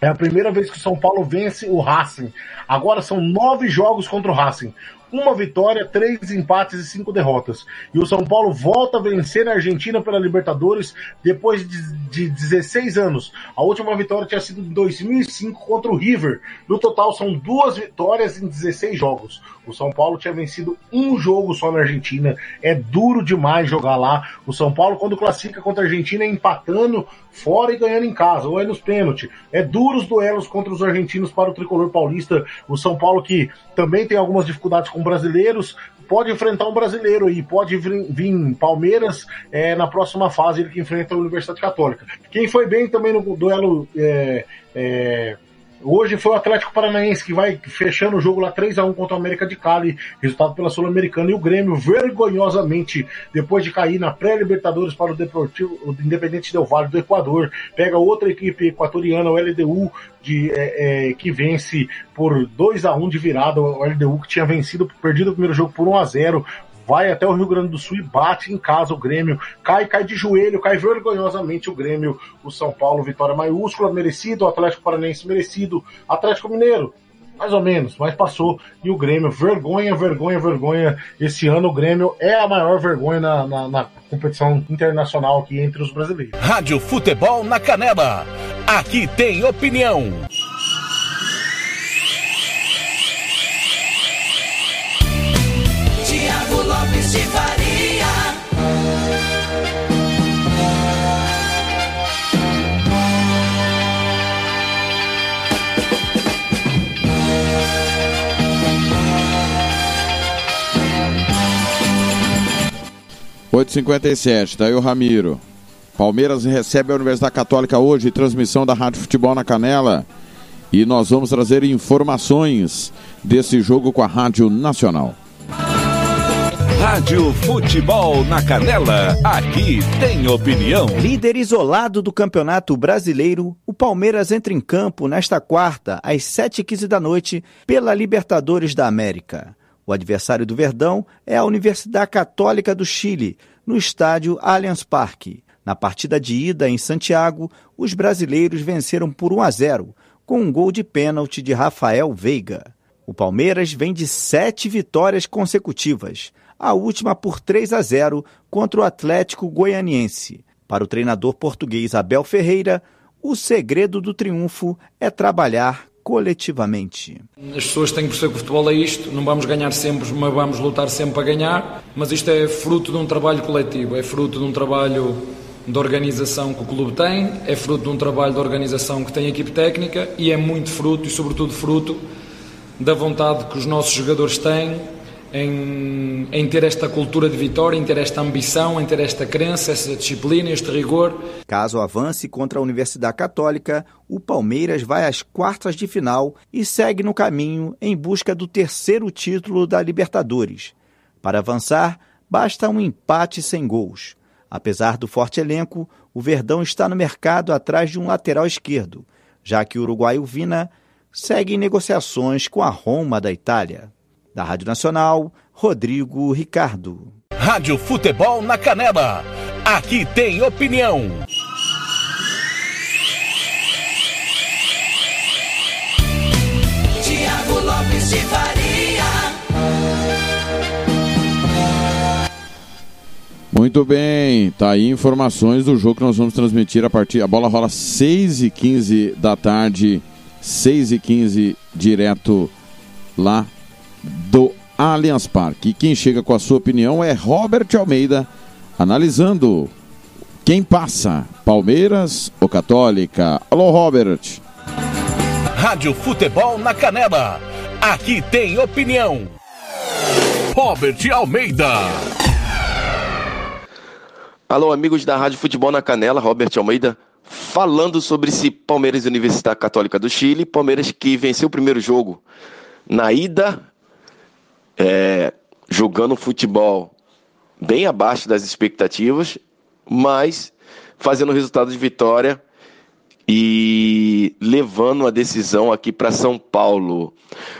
Speaker 65: É a primeira vez que o São Paulo vence o Racing. Agora são nove jogos contra o Racing uma vitória, três empates e cinco derrotas. E o São Paulo volta a vencer a Argentina pela Libertadores depois de, de 16 anos. A última vitória tinha sido em 2005 contra o River. No total são duas vitórias em 16 jogos. O São Paulo tinha vencido um jogo só na Argentina. É duro demais jogar lá. O São Paulo, quando classifica contra a Argentina, é empatando fora e ganhando em casa, ou é nos pênaltis. É duro os duelos contra os argentinos para o tricolor paulista. O São Paulo, que também tem algumas dificuldades com brasileiros, pode enfrentar um brasileiro aí, pode vir, vir Palmeiras é, na próxima fase, ele que enfrenta a Universidade Católica. Quem foi bem também no duelo é, é, Hoje foi o Atlético Paranaense que vai fechando o jogo lá 3 a 1 contra o América de Cali, resultado pela Sul-Americana, e o Grêmio vergonhosamente, depois de cair na pré-Libertadores para o Deportivo o Independente Del Vale do Equador, pega outra equipe equatoriana, o LDU, de, é, é, que vence por 2 a 1 de virada, o LDU que tinha vencido, perdido o primeiro jogo por 1 a 0 vai até o Rio Grande do Sul e bate em casa o Grêmio, cai, cai de joelho, cai vergonhosamente o Grêmio, o São Paulo, vitória maiúscula, merecido, o Atlético Paranaense merecido, Atlético Mineiro, mais ou menos, mas passou. E o Grêmio, vergonha, vergonha, vergonha. Esse ano o Grêmio é a maior vergonha na, na, na, competição internacional aqui entre os brasileiros.
Speaker 57: Rádio Futebol na Canela. Aqui tem opinião.
Speaker 2: 8h57, tá o Ramiro. Palmeiras recebe a Universidade Católica hoje, transmissão da Rádio Futebol na Canela. E nós vamos trazer informações desse jogo com a Rádio Nacional.
Speaker 57: Rádio Futebol na Canela, aqui tem opinião.
Speaker 45: Líder isolado do Campeonato Brasileiro, o Palmeiras entra em campo nesta quarta, às 7h15 da noite, pela Libertadores da América. O adversário do Verdão é a Universidade Católica do Chile, no estádio Allianz Parque. Na partida de ida em Santiago, os brasileiros venceram por 1 a 0, com um gol de pênalti de Rafael Veiga. O Palmeiras vem de sete vitórias consecutivas a última por 3 a 0 contra o Atlético Goianiense. Para o treinador português Abel Ferreira, o segredo do triunfo é trabalhar coletivamente.
Speaker 66: As pessoas têm que perceber que o futebol é isto, não vamos ganhar sempre, mas vamos lutar sempre para ganhar, mas isto é fruto de um trabalho coletivo, é fruto de um trabalho de organização que o clube tem, é fruto de um trabalho de organização que tem a equipe técnica e é muito fruto e sobretudo fruto da vontade que os nossos jogadores têm em, em, ter esta cultura de vitória, em ter esta ambição, em ter esta crença, essa disciplina, este rigor.
Speaker 45: Caso avance contra a Universidade Católica, o Palmeiras vai às quartas de final e segue no caminho em busca do terceiro título da Libertadores. Para avançar, basta um empate sem gols. Apesar do forte elenco, o Verdão está no mercado atrás de um lateral esquerdo, já que o uruguaio Vina segue em negociações com a Roma da Itália. Da Rádio Nacional, Rodrigo Ricardo.
Speaker 57: Rádio Futebol na Canela. Aqui tem opinião.
Speaker 51: Tiago Lopes de Faria.
Speaker 2: Muito bem, tá aí informações do jogo que nós vamos transmitir a partir. A bola rola 6 e 15 da tarde, 6 e 15 direto lá do Allianz Parque. E quem chega com a sua opinião é Robert Almeida, analisando quem passa, Palmeiras ou Católica. Alô, Robert.
Speaker 57: Rádio Futebol na Canela. Aqui tem opinião. Robert Almeida.
Speaker 67: Alô, amigos da Rádio Futebol na Canela, Robert Almeida, falando sobre esse Palmeiras e Universidade Católica do Chile. Palmeiras que venceu o primeiro jogo na ida, é, jogando futebol bem abaixo das expectativas, mas fazendo resultado de vitória e levando a decisão aqui para São Paulo.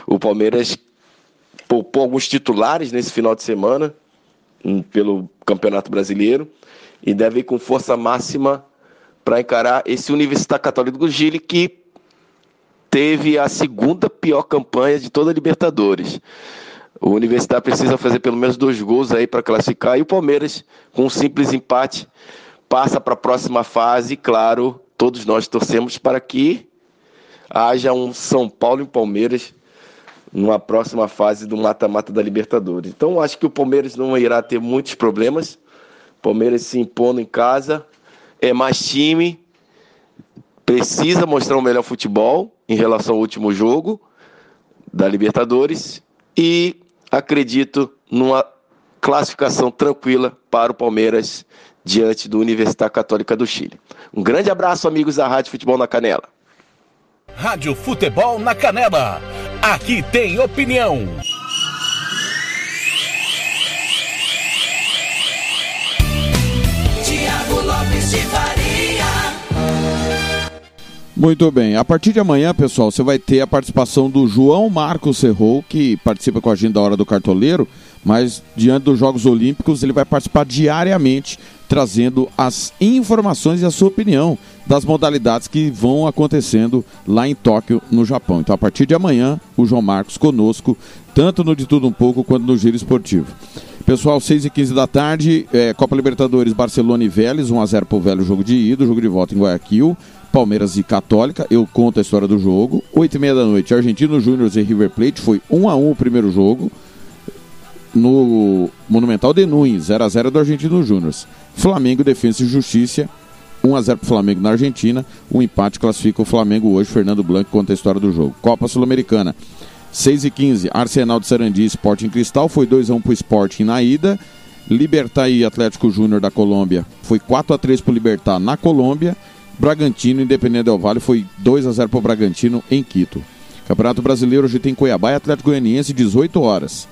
Speaker 67: O Palmeiras poupou alguns titulares nesse final de semana hum, pelo Campeonato Brasileiro e deve ir com força máxima para encarar esse Universidade Católica do Chile que teve a segunda pior campanha de toda a Libertadores. O Universidade precisa fazer pelo menos dois gols aí para classificar e o Palmeiras, com um simples empate, passa para a próxima fase. Claro, todos nós torcemos para que haja um São Paulo e Palmeiras numa próxima fase do mata-mata da Libertadores. Então, acho que o Palmeiras não irá ter muitos problemas. Palmeiras se impondo em casa, é mais time, precisa mostrar um melhor futebol em relação ao último jogo da Libertadores e acredito numa classificação tranquila para o Palmeiras diante do Universidade Católica do Chile. Um grande abraço, amigos da Rádio Futebol na Canela.
Speaker 57: Rádio Futebol na Canela. Aqui tem opinião.
Speaker 2: Muito bem. A partir de amanhã, pessoal, você vai ter a participação do João Marcos Serrou, que participa com a gente da Hora do Cartoleiro, mas diante dos Jogos Olímpicos ele vai participar diariamente, trazendo as informações e a sua opinião das modalidades que vão acontecendo lá em Tóquio, no Japão. Então, a partir de amanhã, o João Marcos conosco, tanto no De Tudo Um Pouco quanto no Giro Esportivo. Pessoal, 6 e 15 da tarde, é, Copa Libertadores, Barcelona e Vélez, 1x0 pro velho jogo de ida, jogo de volta em Guayaquil. Palmeiras e Católica, eu conto a história do jogo. 8 e meia da noite, Argentino Júnior e River Plate, foi 1 a 1 o primeiro jogo. No Monumental de Nunes, 0 a 0 do Argentino Júnior. Flamengo, Defesa e Justiça, 1 a 0 pro Flamengo na Argentina. O empate classifica o Flamengo hoje. Fernando Blanco conta a história do jogo. Copa Sul-Americana, 6 e 15 Arsenal de Sarandi, Sporting Cristal, foi 2 a 1 pro Sporting na ida. Libertar e Atlético Júnior da Colômbia, foi 4 a 3 pro Libertar na Colômbia. Bragantino, Independente Del Vale, foi 2 a 0 pro Bragantino em Quito. Campeonato Brasileiro hoje tem Cuiabá e Atlético Goianiense, 18 horas.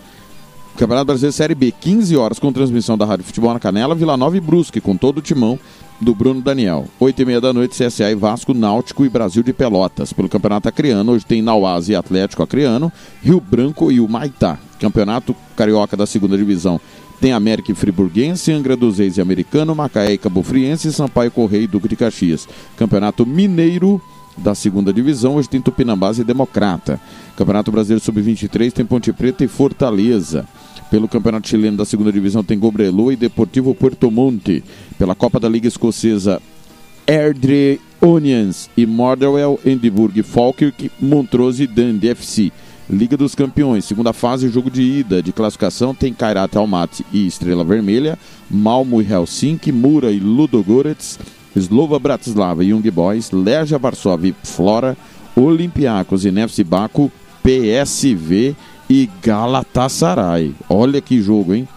Speaker 2: Campeonato Brasileiro Série B, 15 horas, com transmissão da Rádio Futebol na Canela, Vila Nova e Brusque, com todo o timão do Bruno Daniel. 8 e meia da noite, CSA e Vasco, Náutico e Brasil de Pelotas. Pelo Campeonato Acreano, hoje tem Nauaz e Atlético Acreano, Rio Branco e o Maitá. Campeonato Carioca da Segunda Divisão tem América e Friburguense, Angra dos Reis e Americano, Macaé e Cabo Friense, Sampaio Correia e Duque de Caxias. Campeonato Mineiro da segunda divisão, hoje tem Tupinambás e Democrata. Campeonato Brasileiro Sub-23 tem Ponte Preta e Fortaleza. Pelo Campeonato Chileno da segunda divisão tem Gobrelô e Deportivo Puerto Monte. Pela Copa da Liga Escocesa, Erdre Onions e Motherwell, Edimburgo, Falkirk, Montrose e Dundee FC. Liga dos Campeões, segunda fase, jogo de ida de classificação tem Kairat Almaty e Estrela Vermelha, Malmo e Helsinki, Mura e Ludogorets, Slova Bratislava e Young Boys, Legia Varsóvia e Flora, Olympiacos e Nefci Baku, PSV e Galatasaray. Olha que jogo, hein?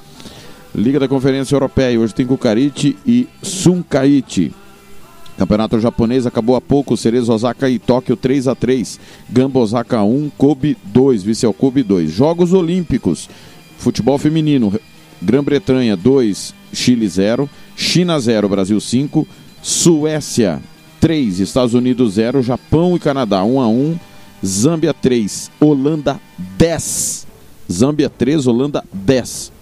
Speaker 2: Liga da Conferência Europeia, hoje tem Kukarite e Sunkaite. Campeonato japonês acabou há pouco, Cerezo Osaka e Tóquio 3 a 3 Gamba Osaka 1, Kobe 2, Vissel Kobe 2. Jogos Olímpicos, futebol feminino, Grã-Bretanha 2, Chile 0, China 0, Brasil 5, Suécia 3, Estados Unidos 0, Japão e Canadá 1 a 1, Zâmbia 3, Holanda 10. Zâmbia 3, Holanda 10.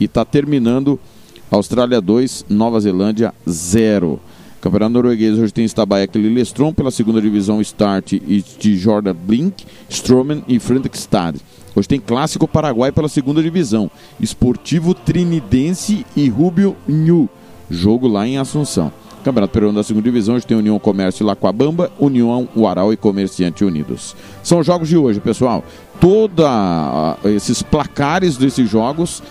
Speaker 2: E está terminando Austrália 2, Nova Zelândia 0. Campeonato norueguês hoje tem Stabæk Lillestrøm pela segunda divisão Start e de Jordan Blink, Stroman e Fredrikstad. Hoje tem Clássico Paraguai pela segunda divisão, Esportivo Trinidense e Rubio New, jogo lá em Assunção. Campeonato Peruano da segunda divisão, hoje tem União Comércio Lacoabamba, União Uaral e Comerciante Unidos. São jogos de hoje, pessoal. Todos esses placares desses jogos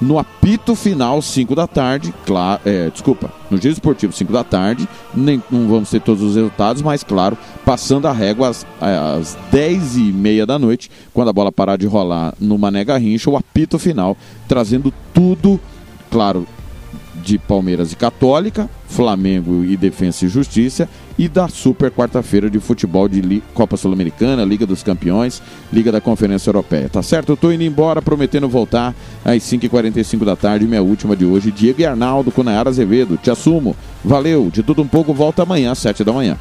Speaker 2: no apito final, 5 da tarde, claro, é, desculpa, no Giro Esportivo, 5 da tarde, nem, não vamos ter todos os resultados, mas claro, passando a régua às, às 10 e meia da noite, quando a bola parar de rolar no Mané Garrincha, o apito final, trazendo tudo, claro, de Palmeiras e Católica, Flamengo e Defensa e Justiça e da super quarta-feira de futebol de Copa Sul-Americana, Liga dos Campeões, Liga da Conferência Europeia. Tá certo? Eu tô indo embora, prometendo voltar às 5h45 da tarde, minha última de hoje. Diego e Arnaldo com Nayara Azevedo. Te assumo. Valeu. De tudo um pouco, volta amanhã às 7 da manhã.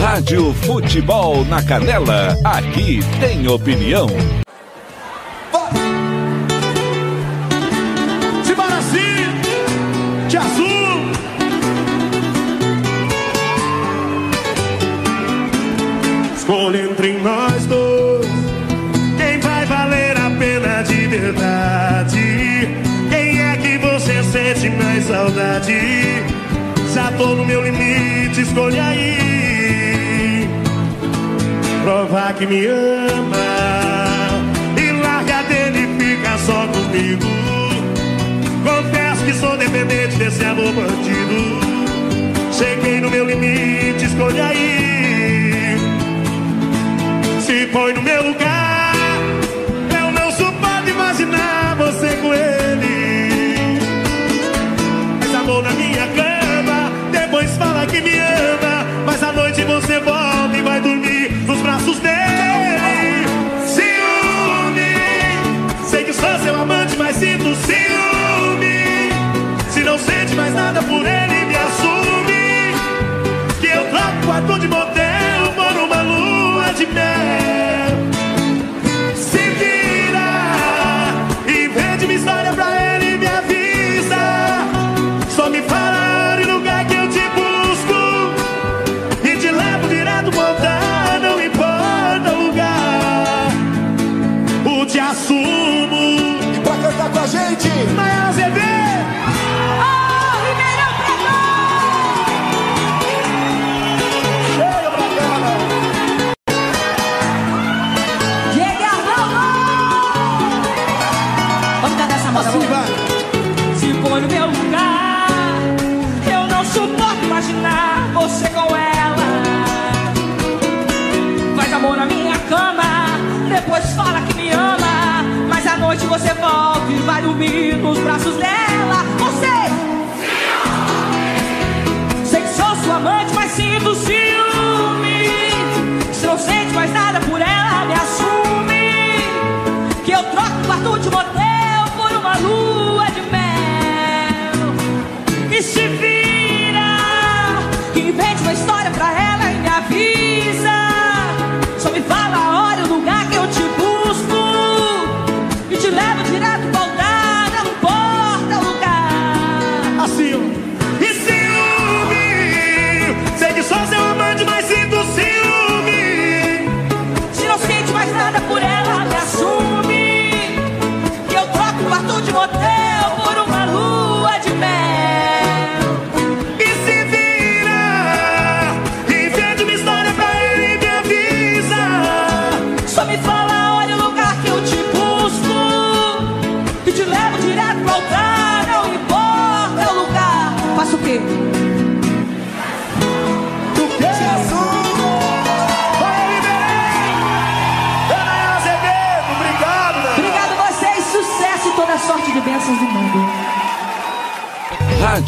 Speaker 1: Rádio Futebol na Canela. Aqui tem opinião.
Speaker 56: Escolha entre nós dois quem vai valer a pena de verdade. Quem é que você sente mais saudade? Já tô no meu limite, escolha aí. Provar que me ama e larga dele fica só comigo. Confesso que sou dependente desse amor bandido. Cheguei no meu limite, escolha aí. Põe no meu lugar, eu não suporto imaginar você com ele. Faz amor na minha cama, depois fala que me ama. Mas à noite você volta e vai dormir nos braços dele. Ciúme, sei que sou seu amante, mas sinto ciúme.
Speaker 4: Nos braços dela. Você sei que sou sua amante, mas sinto ciúme. Se não sente mais nada por ela, me assume. Que eu troco o quarto de motel por uma lua de mel. E se vira, invente uma história pra ela